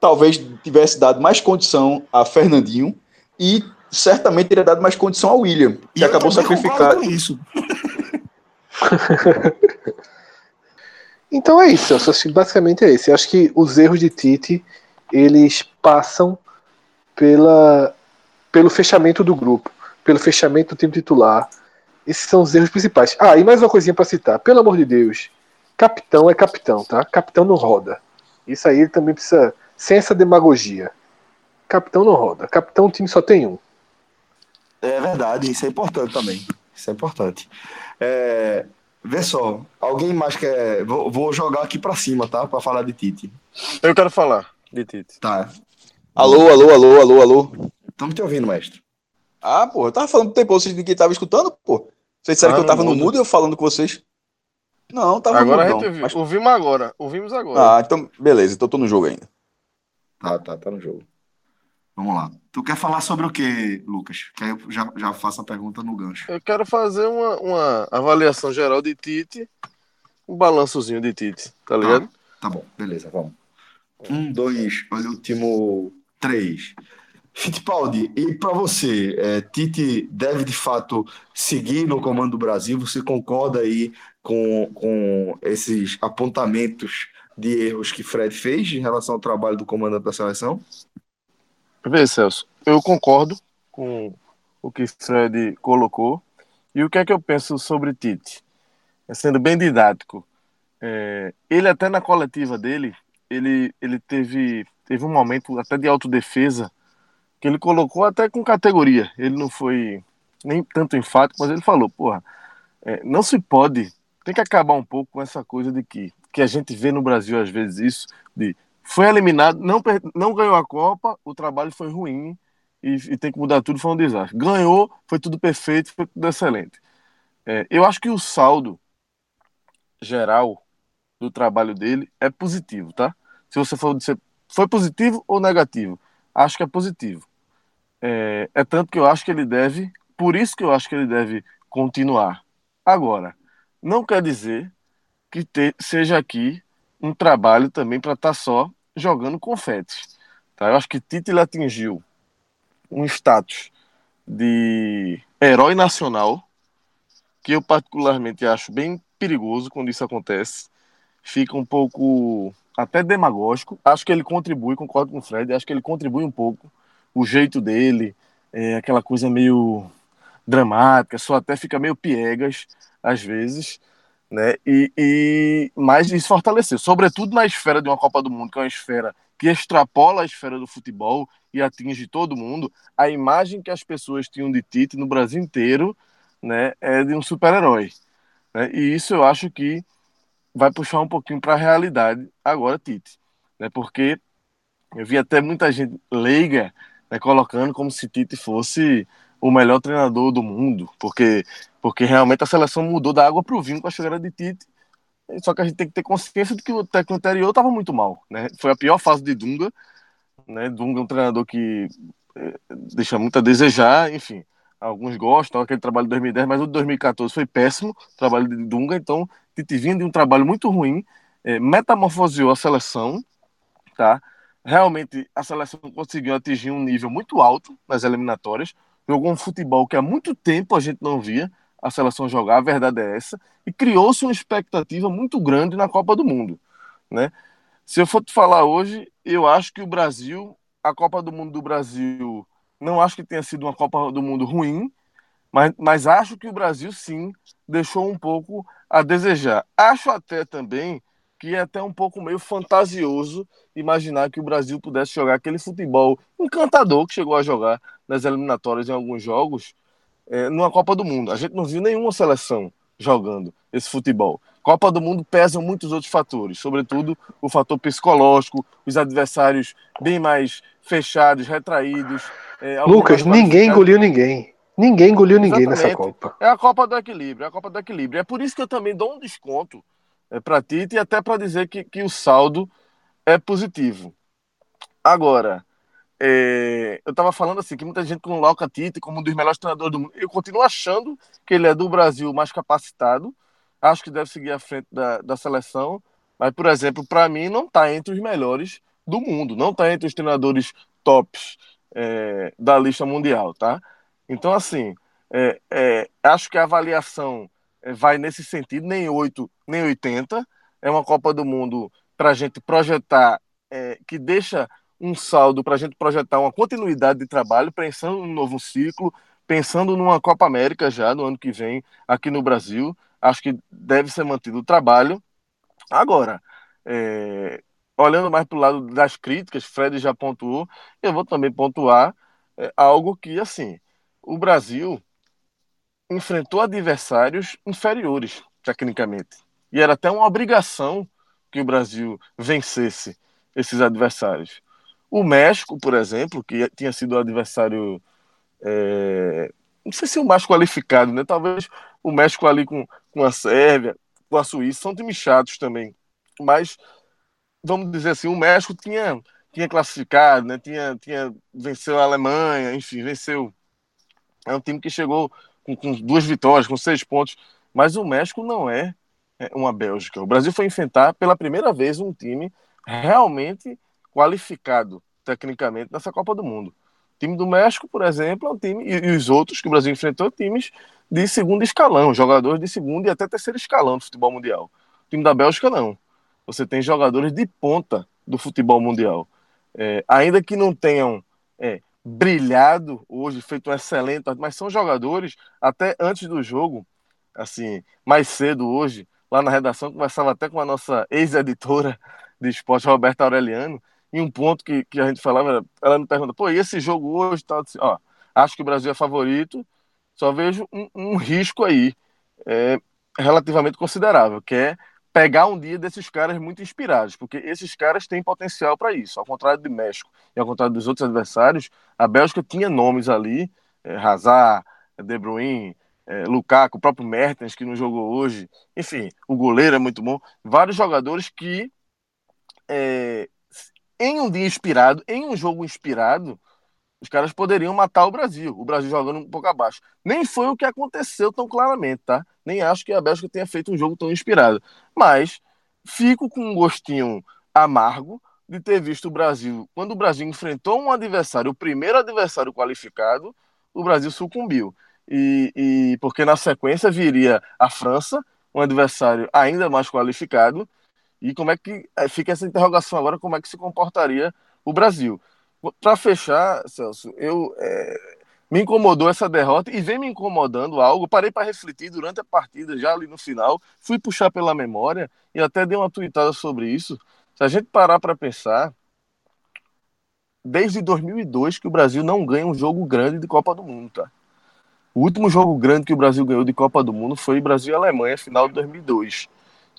[SPEAKER 6] talvez tivesse dado mais condição a Fernandinho e certamente teria dado mais condição ao William, que
[SPEAKER 1] E
[SPEAKER 6] acabou
[SPEAKER 1] com isso.
[SPEAKER 3] Então é isso. Acho que basicamente é isso. Eu acho que os erros de Tite eles passam pela, pelo fechamento do grupo, pelo fechamento do time titular. Esses são os erros principais. Ah, e mais uma coisinha para citar. Pelo amor de Deus, capitão é capitão, tá? Capitão não roda. Isso aí ele também precisa, sem essa demagogia. Capitão não roda. Capitão o time só tem um.
[SPEAKER 1] É verdade, isso é importante também. Isso é importante. É, vê só, alguém mais quer. Vou, vou jogar aqui pra cima, tá? Pra falar de Tite.
[SPEAKER 5] Eu quero falar de Tite.
[SPEAKER 1] Tá.
[SPEAKER 6] Alô, alô, alô, alô, alô.
[SPEAKER 1] Estamos te ouvindo, mestre.
[SPEAKER 6] Ah, pô, eu tava falando pro tempo, vocês ninguém tava escutando, pô. Vocês disseram
[SPEAKER 5] Ah,
[SPEAKER 6] que eu tava
[SPEAKER 5] no
[SPEAKER 6] no
[SPEAKER 5] mudo.
[SPEAKER 6] e eu falando com vocês. Não, tava
[SPEAKER 5] Agora a
[SPEAKER 6] no
[SPEAKER 5] gente
[SPEAKER 6] mudo.
[SPEAKER 5] ouviu.
[SPEAKER 6] Mas...
[SPEAKER 5] Ouvimos agora. Ouvimos agora.
[SPEAKER 6] Ah, então, beleza, então eu tô no jogo ainda.
[SPEAKER 1] Tá, tá, tá no jogo. Vamos lá. Tu quer falar sobre o que, Lucas? Que aí eu já, já faço a pergunta no gancho.
[SPEAKER 5] Eu quero fazer uma, uma avaliação geral de Tite. Um balançozinho de Tite, tá ligado?
[SPEAKER 1] Tá bom, beleza, vamos. Um, dois, olha o último três. Fittipaldi, e para você, é, Tite deve de fato seguir no comando do Brasil? Você concorda aí com, com esses apontamentos de erros que Fred fez em relação ao trabalho do comandante da seleção?
[SPEAKER 5] Vê, Celso, eu concordo com o que Fred colocou. E o que é que eu penso sobre Tite? É, Sendo bem didático, é, ele até na coletiva dele, ele, ele teve, teve um momento até de autodefesa que ele colocou até com categoria. Ele não foi nem tanto enfático, mas ele falou, porra, é, não se pode, tem que acabar um pouco com essa coisa de que, que a gente vê no Brasil às vezes isso, de foi eliminado, não, não ganhou a Copa, o trabalho foi ruim e, e tem que mudar tudo, foi um desastre. Ganhou, foi tudo perfeito, foi tudo excelente. É, eu acho que o saldo geral do trabalho dele é positivo, tá? Se você for dizer foi positivo ou negativo, acho que é positivo. É, é tanto que eu acho que ele deve, por isso que eu acho que ele deve continuar. Agora, não quer dizer que te- seja aqui um trabalho também para estar só jogando confetes. Tá? Eu acho que Tite ele atingiu um status de herói nacional que eu particularmente acho bem perigoso quando isso acontece. fica um pouco até demagógico. Acho que ele contribui, concordo com o Fred, acho que ele contribui um pouco. O jeito dele, é aquela coisa meio dramática, só até fica meio piegas às vezes, né? E, e mas isso fortaleceu, sobretudo na esfera de uma Copa do Mundo, que é uma esfera que extrapola a esfera do futebol e atinge todo mundo. A imagem que as pessoas tinham de Tite no Brasil inteiro, né, é de um super-herói. Né? E isso eu acho que vai puxar um pouquinho para a realidade agora, Tite. Né? Porque eu vi até muita gente leiga né, colocando como se Tite fosse o melhor treinador do mundo, porque, porque realmente a seleção mudou da água para o vinho com a chegada de Tite. Só que a gente tem que ter consciência de que o técnico anterior estava muito mal. Né? Foi a pior fase de Dunga. Né? Dunga é um treinador que é, deixa muito a desejar, enfim alguns gostam, aquele trabalho de 2010, mas o de 2014 foi péssimo, trabalho de Dunga, então Tite vinha de um trabalho muito ruim, é, metamorfoseou a seleção, tá? Realmente a seleção conseguiu atingir um nível muito alto nas eliminatórias, jogou um futebol que há muito tempo a gente não via a seleção jogar, a verdade é essa, e criou-se uma expectativa muito grande na Copa do Mundo, né? Se eu for te falar hoje, eu acho que o Brasil, a Copa do Mundo do Brasil não acho que tenha sido uma Copa do Mundo ruim, mas, mas acho que o Brasil sim deixou um pouco a desejar. Acho até também que é até um pouco meio fantasioso imaginar que o Brasil pudesse jogar aquele futebol encantador que chegou a jogar nas eliminatórias em alguns jogos é, numa Copa do Mundo. A gente não viu nenhuma seleção jogando esse futebol. Copa do Mundo pesam muitos outros fatores, sobretudo o fator psicológico, os adversários bem mais fechados, retraídos.
[SPEAKER 3] É, Lucas, ninguém engoliu ninguém. Ninguém engoliu ninguém nessa Copa.
[SPEAKER 5] É a Copa do Equilíbrio, é a Copa do Equilíbrio. É por isso que eu também dou um desconto é, para Tite e até para dizer que, que o saldo é positivo. Agora, é, eu estava falando assim que muita gente coloca Tite como um dos melhores treinadores do mundo. Eu continuo achando que ele é do Brasil mais capacitado, acho que deve seguir à frente da, da seleção, mas, por exemplo, para mim não está entre os melhores do mundo, não está entre os treinadores tops é, da lista mundial, tá? Então, assim, é, é, acho que a avaliação é, vai nesse sentido, nem 8, nem 80. É uma Copa do Mundo para a gente projetar, é, que deixa um saldo para a gente projetar uma continuidade de trabalho, pensando num novo ciclo, pensando numa Copa América já no ano que vem aqui no Brasil acho que deve ser mantido o trabalho. Agora, é, olhando mais para o lado das críticas, Fred já pontuou, eu vou também pontuar é, algo que, assim, o Brasil enfrentou adversários inferiores, tecnicamente. E era até uma obrigação que o Brasil vencesse esses adversários. O México, por exemplo, que tinha sido o adversário é, não sei se o mais qualificado, né? Talvez o México ali com, com a Sérvia, com a Suíça, são times chatos também. Mas, vamos dizer assim, o México tinha, tinha classificado, né? Tinha, tinha, venceu a Alemanha, enfim, venceu. É um time que chegou com, com duas vitórias, com seis pontos. Mas o México não é, é uma Bélgica. O Brasil foi enfrentar pela primeira vez um time realmente qualificado tecnicamente nessa Copa do Mundo time do México, por exemplo, é um time, e, e os outros que o Brasil enfrentou, times de segundo escalão, jogadores de segundo e até terceiro escalão do futebol mundial. O time da Bélgica, não. Você tem jogadores de ponta do futebol mundial. É, ainda que não tenham é, brilhado hoje, feito um excelente, mas são jogadores, até antes do jogo, assim, mais cedo hoje, lá na redação, conversava até com a nossa ex-editora de esporte, Roberta Aureliano, e um ponto que, que a gente falava, ela me pergunta, pô, e esse jogo hoje? Tá, assim, ó, acho que o Brasil é favorito, só vejo um, um risco aí é, relativamente considerável, que é pegar um dia desses caras muito inspirados, porque esses caras têm potencial para isso. Ao contrário do México e ao contrário dos outros adversários, a Bélgica tinha nomes ali, é, Hazard, De Bruyne, é, Lukaku, o próprio Mertens, que não jogou hoje, enfim, o goleiro é muito bom, vários jogadores que é, em um dia inspirado, em um jogo inspirado, os caras poderiam matar o Brasil, o Brasil jogando um pouco abaixo. Nem foi o que aconteceu tão claramente, tá? Nem acho que a Bélgica tenha feito um jogo tão inspirado. Mas fico com um gostinho amargo de ter visto o Brasil, quando o Brasil enfrentou um adversário, o primeiro adversário qualificado, o Brasil sucumbiu. E, e porque na sequência viria a França, um adversário ainda mais qualificado, E como é que é, fica essa interrogação agora, como é que se comportaria o Brasil? Para fechar, Celso, eu é, me incomodou essa derrota e vem me incomodando algo. Parei para refletir durante a partida, já ali no final, fui puxar pela memória e até dei uma tweetada sobre isso. Se a gente parar para pensar, desde 2002 que o Brasil não ganha um jogo grande de Copa do Mundo, tá? O último jogo grande que o Brasil ganhou de Copa do Mundo foi Brasil e Alemanha, final de 2002.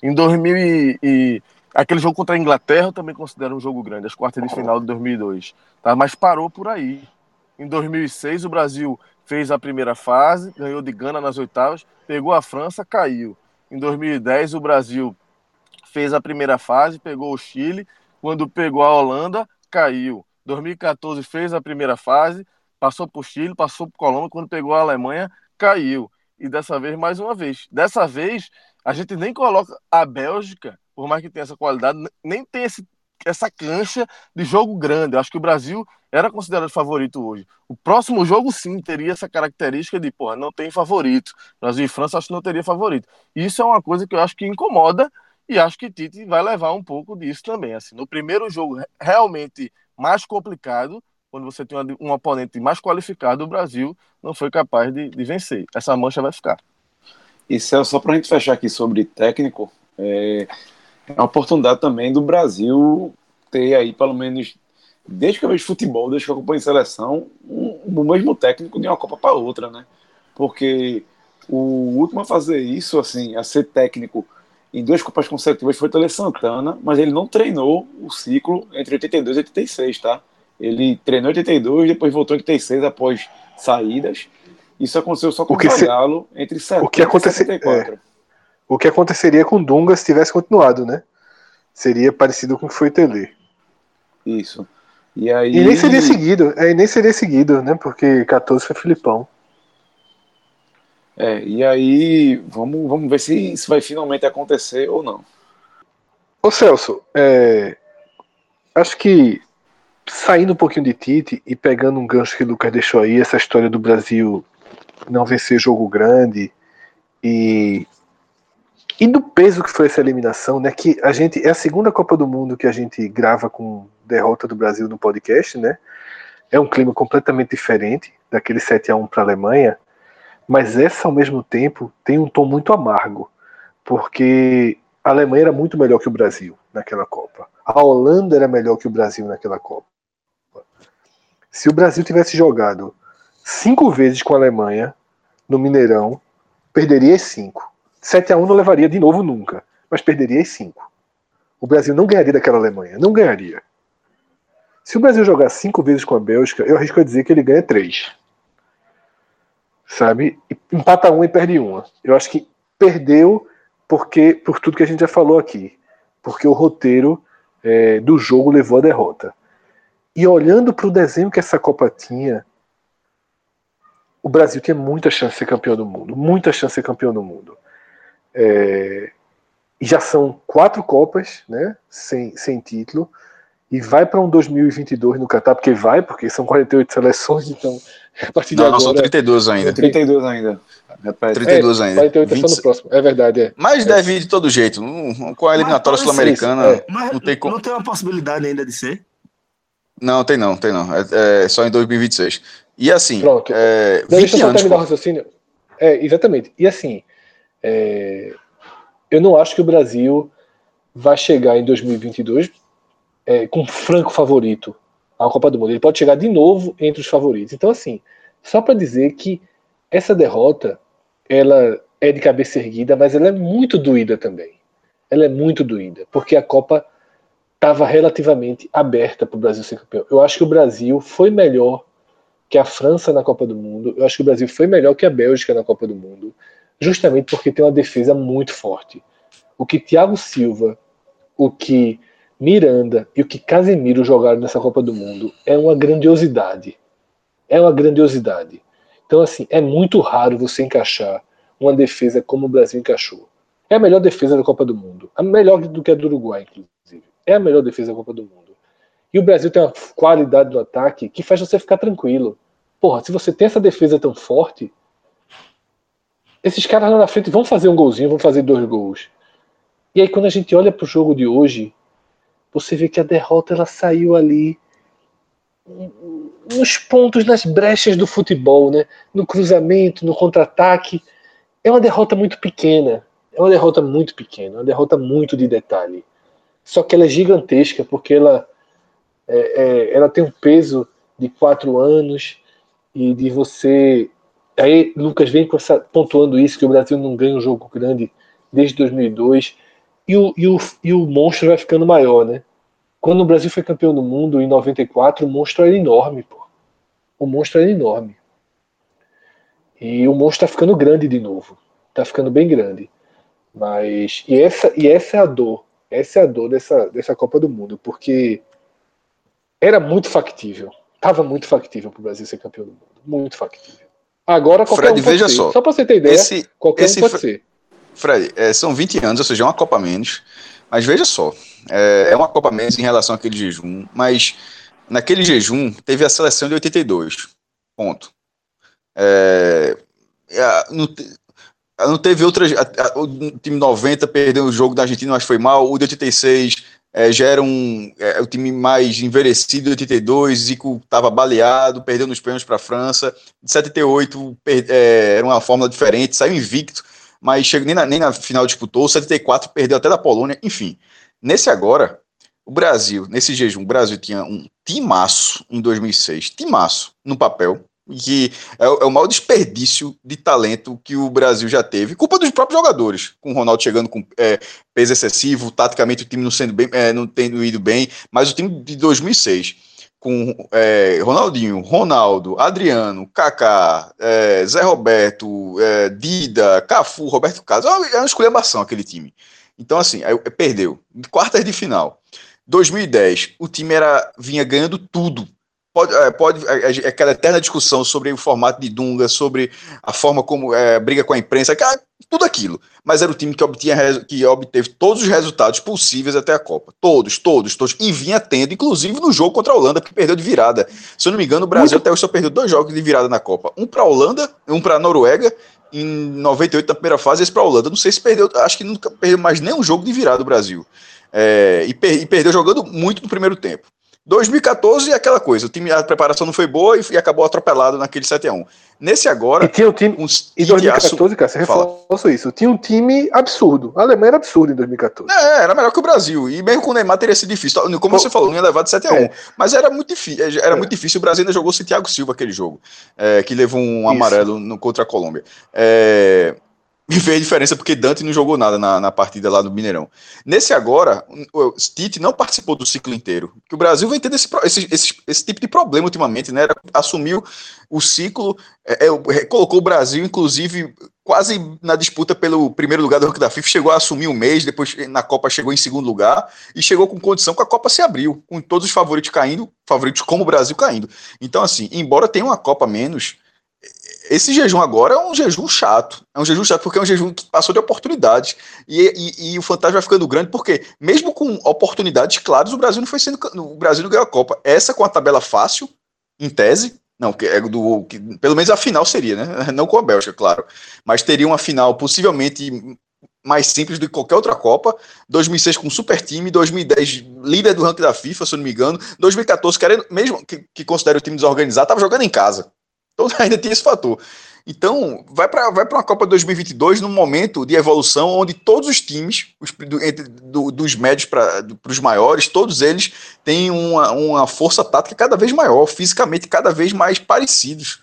[SPEAKER 5] Em 2000 e, e aquele jogo contra a Inglaterra eu também considero um jogo grande, as quartas de final de 2002, tá? Mas parou por aí. Em 2006 o Brasil fez a primeira fase, ganhou de Gana nas oitavas, pegou a França, caiu. Em 2010 o Brasil fez a primeira fase, pegou o Chile, quando pegou a Holanda, caiu. 2014 fez a primeira fase, passou por Chile, passou por Colômbia, quando pegou a Alemanha, caiu. E dessa vez, mais uma vez. Dessa vez, a gente nem coloca a Bélgica, por mais que tenha essa qualidade, nem tem esse, essa cancha de jogo grande. Eu acho que o Brasil era considerado favorito hoje. O próximo jogo, sim, teria essa característica de, porra, não tem favorito. Brasil e França, acho que não teria favorito. Isso é uma coisa que eu acho que incomoda e acho que Tite vai levar um pouco disso também. Assim, no primeiro jogo, realmente mais complicado, quando você tem um oponente mais qualificado, o Brasil não foi capaz de, de vencer. Essa mancha vai ficar.
[SPEAKER 2] E Celso, só para a gente fechar aqui sobre técnico, é, é uma oportunidade também do Brasil ter aí, pelo menos, desde que eu vejo futebol, desde que eu acompanho seleção, um, o mesmo técnico de uma Copa para outra, né? Porque o último a fazer isso, assim, a ser técnico em duas Copas consecutivas foi Tele Santana, mas ele não treinou o ciclo entre 82 e 86, tá? Ele treinou em 82, depois voltou em 86 após saídas. Isso aconteceu só com o,
[SPEAKER 3] se...
[SPEAKER 2] Galo entre 70
[SPEAKER 3] o que acontece... e 74. É. O que aconteceria com Dunga se tivesse continuado, né? Seria parecido com o que foi Tele.
[SPEAKER 2] Isso. E, aí...
[SPEAKER 3] e nem seria seguido, é, nem seria seguido, né? Porque 14 foi Filipão.
[SPEAKER 2] É, e aí vamos, vamos ver se isso vai finalmente acontecer ou não.
[SPEAKER 3] Ô Celso, é, acho que saindo um pouquinho de Tite e pegando um gancho que o Lucas deixou aí, essa história do Brasil não vencer jogo grande e e do peso que foi essa eliminação, né? Que a gente é a segunda Copa do Mundo que a gente grava com derrota do Brasil no podcast, né? É um clima completamente diferente daquele 7 a 1 para a Alemanha. Mas essa, ao mesmo tempo, tem um tom muito amargo, porque a Alemanha era muito melhor que o Brasil naquela Copa. A Holanda era melhor que o Brasil naquela Copa. Se o Brasil tivesse jogado cinco vezes com a Alemanha no Mineirão, perderia as cinco. 7 a 1 não levaria de novo nunca, mas perderia as cinco. O Brasil não ganharia daquela Alemanha, não ganharia. Se o Brasil jogar cinco vezes com a Bélgica, eu arrisco a dizer que ele ganha três sabe? Empata uma e perde uma. Eu acho que perdeu porque por tudo que a gente já falou aqui, porque o roteiro é, do jogo levou a derrota. E olhando para o desenho que essa Copa tinha, o Brasil tinha muita chance de ser campeão do mundo, muita chance de ser campeão do mundo. É, e já são quatro Copas, né, sem, sem título e vai para um 2022 no Qatar, porque vai, porque são 48 seleções, então
[SPEAKER 6] a partir de não, agora. Não, são 32 ainda.
[SPEAKER 2] 32 ainda.
[SPEAKER 6] Repete. 32
[SPEAKER 3] é,
[SPEAKER 6] ainda.
[SPEAKER 3] 48 20... é só no próximo, é verdade. É.
[SPEAKER 6] Mas é. deve ir de todo jeito. Com a eliminatória sul-americana, é.
[SPEAKER 1] não tem como. Não tem uma possibilidade ainda de ser?
[SPEAKER 6] Não, tem não, tem não. É, é só em 2026. E assim.
[SPEAKER 3] Pronto. É, deixa eu só terminar o raciocínio. É, exatamente. E assim, é, eu não acho que o Brasil vai chegar em 2022 é, com franco favorito à Copa do Mundo. Ele pode chegar de novo entre os favoritos. Então, assim, só para dizer que essa derrota ela é de cabeça erguida, mas ela é muito doída também. Ela é muito doída, porque a Copa estava relativamente aberta para o Brasil ser campeão. Eu acho que o Brasil foi melhor que a França na Copa do Mundo. Eu acho que o Brasil foi melhor que a Bélgica na Copa do Mundo, justamente porque tem uma defesa muito forte. O que Thiago Silva, o que Miranda e o que Casemiro jogaram nessa Copa do Mundo é uma grandiosidade. É uma grandiosidade. Então, assim, é muito raro você encaixar uma defesa como o Brasil encaixou. É a melhor defesa da Copa do Mundo. A melhor do que a do Uruguai, inclusive. É a melhor defesa da Copa do Mundo. E o Brasil tem uma qualidade do ataque que faz você ficar tranquilo. Porra, se você tem essa defesa tão forte, esses caras lá na frente vão fazer um golzinho, vão fazer dois gols. E aí quando a gente olha para o jogo de hoje, você vê que a derrota ela saiu ali nos pontos, nas brechas do futebol, né? no cruzamento, no contra-ataque. É uma derrota muito pequena. É uma derrota muito pequena, uma derrota muito de detalhe. Só que ela é gigantesca porque ela, é, é, ela tem um peso de quatro anos e de você. Aí Lucas vem essa, pontuando isso, que o Brasil não ganha um jogo grande desde 2002. E o, e, o, e o monstro vai ficando maior, né? Quando o Brasil foi campeão do mundo em 94, o monstro era enorme, pô. O monstro era enorme. E o monstro tá ficando grande de novo. Tá ficando bem grande. Mas. E essa, e essa é a dor. Essa é a dor dessa, dessa Copa do Mundo. Porque era muito factível. Tava muito factível pro Brasil ser campeão do mundo. Muito factível. Agora qualquer
[SPEAKER 6] Fred,
[SPEAKER 3] um pode
[SPEAKER 6] veja
[SPEAKER 3] ser.
[SPEAKER 6] só.
[SPEAKER 3] Só pra você ter ideia,
[SPEAKER 6] Esse-
[SPEAKER 3] qualquer
[SPEAKER 6] esse
[SPEAKER 3] um pode
[SPEAKER 6] Fre-
[SPEAKER 3] ser.
[SPEAKER 6] Fred, é, são 20 anos, ou seja, é uma Copa menos. Mas veja só, é, é uma Copa menos em relação àquele jejum, mas naquele jejum teve a seleção de 82. Ponto. É, a- não, não teve outras. a- a- o time 90 perdeu o jogo da Argentina, mas foi mal. O de 86 é, já era um, é, o time mais envelhecido de 82, Zico estava baleado, perdeu nos pênaltis para a França. De 78 per- é, era uma fórmula diferente, saiu invicto mas chega, nem, na, nem na final disputou, o 74 perdeu até da Polônia, enfim. Nesse agora, o Brasil, nesse jejum, o Brasil tinha um timaço em 2006, timaço no papel, que é, o- é o maior desperdício de talento que o Brasil já teve, culpa dos próprios jogadores, com o Ronaldo chegando com é, peso excessivo, taticamente o time não sendo bem, é, não tendo ido bem, mas o time de 2006 com é, Ronaldinho, Ronaldo, Adriano, Kaká, é, Zé Roberto, é, Dida, Cafu, Roberto Carlos, é uma- esculhambação aquele time. Então, assim, perdeu. Quartas de final. 2010, o time era, vinha ganhando tudo. Pode, é, pode, é, é aquela eterna discussão sobre o formato de Dunga, sobre a forma como é, briga com a imprensa, tudo aquilo. Mas era o time que, obtinha, que obteve todos os resultados possíveis até a Copa. Todos, todos, todos. E vinha tendo, inclusive no jogo contra a Holanda, que perdeu de virada. Se eu não me engano, o Brasil até hoje só perdeu dois jogos de virada na Copa. Um para a Holanda, um para a Noruega, em 98 na primeira fase, e esse para a Holanda. Não sei se perdeu, acho que nunca perdeu mais nenhum jogo de virada do Brasil. É, e, per- e perdeu jogando muito no primeiro tempo. 2014 é aquela coisa, o time, a preparação não foi boa e, e acabou atropelado naquele 7x1. Nesse
[SPEAKER 3] E
[SPEAKER 6] agora,
[SPEAKER 3] tinha um time.
[SPEAKER 6] um
[SPEAKER 3] Em
[SPEAKER 6] time de aço-
[SPEAKER 3] 2014, cara, você
[SPEAKER 6] Fala.
[SPEAKER 3] reforçou isso. Tinha um time absurdo. A Alemanha era absurda em 2014.
[SPEAKER 6] É, era melhor que o Brasil. E mesmo com o Neymar teria sido difícil. Como você falou, não ia levar de 7 a 1
[SPEAKER 3] é.
[SPEAKER 6] Mas era muito difícil. Era
[SPEAKER 3] É.
[SPEAKER 6] muito difícil. O Brasil ainda jogou sem Thiago Silva aquele jogo. é, que levou um amarelo no- contra a Colômbia. É, e fez diferença porque Dante não jogou nada na, na partida lá no Mineirão. Nesse agora, o Tite não participou do ciclo inteiro. Que o Brasil vem tendo esse, esse, esse, esse tipo de problema ultimamente, né? Assumiu o ciclo, é, é, colocou o Brasil, inclusive, quase na disputa pelo primeiro lugar do ranking da FIFA, chegou a assumir um mês, depois na Copa chegou em segundo lugar e chegou com condição que a Copa se abriu, com todos os favoritos caindo, favoritos como o Brasil caindo. Então, assim, embora tenha uma Copa a menos, esse jejum agora é um jejum chato. É um jejum chato porque é um jejum que passou de oportunidades. E, e- e o fantasma vai ficando grande porque, mesmo com oportunidades claras, o Brasil não foi sendo. O Brasil não ganhou a Copa. Essa com a tabela fácil, em tese. Não, que é do. Que, pelo menos a final seria, né? Não com a Bélgica, claro. Mas teria uma final possivelmente mais simples do que qualquer outra Copa. 2006 com um super time, 2010 líder do ranking da FIFA, se eu não me engano. 2014, querendo, mesmo que, que considere o time desorganizado, estava jogando em casa. Então ainda tem esse fator. Então, vai para vai uma Copa 2022 num momento de evolução onde todos os times, os, do, entre, do, dos médios para os maiores, todos eles têm uma, uma força tática cada vez maior, fisicamente cada vez mais parecidos.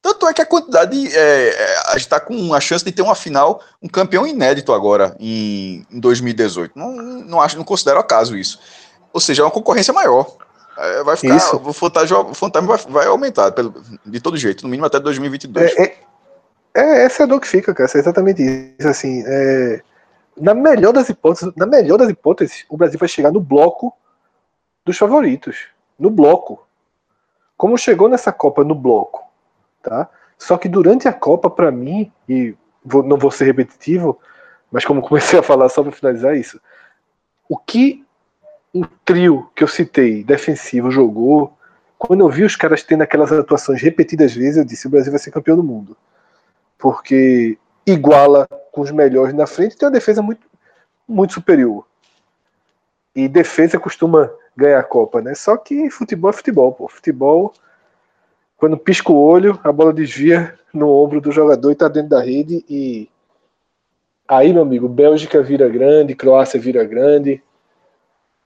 [SPEAKER 6] Tanto é que a quantidade. É, é, a gente está com a chance de ter uma final, um campeão inédito agora em, em 2018. Não, não acho, não considero acaso isso. Ou seja, é uma concorrência maior. É, vai ficar.
[SPEAKER 3] Isso.
[SPEAKER 6] O fantasma, o fantasma vai, vai aumentar, pelo, de todo jeito, no mínimo até 2022.
[SPEAKER 3] É, é, é, essa é a dor que fica, cara. É exatamente isso. Assim, é, na melhor das hipóteses, na melhor das hipóteses, o Brasil vai chegar no bloco dos favoritos. No bloco. Como chegou nessa Copa no bloco, tá? Só que durante a Copa, para mim, e vou- não vou ser repetitivo, mas como comecei a falar só para finalizar isso, o que o trio que eu citei, defensivo, jogou, quando eu vi os caras tendo aquelas atuações repetidas vezes, eu disse: o Brasil vai ser campeão do mundo. Porque iguala com os melhores na frente, tem uma defesa muito. muito superior. E defesa costuma ganhar a Copa, né? Só que futebol é futebol, pô. Futebol, quando pisca o olho, a bola desvia no ombro do jogador e tá dentro da rede. E aí, meu amigo, Bélgica vira grande, Croácia vira grande.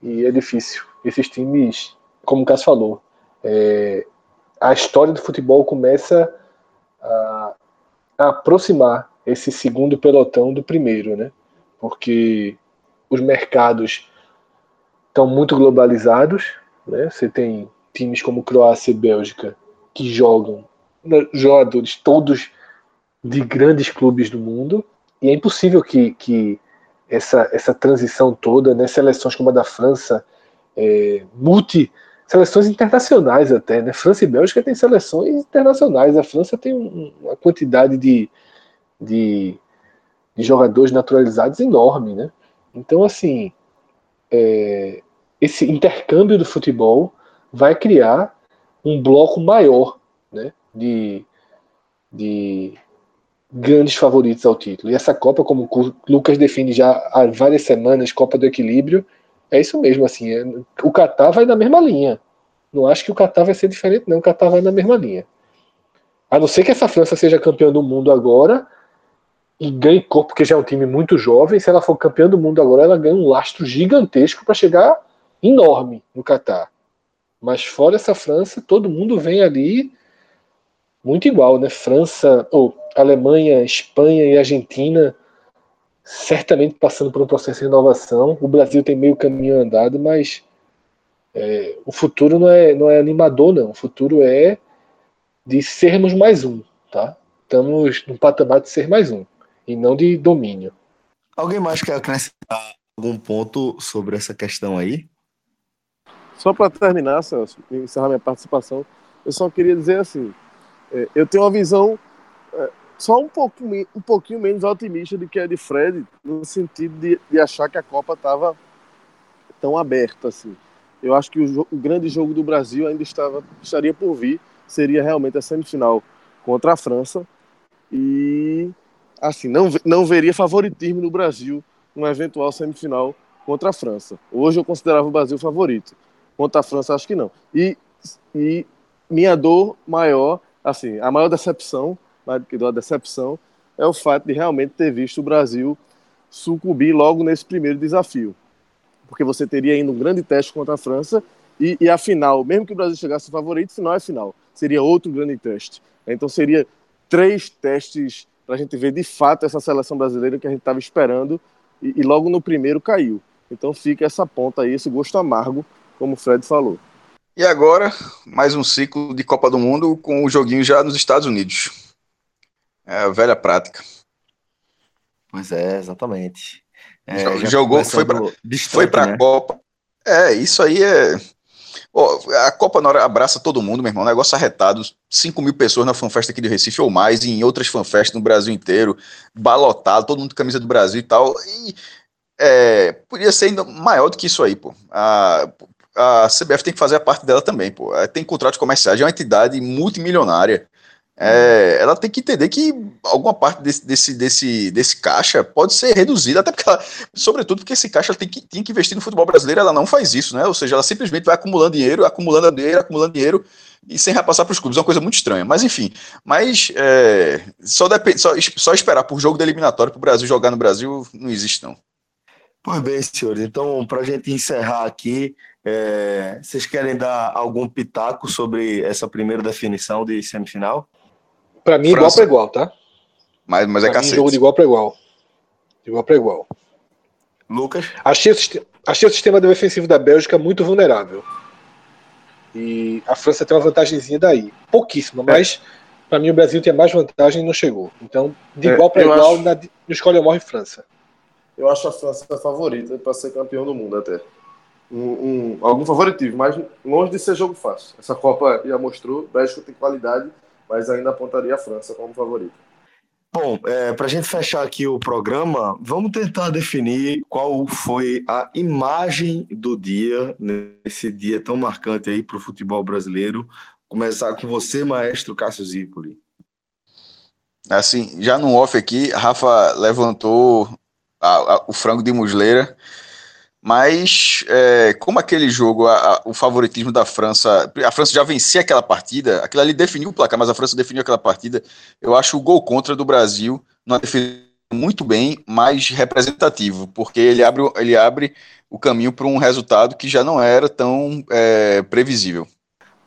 [SPEAKER 3] E é difícil. Esses times, como o Cássio falou, é, a história do futebol começa a, a aproximar esse segundo pelotão do primeiro, né? Porque os mercados estão muito globalizados, né? Você tem times como Croácia e Bélgica que jogam né, jogadores todos de grandes clubes do mundo e é impossível que, que essa, essa transição toda, né? Seleções como a da França, é, multi seleções internacionais até, né? França e Bélgica têm seleções internacionais. A França tem um, uma quantidade de, de, de, jogadores naturalizados enorme, né? Então, assim, é, esse intercâmbio do futebol vai criar um bloco maior, né? De, de grandes favoritos ao título. E essa Copa, como o Lucas define já há várias semanas, Copa do Equilíbrio, é isso mesmo, assim. É, o Qatar vai na mesma linha. Não acho que o Qatar vai ser diferente, não. O Qatar vai na mesma linha. A não ser que essa França seja campeã do mundo agora e ganhe corpo, porque já é um time muito jovem. Se ela for campeã do mundo agora, ela ganha um lastro gigantesco para chegar enorme no Qatar. Mas fora essa França, todo mundo vem ali muito igual, né? França, ou Alemanha, Espanha e Argentina certamente passando por um processo de renovação. O Brasil tem meio caminho andado, mas é, o futuro não é, não é animador, não. O futuro é de sermos mais um, tá? Estamos no patamar de ser mais um e não de domínio.
[SPEAKER 1] Alguém mais quer acrescentar algum ponto sobre essa questão aí?
[SPEAKER 5] Só para terminar, Celso, encerrar minha participação, eu só queria dizer assim: eu tenho uma visão é, só um pouquinho, um pouquinho menos otimista do que a de Fred, no sentido de, de achar que a Copa estava tão aberta assim. Eu acho que o, o, grande jogo do Brasil ainda estava, estaria por vir, seria realmente a semifinal contra a França. E assim, não, não veria favoritismo no Brasil numa eventual semifinal contra a França. Hoje eu considerava o Brasil favorito. Contra a França, acho que não. E, e minha dor maior, assim, a maior decepção mais do que da decepção, é o fato de realmente ter visto o Brasil sucumbir logo nesse primeiro desafio. Porque você teria ainda um grande teste contra a França e, e a final, mesmo que o Brasil chegasse favorito, final é final. Seria outro grande teste. Então seria três testes para a gente ver de fato essa seleção brasileira que a gente estava esperando e, e, logo no primeiro caiu. Então fica essa ponta aí, esse gosto amargo, como o Fred falou.
[SPEAKER 6] E agora, mais um ciclo de Copa do Mundo com o joguinho já nos Estados Unidos. É a velha prática.
[SPEAKER 1] Pois é, exatamente. É,
[SPEAKER 6] Jogou, foi para foi para né? Copa. É, isso aí é. Oh, a Copa na hora abraça todo mundo, meu irmão. Negócio arretado. 5 mil pessoas na fanfesta aqui de Recife ou mais, e em outras fanfestas no Brasil inteiro. Balotado, todo mundo com camisa do Brasil e tal. E é, podia ser ainda maior do que isso aí, pô. A, a CBF tem que fazer a parte dela também, pô. É, tem contratos comerciais, é uma entidade multimilionária. É, ela tem que entender que alguma parte desse, desse, desse, desse caixa pode ser reduzida, até porque ela, sobretudo porque esse caixa tem que, tem que investir no futebol brasileiro, ela não faz isso, né? Ou seja, ela simplesmente vai acumulando dinheiro, acumulando dinheiro, acumulando dinheiro e sem repassar para os clubes. É uma coisa muito estranha. Mas enfim, mas é, só, depende, só, só esperar por jogo de eliminatório para o Brasil jogar no Brasil não existe, não.
[SPEAKER 1] Pois bem, senhores. Então, para a gente encerrar aqui, é, vocês querem dar algum pitaco sobre essa primeira definição de semifinal?
[SPEAKER 3] Pra mim, França. igual para igual, tá?
[SPEAKER 6] Mas, mas é cacete.
[SPEAKER 3] jogo de igual para igual. De igual para igual.
[SPEAKER 1] Lucas?
[SPEAKER 3] Achei o, achei o sistema defensivo da Bélgica muito vulnerável. E a França tem uma vantagemzinha daí. Pouquíssima, mas para mim o Brasil tem mais vantagem e não chegou. Então, de é, igual para igual, acho... na, no escolha morre França.
[SPEAKER 5] Eu acho a França a favorita para ser campeão do mundo até. Um, um, algum favoritivo, mas longe de ser jogo fácil. Essa Copa já mostrou, Bélgica tem qualidade mas ainda apontaria a França como favorita.
[SPEAKER 1] Bom, é, para a gente fechar aqui o programa, vamos tentar definir qual foi a imagem do dia, nesse dia tão marcante aí para o futebol brasileiro. Começar com você, maestro Cássio Zipoli.
[SPEAKER 6] Assim, já no off aqui, Rafa levantou a, a, o frango de musleira. Mas, é, como aquele jogo, a, o favoritismo da França, a França já vencia aquela partida, aquilo ali definiu o placar, mas a França definiu aquela partida. Eu acho o gol contra do Brasil numa defesa muito bem, mais representativo, porque ele abre, ele abre o caminho para um resultado que já não era tão é, previsível.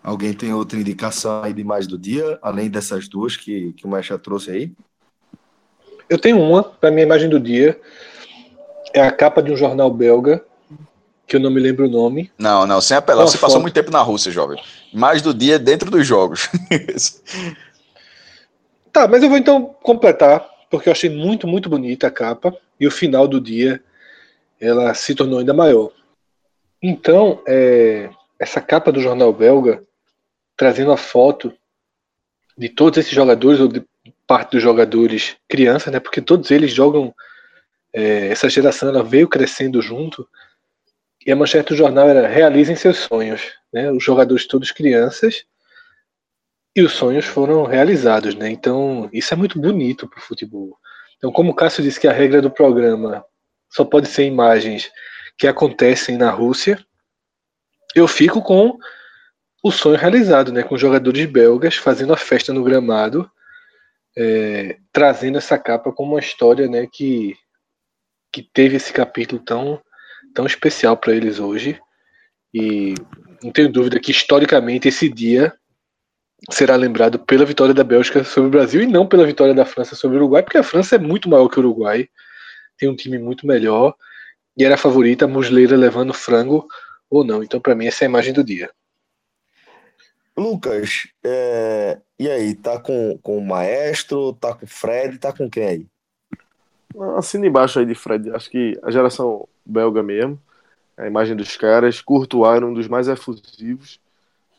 [SPEAKER 1] Alguém tem outra indicação aí de mais do dia, além dessas duas que, que o Maestro trouxe aí?
[SPEAKER 3] Eu tenho uma, para minha imagem do dia. É a capa de um jornal belga, que eu não me lembro o nome.
[SPEAKER 6] Não, não, sem apelar. Você foto. passou muito tempo na Rússia, jovem. Mais do dia dentro dos jogos.
[SPEAKER 3] tá, mas eu vou então completar, porque eu achei muito, muito bonita a capa. E o final do dia ela se tornou ainda maior. Então, é, essa capa do jornal belga trazendo a foto de todos esses jogadores, ou de parte dos jogadores crianças, né? Porque todos eles jogam. É, essa geração ela veio crescendo junto. E a manchete do jornal era Realizem seus sonhos. Né? Os jogadores todos crianças. E os sonhos foram realizados. Né? Então, isso é muito bonito para o futebol. Então, como o Cássio disse que a regra do programa só pode ser imagens que acontecem na Rússia, eu fico com o sonho realizado, né? Com jogadores belgas fazendo a festa no gramado, é, trazendo essa capa como uma história, né? Que, que teve esse capítulo tão, tão especial para eles hoje. E não tenho dúvida que historicamente esse dia será lembrado pela vitória da Bélgica sobre o Brasil e não pela vitória da França sobre o Uruguai, porque a França é muito maior que o Uruguai, tem um time muito melhor e era a favorita, a Musleira levando frango ou não. Então, para mim, essa é a imagem do dia.
[SPEAKER 1] Lucas, é... e aí, tá com, com o Maestro, tá com o Fred, tá com quem aí?
[SPEAKER 5] Assina embaixo aí de Fred, acho que a geração belga mesmo, a imagem dos caras, Courtois era um dos mais efusivos,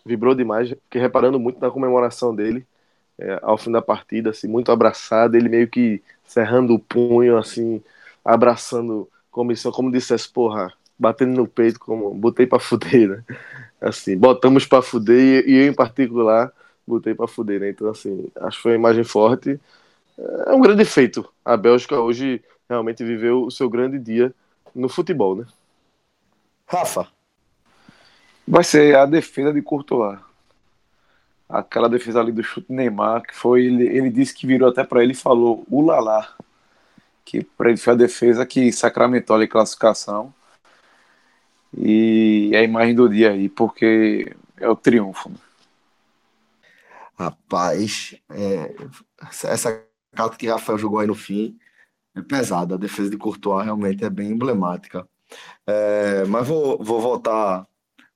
[SPEAKER 5] vibrou demais, fiquei reparando muito na comemoração dele, é, ao fim da partida, assim, muito abraçado, ele meio que cerrando o punho, assim, abraçando comissão, como dissesse, porra, batendo no peito, como botei pra fuder, né? Assim, botamos pra fuder e eu, em particular, botei pra fuder, né? Então, assim, acho que foi uma imagem forte. É um grande feito. A Bélgica hoje realmente viveu o seu grande dia no futebol, né?
[SPEAKER 1] Rafa.
[SPEAKER 2] Vai ser a defesa de Courtois. Aquela defesa ali do chute Neymar, que foi. Ele, ele disse que virou até para ele e falou: Ulala. Que para ele foi a defesa que sacramentou a classificação. E é a imagem do dia aí, porque é o triunfo. Né?
[SPEAKER 1] Rapaz, é, essa carta que Rafael jogou aí no fim é pesada. A defesa de Courtois realmente é bem emblemática. É, mas vou, vou voltar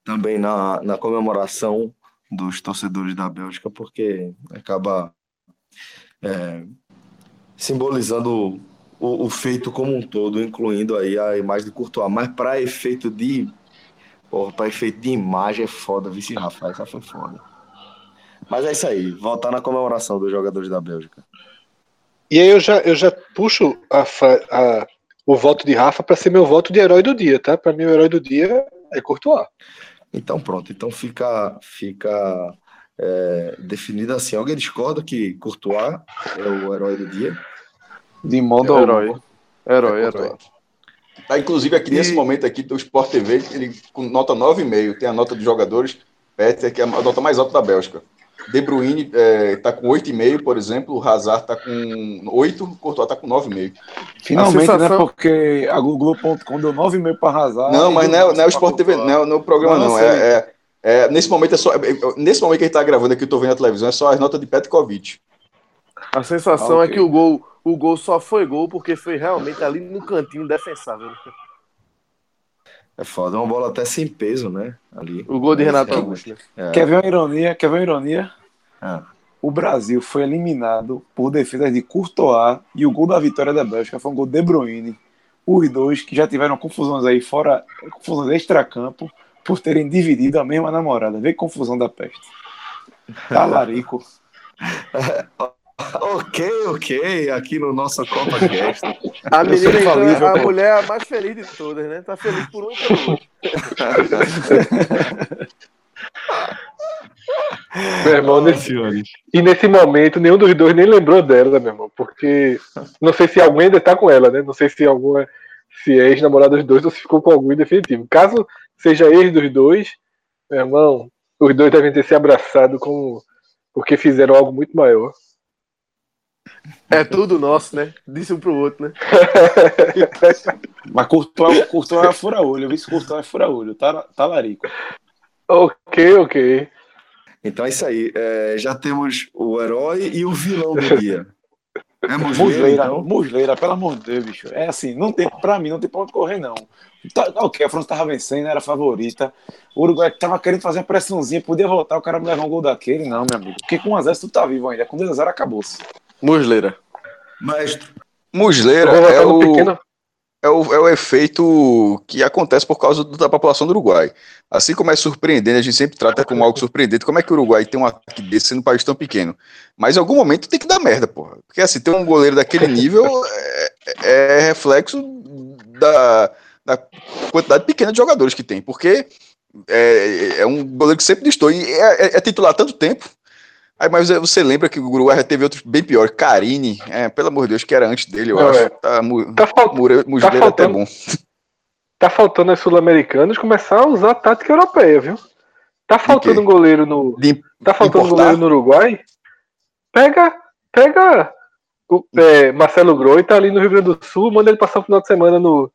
[SPEAKER 1] também na, na comemoração dos torcedores da Bélgica, porque acaba é, simbolizando o, o, feito como um todo, incluindo aí a imagem de Courtois. Mas para efeito de. para efeito de imagem é foda, vice Rafael, essa foi foda. Mas é isso aí, voltar na comemoração dos jogadores da Bélgica.
[SPEAKER 3] E aí eu já, eu já puxo a, a, o voto de Rafa para ser meu voto de herói do dia, tá? Para mim, o herói do dia é Courtois.
[SPEAKER 1] Então pronto, então fica, fica é, definido assim. Alguém discorda que Courtois é o herói do dia?
[SPEAKER 5] De modo
[SPEAKER 1] é
[SPEAKER 5] herói. Herói, é herói.
[SPEAKER 6] Tá, inclusive aqui e... nesse momento aqui do Sport TV, ele com nota 9,5. Tem a nota dos jogadores, Peter, que é a nota mais alta da Bélgica. De Bruyne está é, tá com 8,5, por exemplo, o Hazard está com 8, o Courtois está com 9,5.
[SPEAKER 2] Finalmente, né, sensação... né? Porque a Google.com deu 9,5 para Hazard.
[SPEAKER 6] Não, mas não é, não é o Sport TV, não é no programa, não. não. É, é, é, nesse momento é só. É, nesse momento que a gente está gravando aqui, eu estou vendo a televisão, é só as notas de Petkovic.
[SPEAKER 5] A sensação ah, okay. é que o gol, o gol só foi gol porque foi realmente ali no cantinho defensável.
[SPEAKER 1] É foda, é uma bola até sem peso, né? Ali.
[SPEAKER 5] O gol de Renato Augusto.
[SPEAKER 2] É. Quer ver uma ironia? Quer ver uma ironia? É. O Brasil foi eliminado por defesa de Courtois e o gol da vitória da Bélgica foi um gol de Bruyne. Os dois que já tiveram confusões aí fora, confusões extra-campo, por terem dividido a mesma namorada. Vê confusão da peste. Talarico.
[SPEAKER 1] ok, ok, aqui no nosso Copa Cast.
[SPEAKER 5] A menina, então, a mulher é a mais feliz de todas, né? Tá feliz por um e pelo outro.
[SPEAKER 3] Meu irmão,
[SPEAKER 1] Ai,
[SPEAKER 3] nesse, e nesse momento, nenhum dos dois nem lembrou dela, meu irmão. Porque não sei se alguém ainda tá com ela, né? Não sei se alguma. Se é ex-namorada dos dois ou se ficou com algum em definitivo. Caso seja ex dos dois, meu irmão, os dois devem ter se abraçado com. Porque fizeram algo muito maior.
[SPEAKER 5] É tudo nosso, né? Disse um pro outro, né?
[SPEAKER 2] Mas Courtois, Courtois é fura-olho. Eu vi se Courtois é fura-olho. Tá, tá larico.
[SPEAKER 3] ok, ok.
[SPEAKER 1] Então é isso aí. É, já temos o herói e o vilão do dia. É Musleira,
[SPEAKER 2] Musleira,
[SPEAKER 1] então?
[SPEAKER 2] Musleira, pelo amor de Deus, bicho. É assim, não tem, pra mim, não tem pra onde correr, não. Tá, ok, a França tava vencendo, era a favorita. O Uruguai tava querendo fazer uma pressãozinha, podia voltar, o cara me levar um gol daquele, não, meu amigo. Porque com 1x0 tu tá vivo ainda. Com 2x0 acabou-se.
[SPEAKER 5] Musleira.
[SPEAKER 1] Maestro.
[SPEAKER 6] Musleira é o,
[SPEAKER 3] pequeno.
[SPEAKER 6] é, o, é o efeito que acontece por causa da população do Uruguai. Assim como é surpreendente, a gente sempre trata como algo surpreendente. Como é que o Uruguai tem um ataque desse sendo um país tão pequeno? Mas em algum momento tem que dar merda, porra. Porque assim, ter um goleiro daquele nível é, é reflexo da, da quantidade pequena de jogadores que tem. Porque é, é um goleiro que sempre distou. E é, é- é titular há tanto tempo. Aí, mas você lembra que o Uruguai já teve outros bem piores. Carini, é, pelo amor de Deus, que era antes dele, eu
[SPEAKER 3] Não,
[SPEAKER 6] acho.
[SPEAKER 3] é.
[SPEAKER 6] Tá, mu-
[SPEAKER 3] Tá, fal-
[SPEAKER 6] Mure- Musleira é até
[SPEAKER 3] faltando-
[SPEAKER 6] bom.
[SPEAKER 3] tá faltando aos sul-americanos começar a usar a tática europeia, viu? Tá faltando um goleiro no.
[SPEAKER 6] De-
[SPEAKER 3] Tá faltando um goleiro no Uruguai. Pega. Pega. O, é, Marcelo Groi tá ali no Rio Grande do Sul, manda ele passar o final de semana no,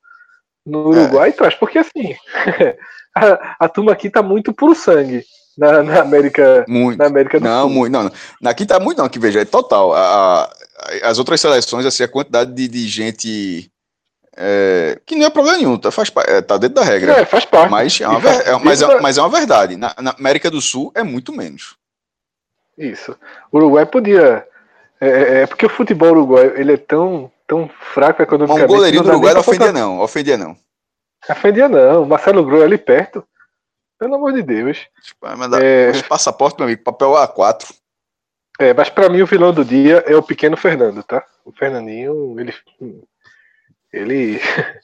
[SPEAKER 3] no Uruguai, tu acha? Porque assim, a, a turma aqui tá muito puro sangue na, na América,
[SPEAKER 6] Muito.
[SPEAKER 3] na América do
[SPEAKER 6] Não,
[SPEAKER 3] Sul.
[SPEAKER 6] muito, não, não. Aqui tá muito, não, que veja, é total. A- a- as outras seleções, assim, a quantidade de, de gente. é, que não é problema nenhum, tá, faz, é, tá dentro da regra.
[SPEAKER 3] É, faz parte.
[SPEAKER 6] Mas é, uma,
[SPEAKER 3] faz-
[SPEAKER 6] é- mas, é,
[SPEAKER 3] é-
[SPEAKER 6] mas é uma verdade. Na, na América do Sul é muito menos.
[SPEAKER 3] Isso. O Uruguai podia. É, é- porque o futebol uruguaio ele é tão, tão fraco
[SPEAKER 6] Mas
[SPEAKER 3] economicamente.
[SPEAKER 6] um goleirinho
[SPEAKER 3] não
[SPEAKER 6] do Uruguai não ofendia, não. Ofendia, não.
[SPEAKER 3] Ofendia não. Marcelo Groi ali perto. Pelo amor de Deus.
[SPEAKER 6] Dá-
[SPEAKER 3] É.
[SPEAKER 6] passaporte, meu amigo, papel A4.
[SPEAKER 3] É, mas pra mim o vilão do dia é o pequeno Fernando, tá? O Fernandinho, ele. Ele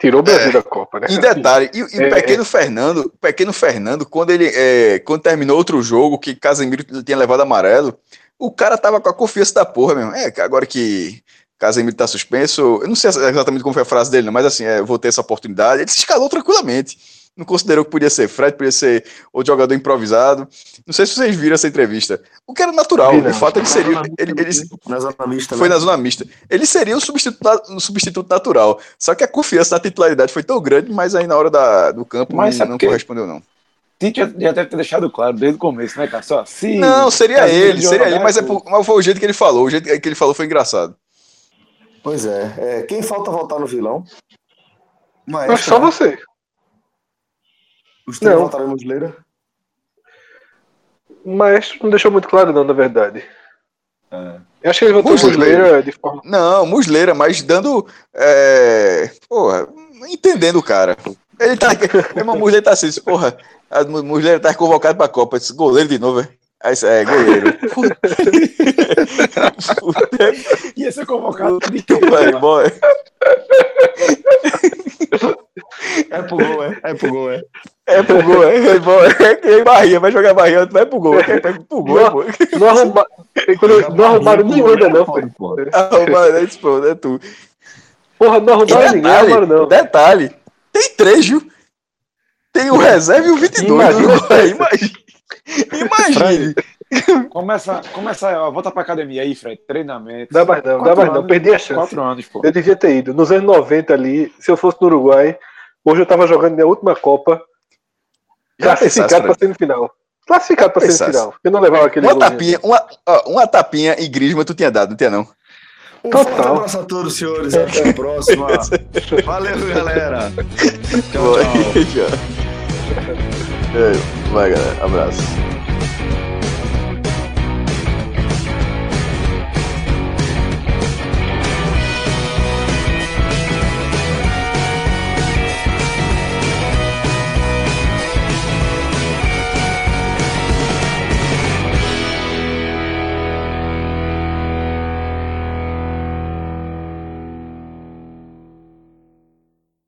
[SPEAKER 3] tirou o Brasil da Copa, né?
[SPEAKER 6] E detalhe, e, e
[SPEAKER 3] É,
[SPEAKER 6] o pequeno Fernando, o pequeno Fernando, quando ele é, quando terminou outro jogo, que Casemiro tinha levado amarelo, o cara tava com a confiança da porra mesmo. É, que agora que Casemiro tá suspenso, eu não sei exatamente como foi a frase dele, não, mas assim, é, eu vou ter essa oportunidade. Ele se escalou tranquilamente. Não considerou que podia ser Fred, podia ser outro jogador improvisado. Não sei se vocês viram essa entrevista. O que era natural, de
[SPEAKER 3] não.
[SPEAKER 6] fato ele seria. Ele, ele-
[SPEAKER 1] Na zona mista.
[SPEAKER 6] foi
[SPEAKER 1] né?
[SPEAKER 6] na zona mista. Ele seria um substituto, um substituto natural. Só que a confiança na titularidade foi tão grande, mas aí na hora da, do campo
[SPEAKER 2] Mas
[SPEAKER 6] não, não
[SPEAKER 2] que-
[SPEAKER 6] correspondeu, não.
[SPEAKER 2] Tite já, já deve ter deixado claro desde o começo, né, cara? Só, se
[SPEAKER 6] Não, seria ele, seria ele, mas, é por- mas foi o jeito que ele falou. O jeito que ele falou foi engraçado.
[SPEAKER 1] Pois é. É, Quem falta votar no vilão?
[SPEAKER 3] Mas
[SPEAKER 1] Maestro,
[SPEAKER 3] só
[SPEAKER 1] né?
[SPEAKER 3] você.
[SPEAKER 1] Os três
[SPEAKER 3] Não.
[SPEAKER 1] votaram em Musleira?
[SPEAKER 3] O maestro não deixou muito claro, não, na verdade.
[SPEAKER 1] É.
[SPEAKER 3] Eu acho que ele votou
[SPEAKER 6] Musleira.
[SPEAKER 3] Musleira de forma.
[SPEAKER 6] Não, Musleira, mas dando. É, porra, entendendo o cara. Ele tá. É uma Musleira tá assim, porra. A Mu- Musleira tá convocado pra Copa. Esse goleiro de novo, é? Aí, isso é, goleiro.
[SPEAKER 2] Ia ser convocado de
[SPEAKER 6] que pariu, boy.
[SPEAKER 1] É pro gol, é. É pro gol, é.
[SPEAKER 6] É pro gol, é. É, bom, é que Bahia, vai jogar Bahia, vai pro gol. É pro gol, é, pô.
[SPEAKER 3] Não, arruma... quando- não arrumaram nenhum ainda, não, foi.
[SPEAKER 1] Pô.
[SPEAKER 6] Arruma, é pô, é tu.
[SPEAKER 3] Porra, não arrumaram ninguém, arrumaram não.
[SPEAKER 6] detalhe, tem três, viu? Tem o reserva e o 22.
[SPEAKER 3] Imagina
[SPEAKER 6] Imagina. Imagine. Imagine.
[SPEAKER 2] Começa, começa, ó, volta pra academia aí, Fred. Treinamento.
[SPEAKER 3] Dá mais não, dá mais não. Perdi a chance.
[SPEAKER 2] Quatro anos, pô.
[SPEAKER 3] Eu devia ter ido. Nos anos 90 ali, se eu fosse no Uruguai, hoje eu tava jogando minha última Copa,
[SPEAKER 6] Já
[SPEAKER 3] classificado
[SPEAKER 6] pensasse,
[SPEAKER 3] pra semifinal. Classificado pra
[SPEAKER 6] Pensasse.
[SPEAKER 3] semifinal. Eu não levava aquele
[SPEAKER 6] Uma tapinha, uma, ó, uma tapinha e Grisma tu tinha dado, não tinha não?
[SPEAKER 1] Um
[SPEAKER 3] Total.
[SPEAKER 1] forte abraço a todos, senhores. Até a próxima. Valeu, galera. Tchau, tchau.
[SPEAKER 6] Vai, galera. Abraço.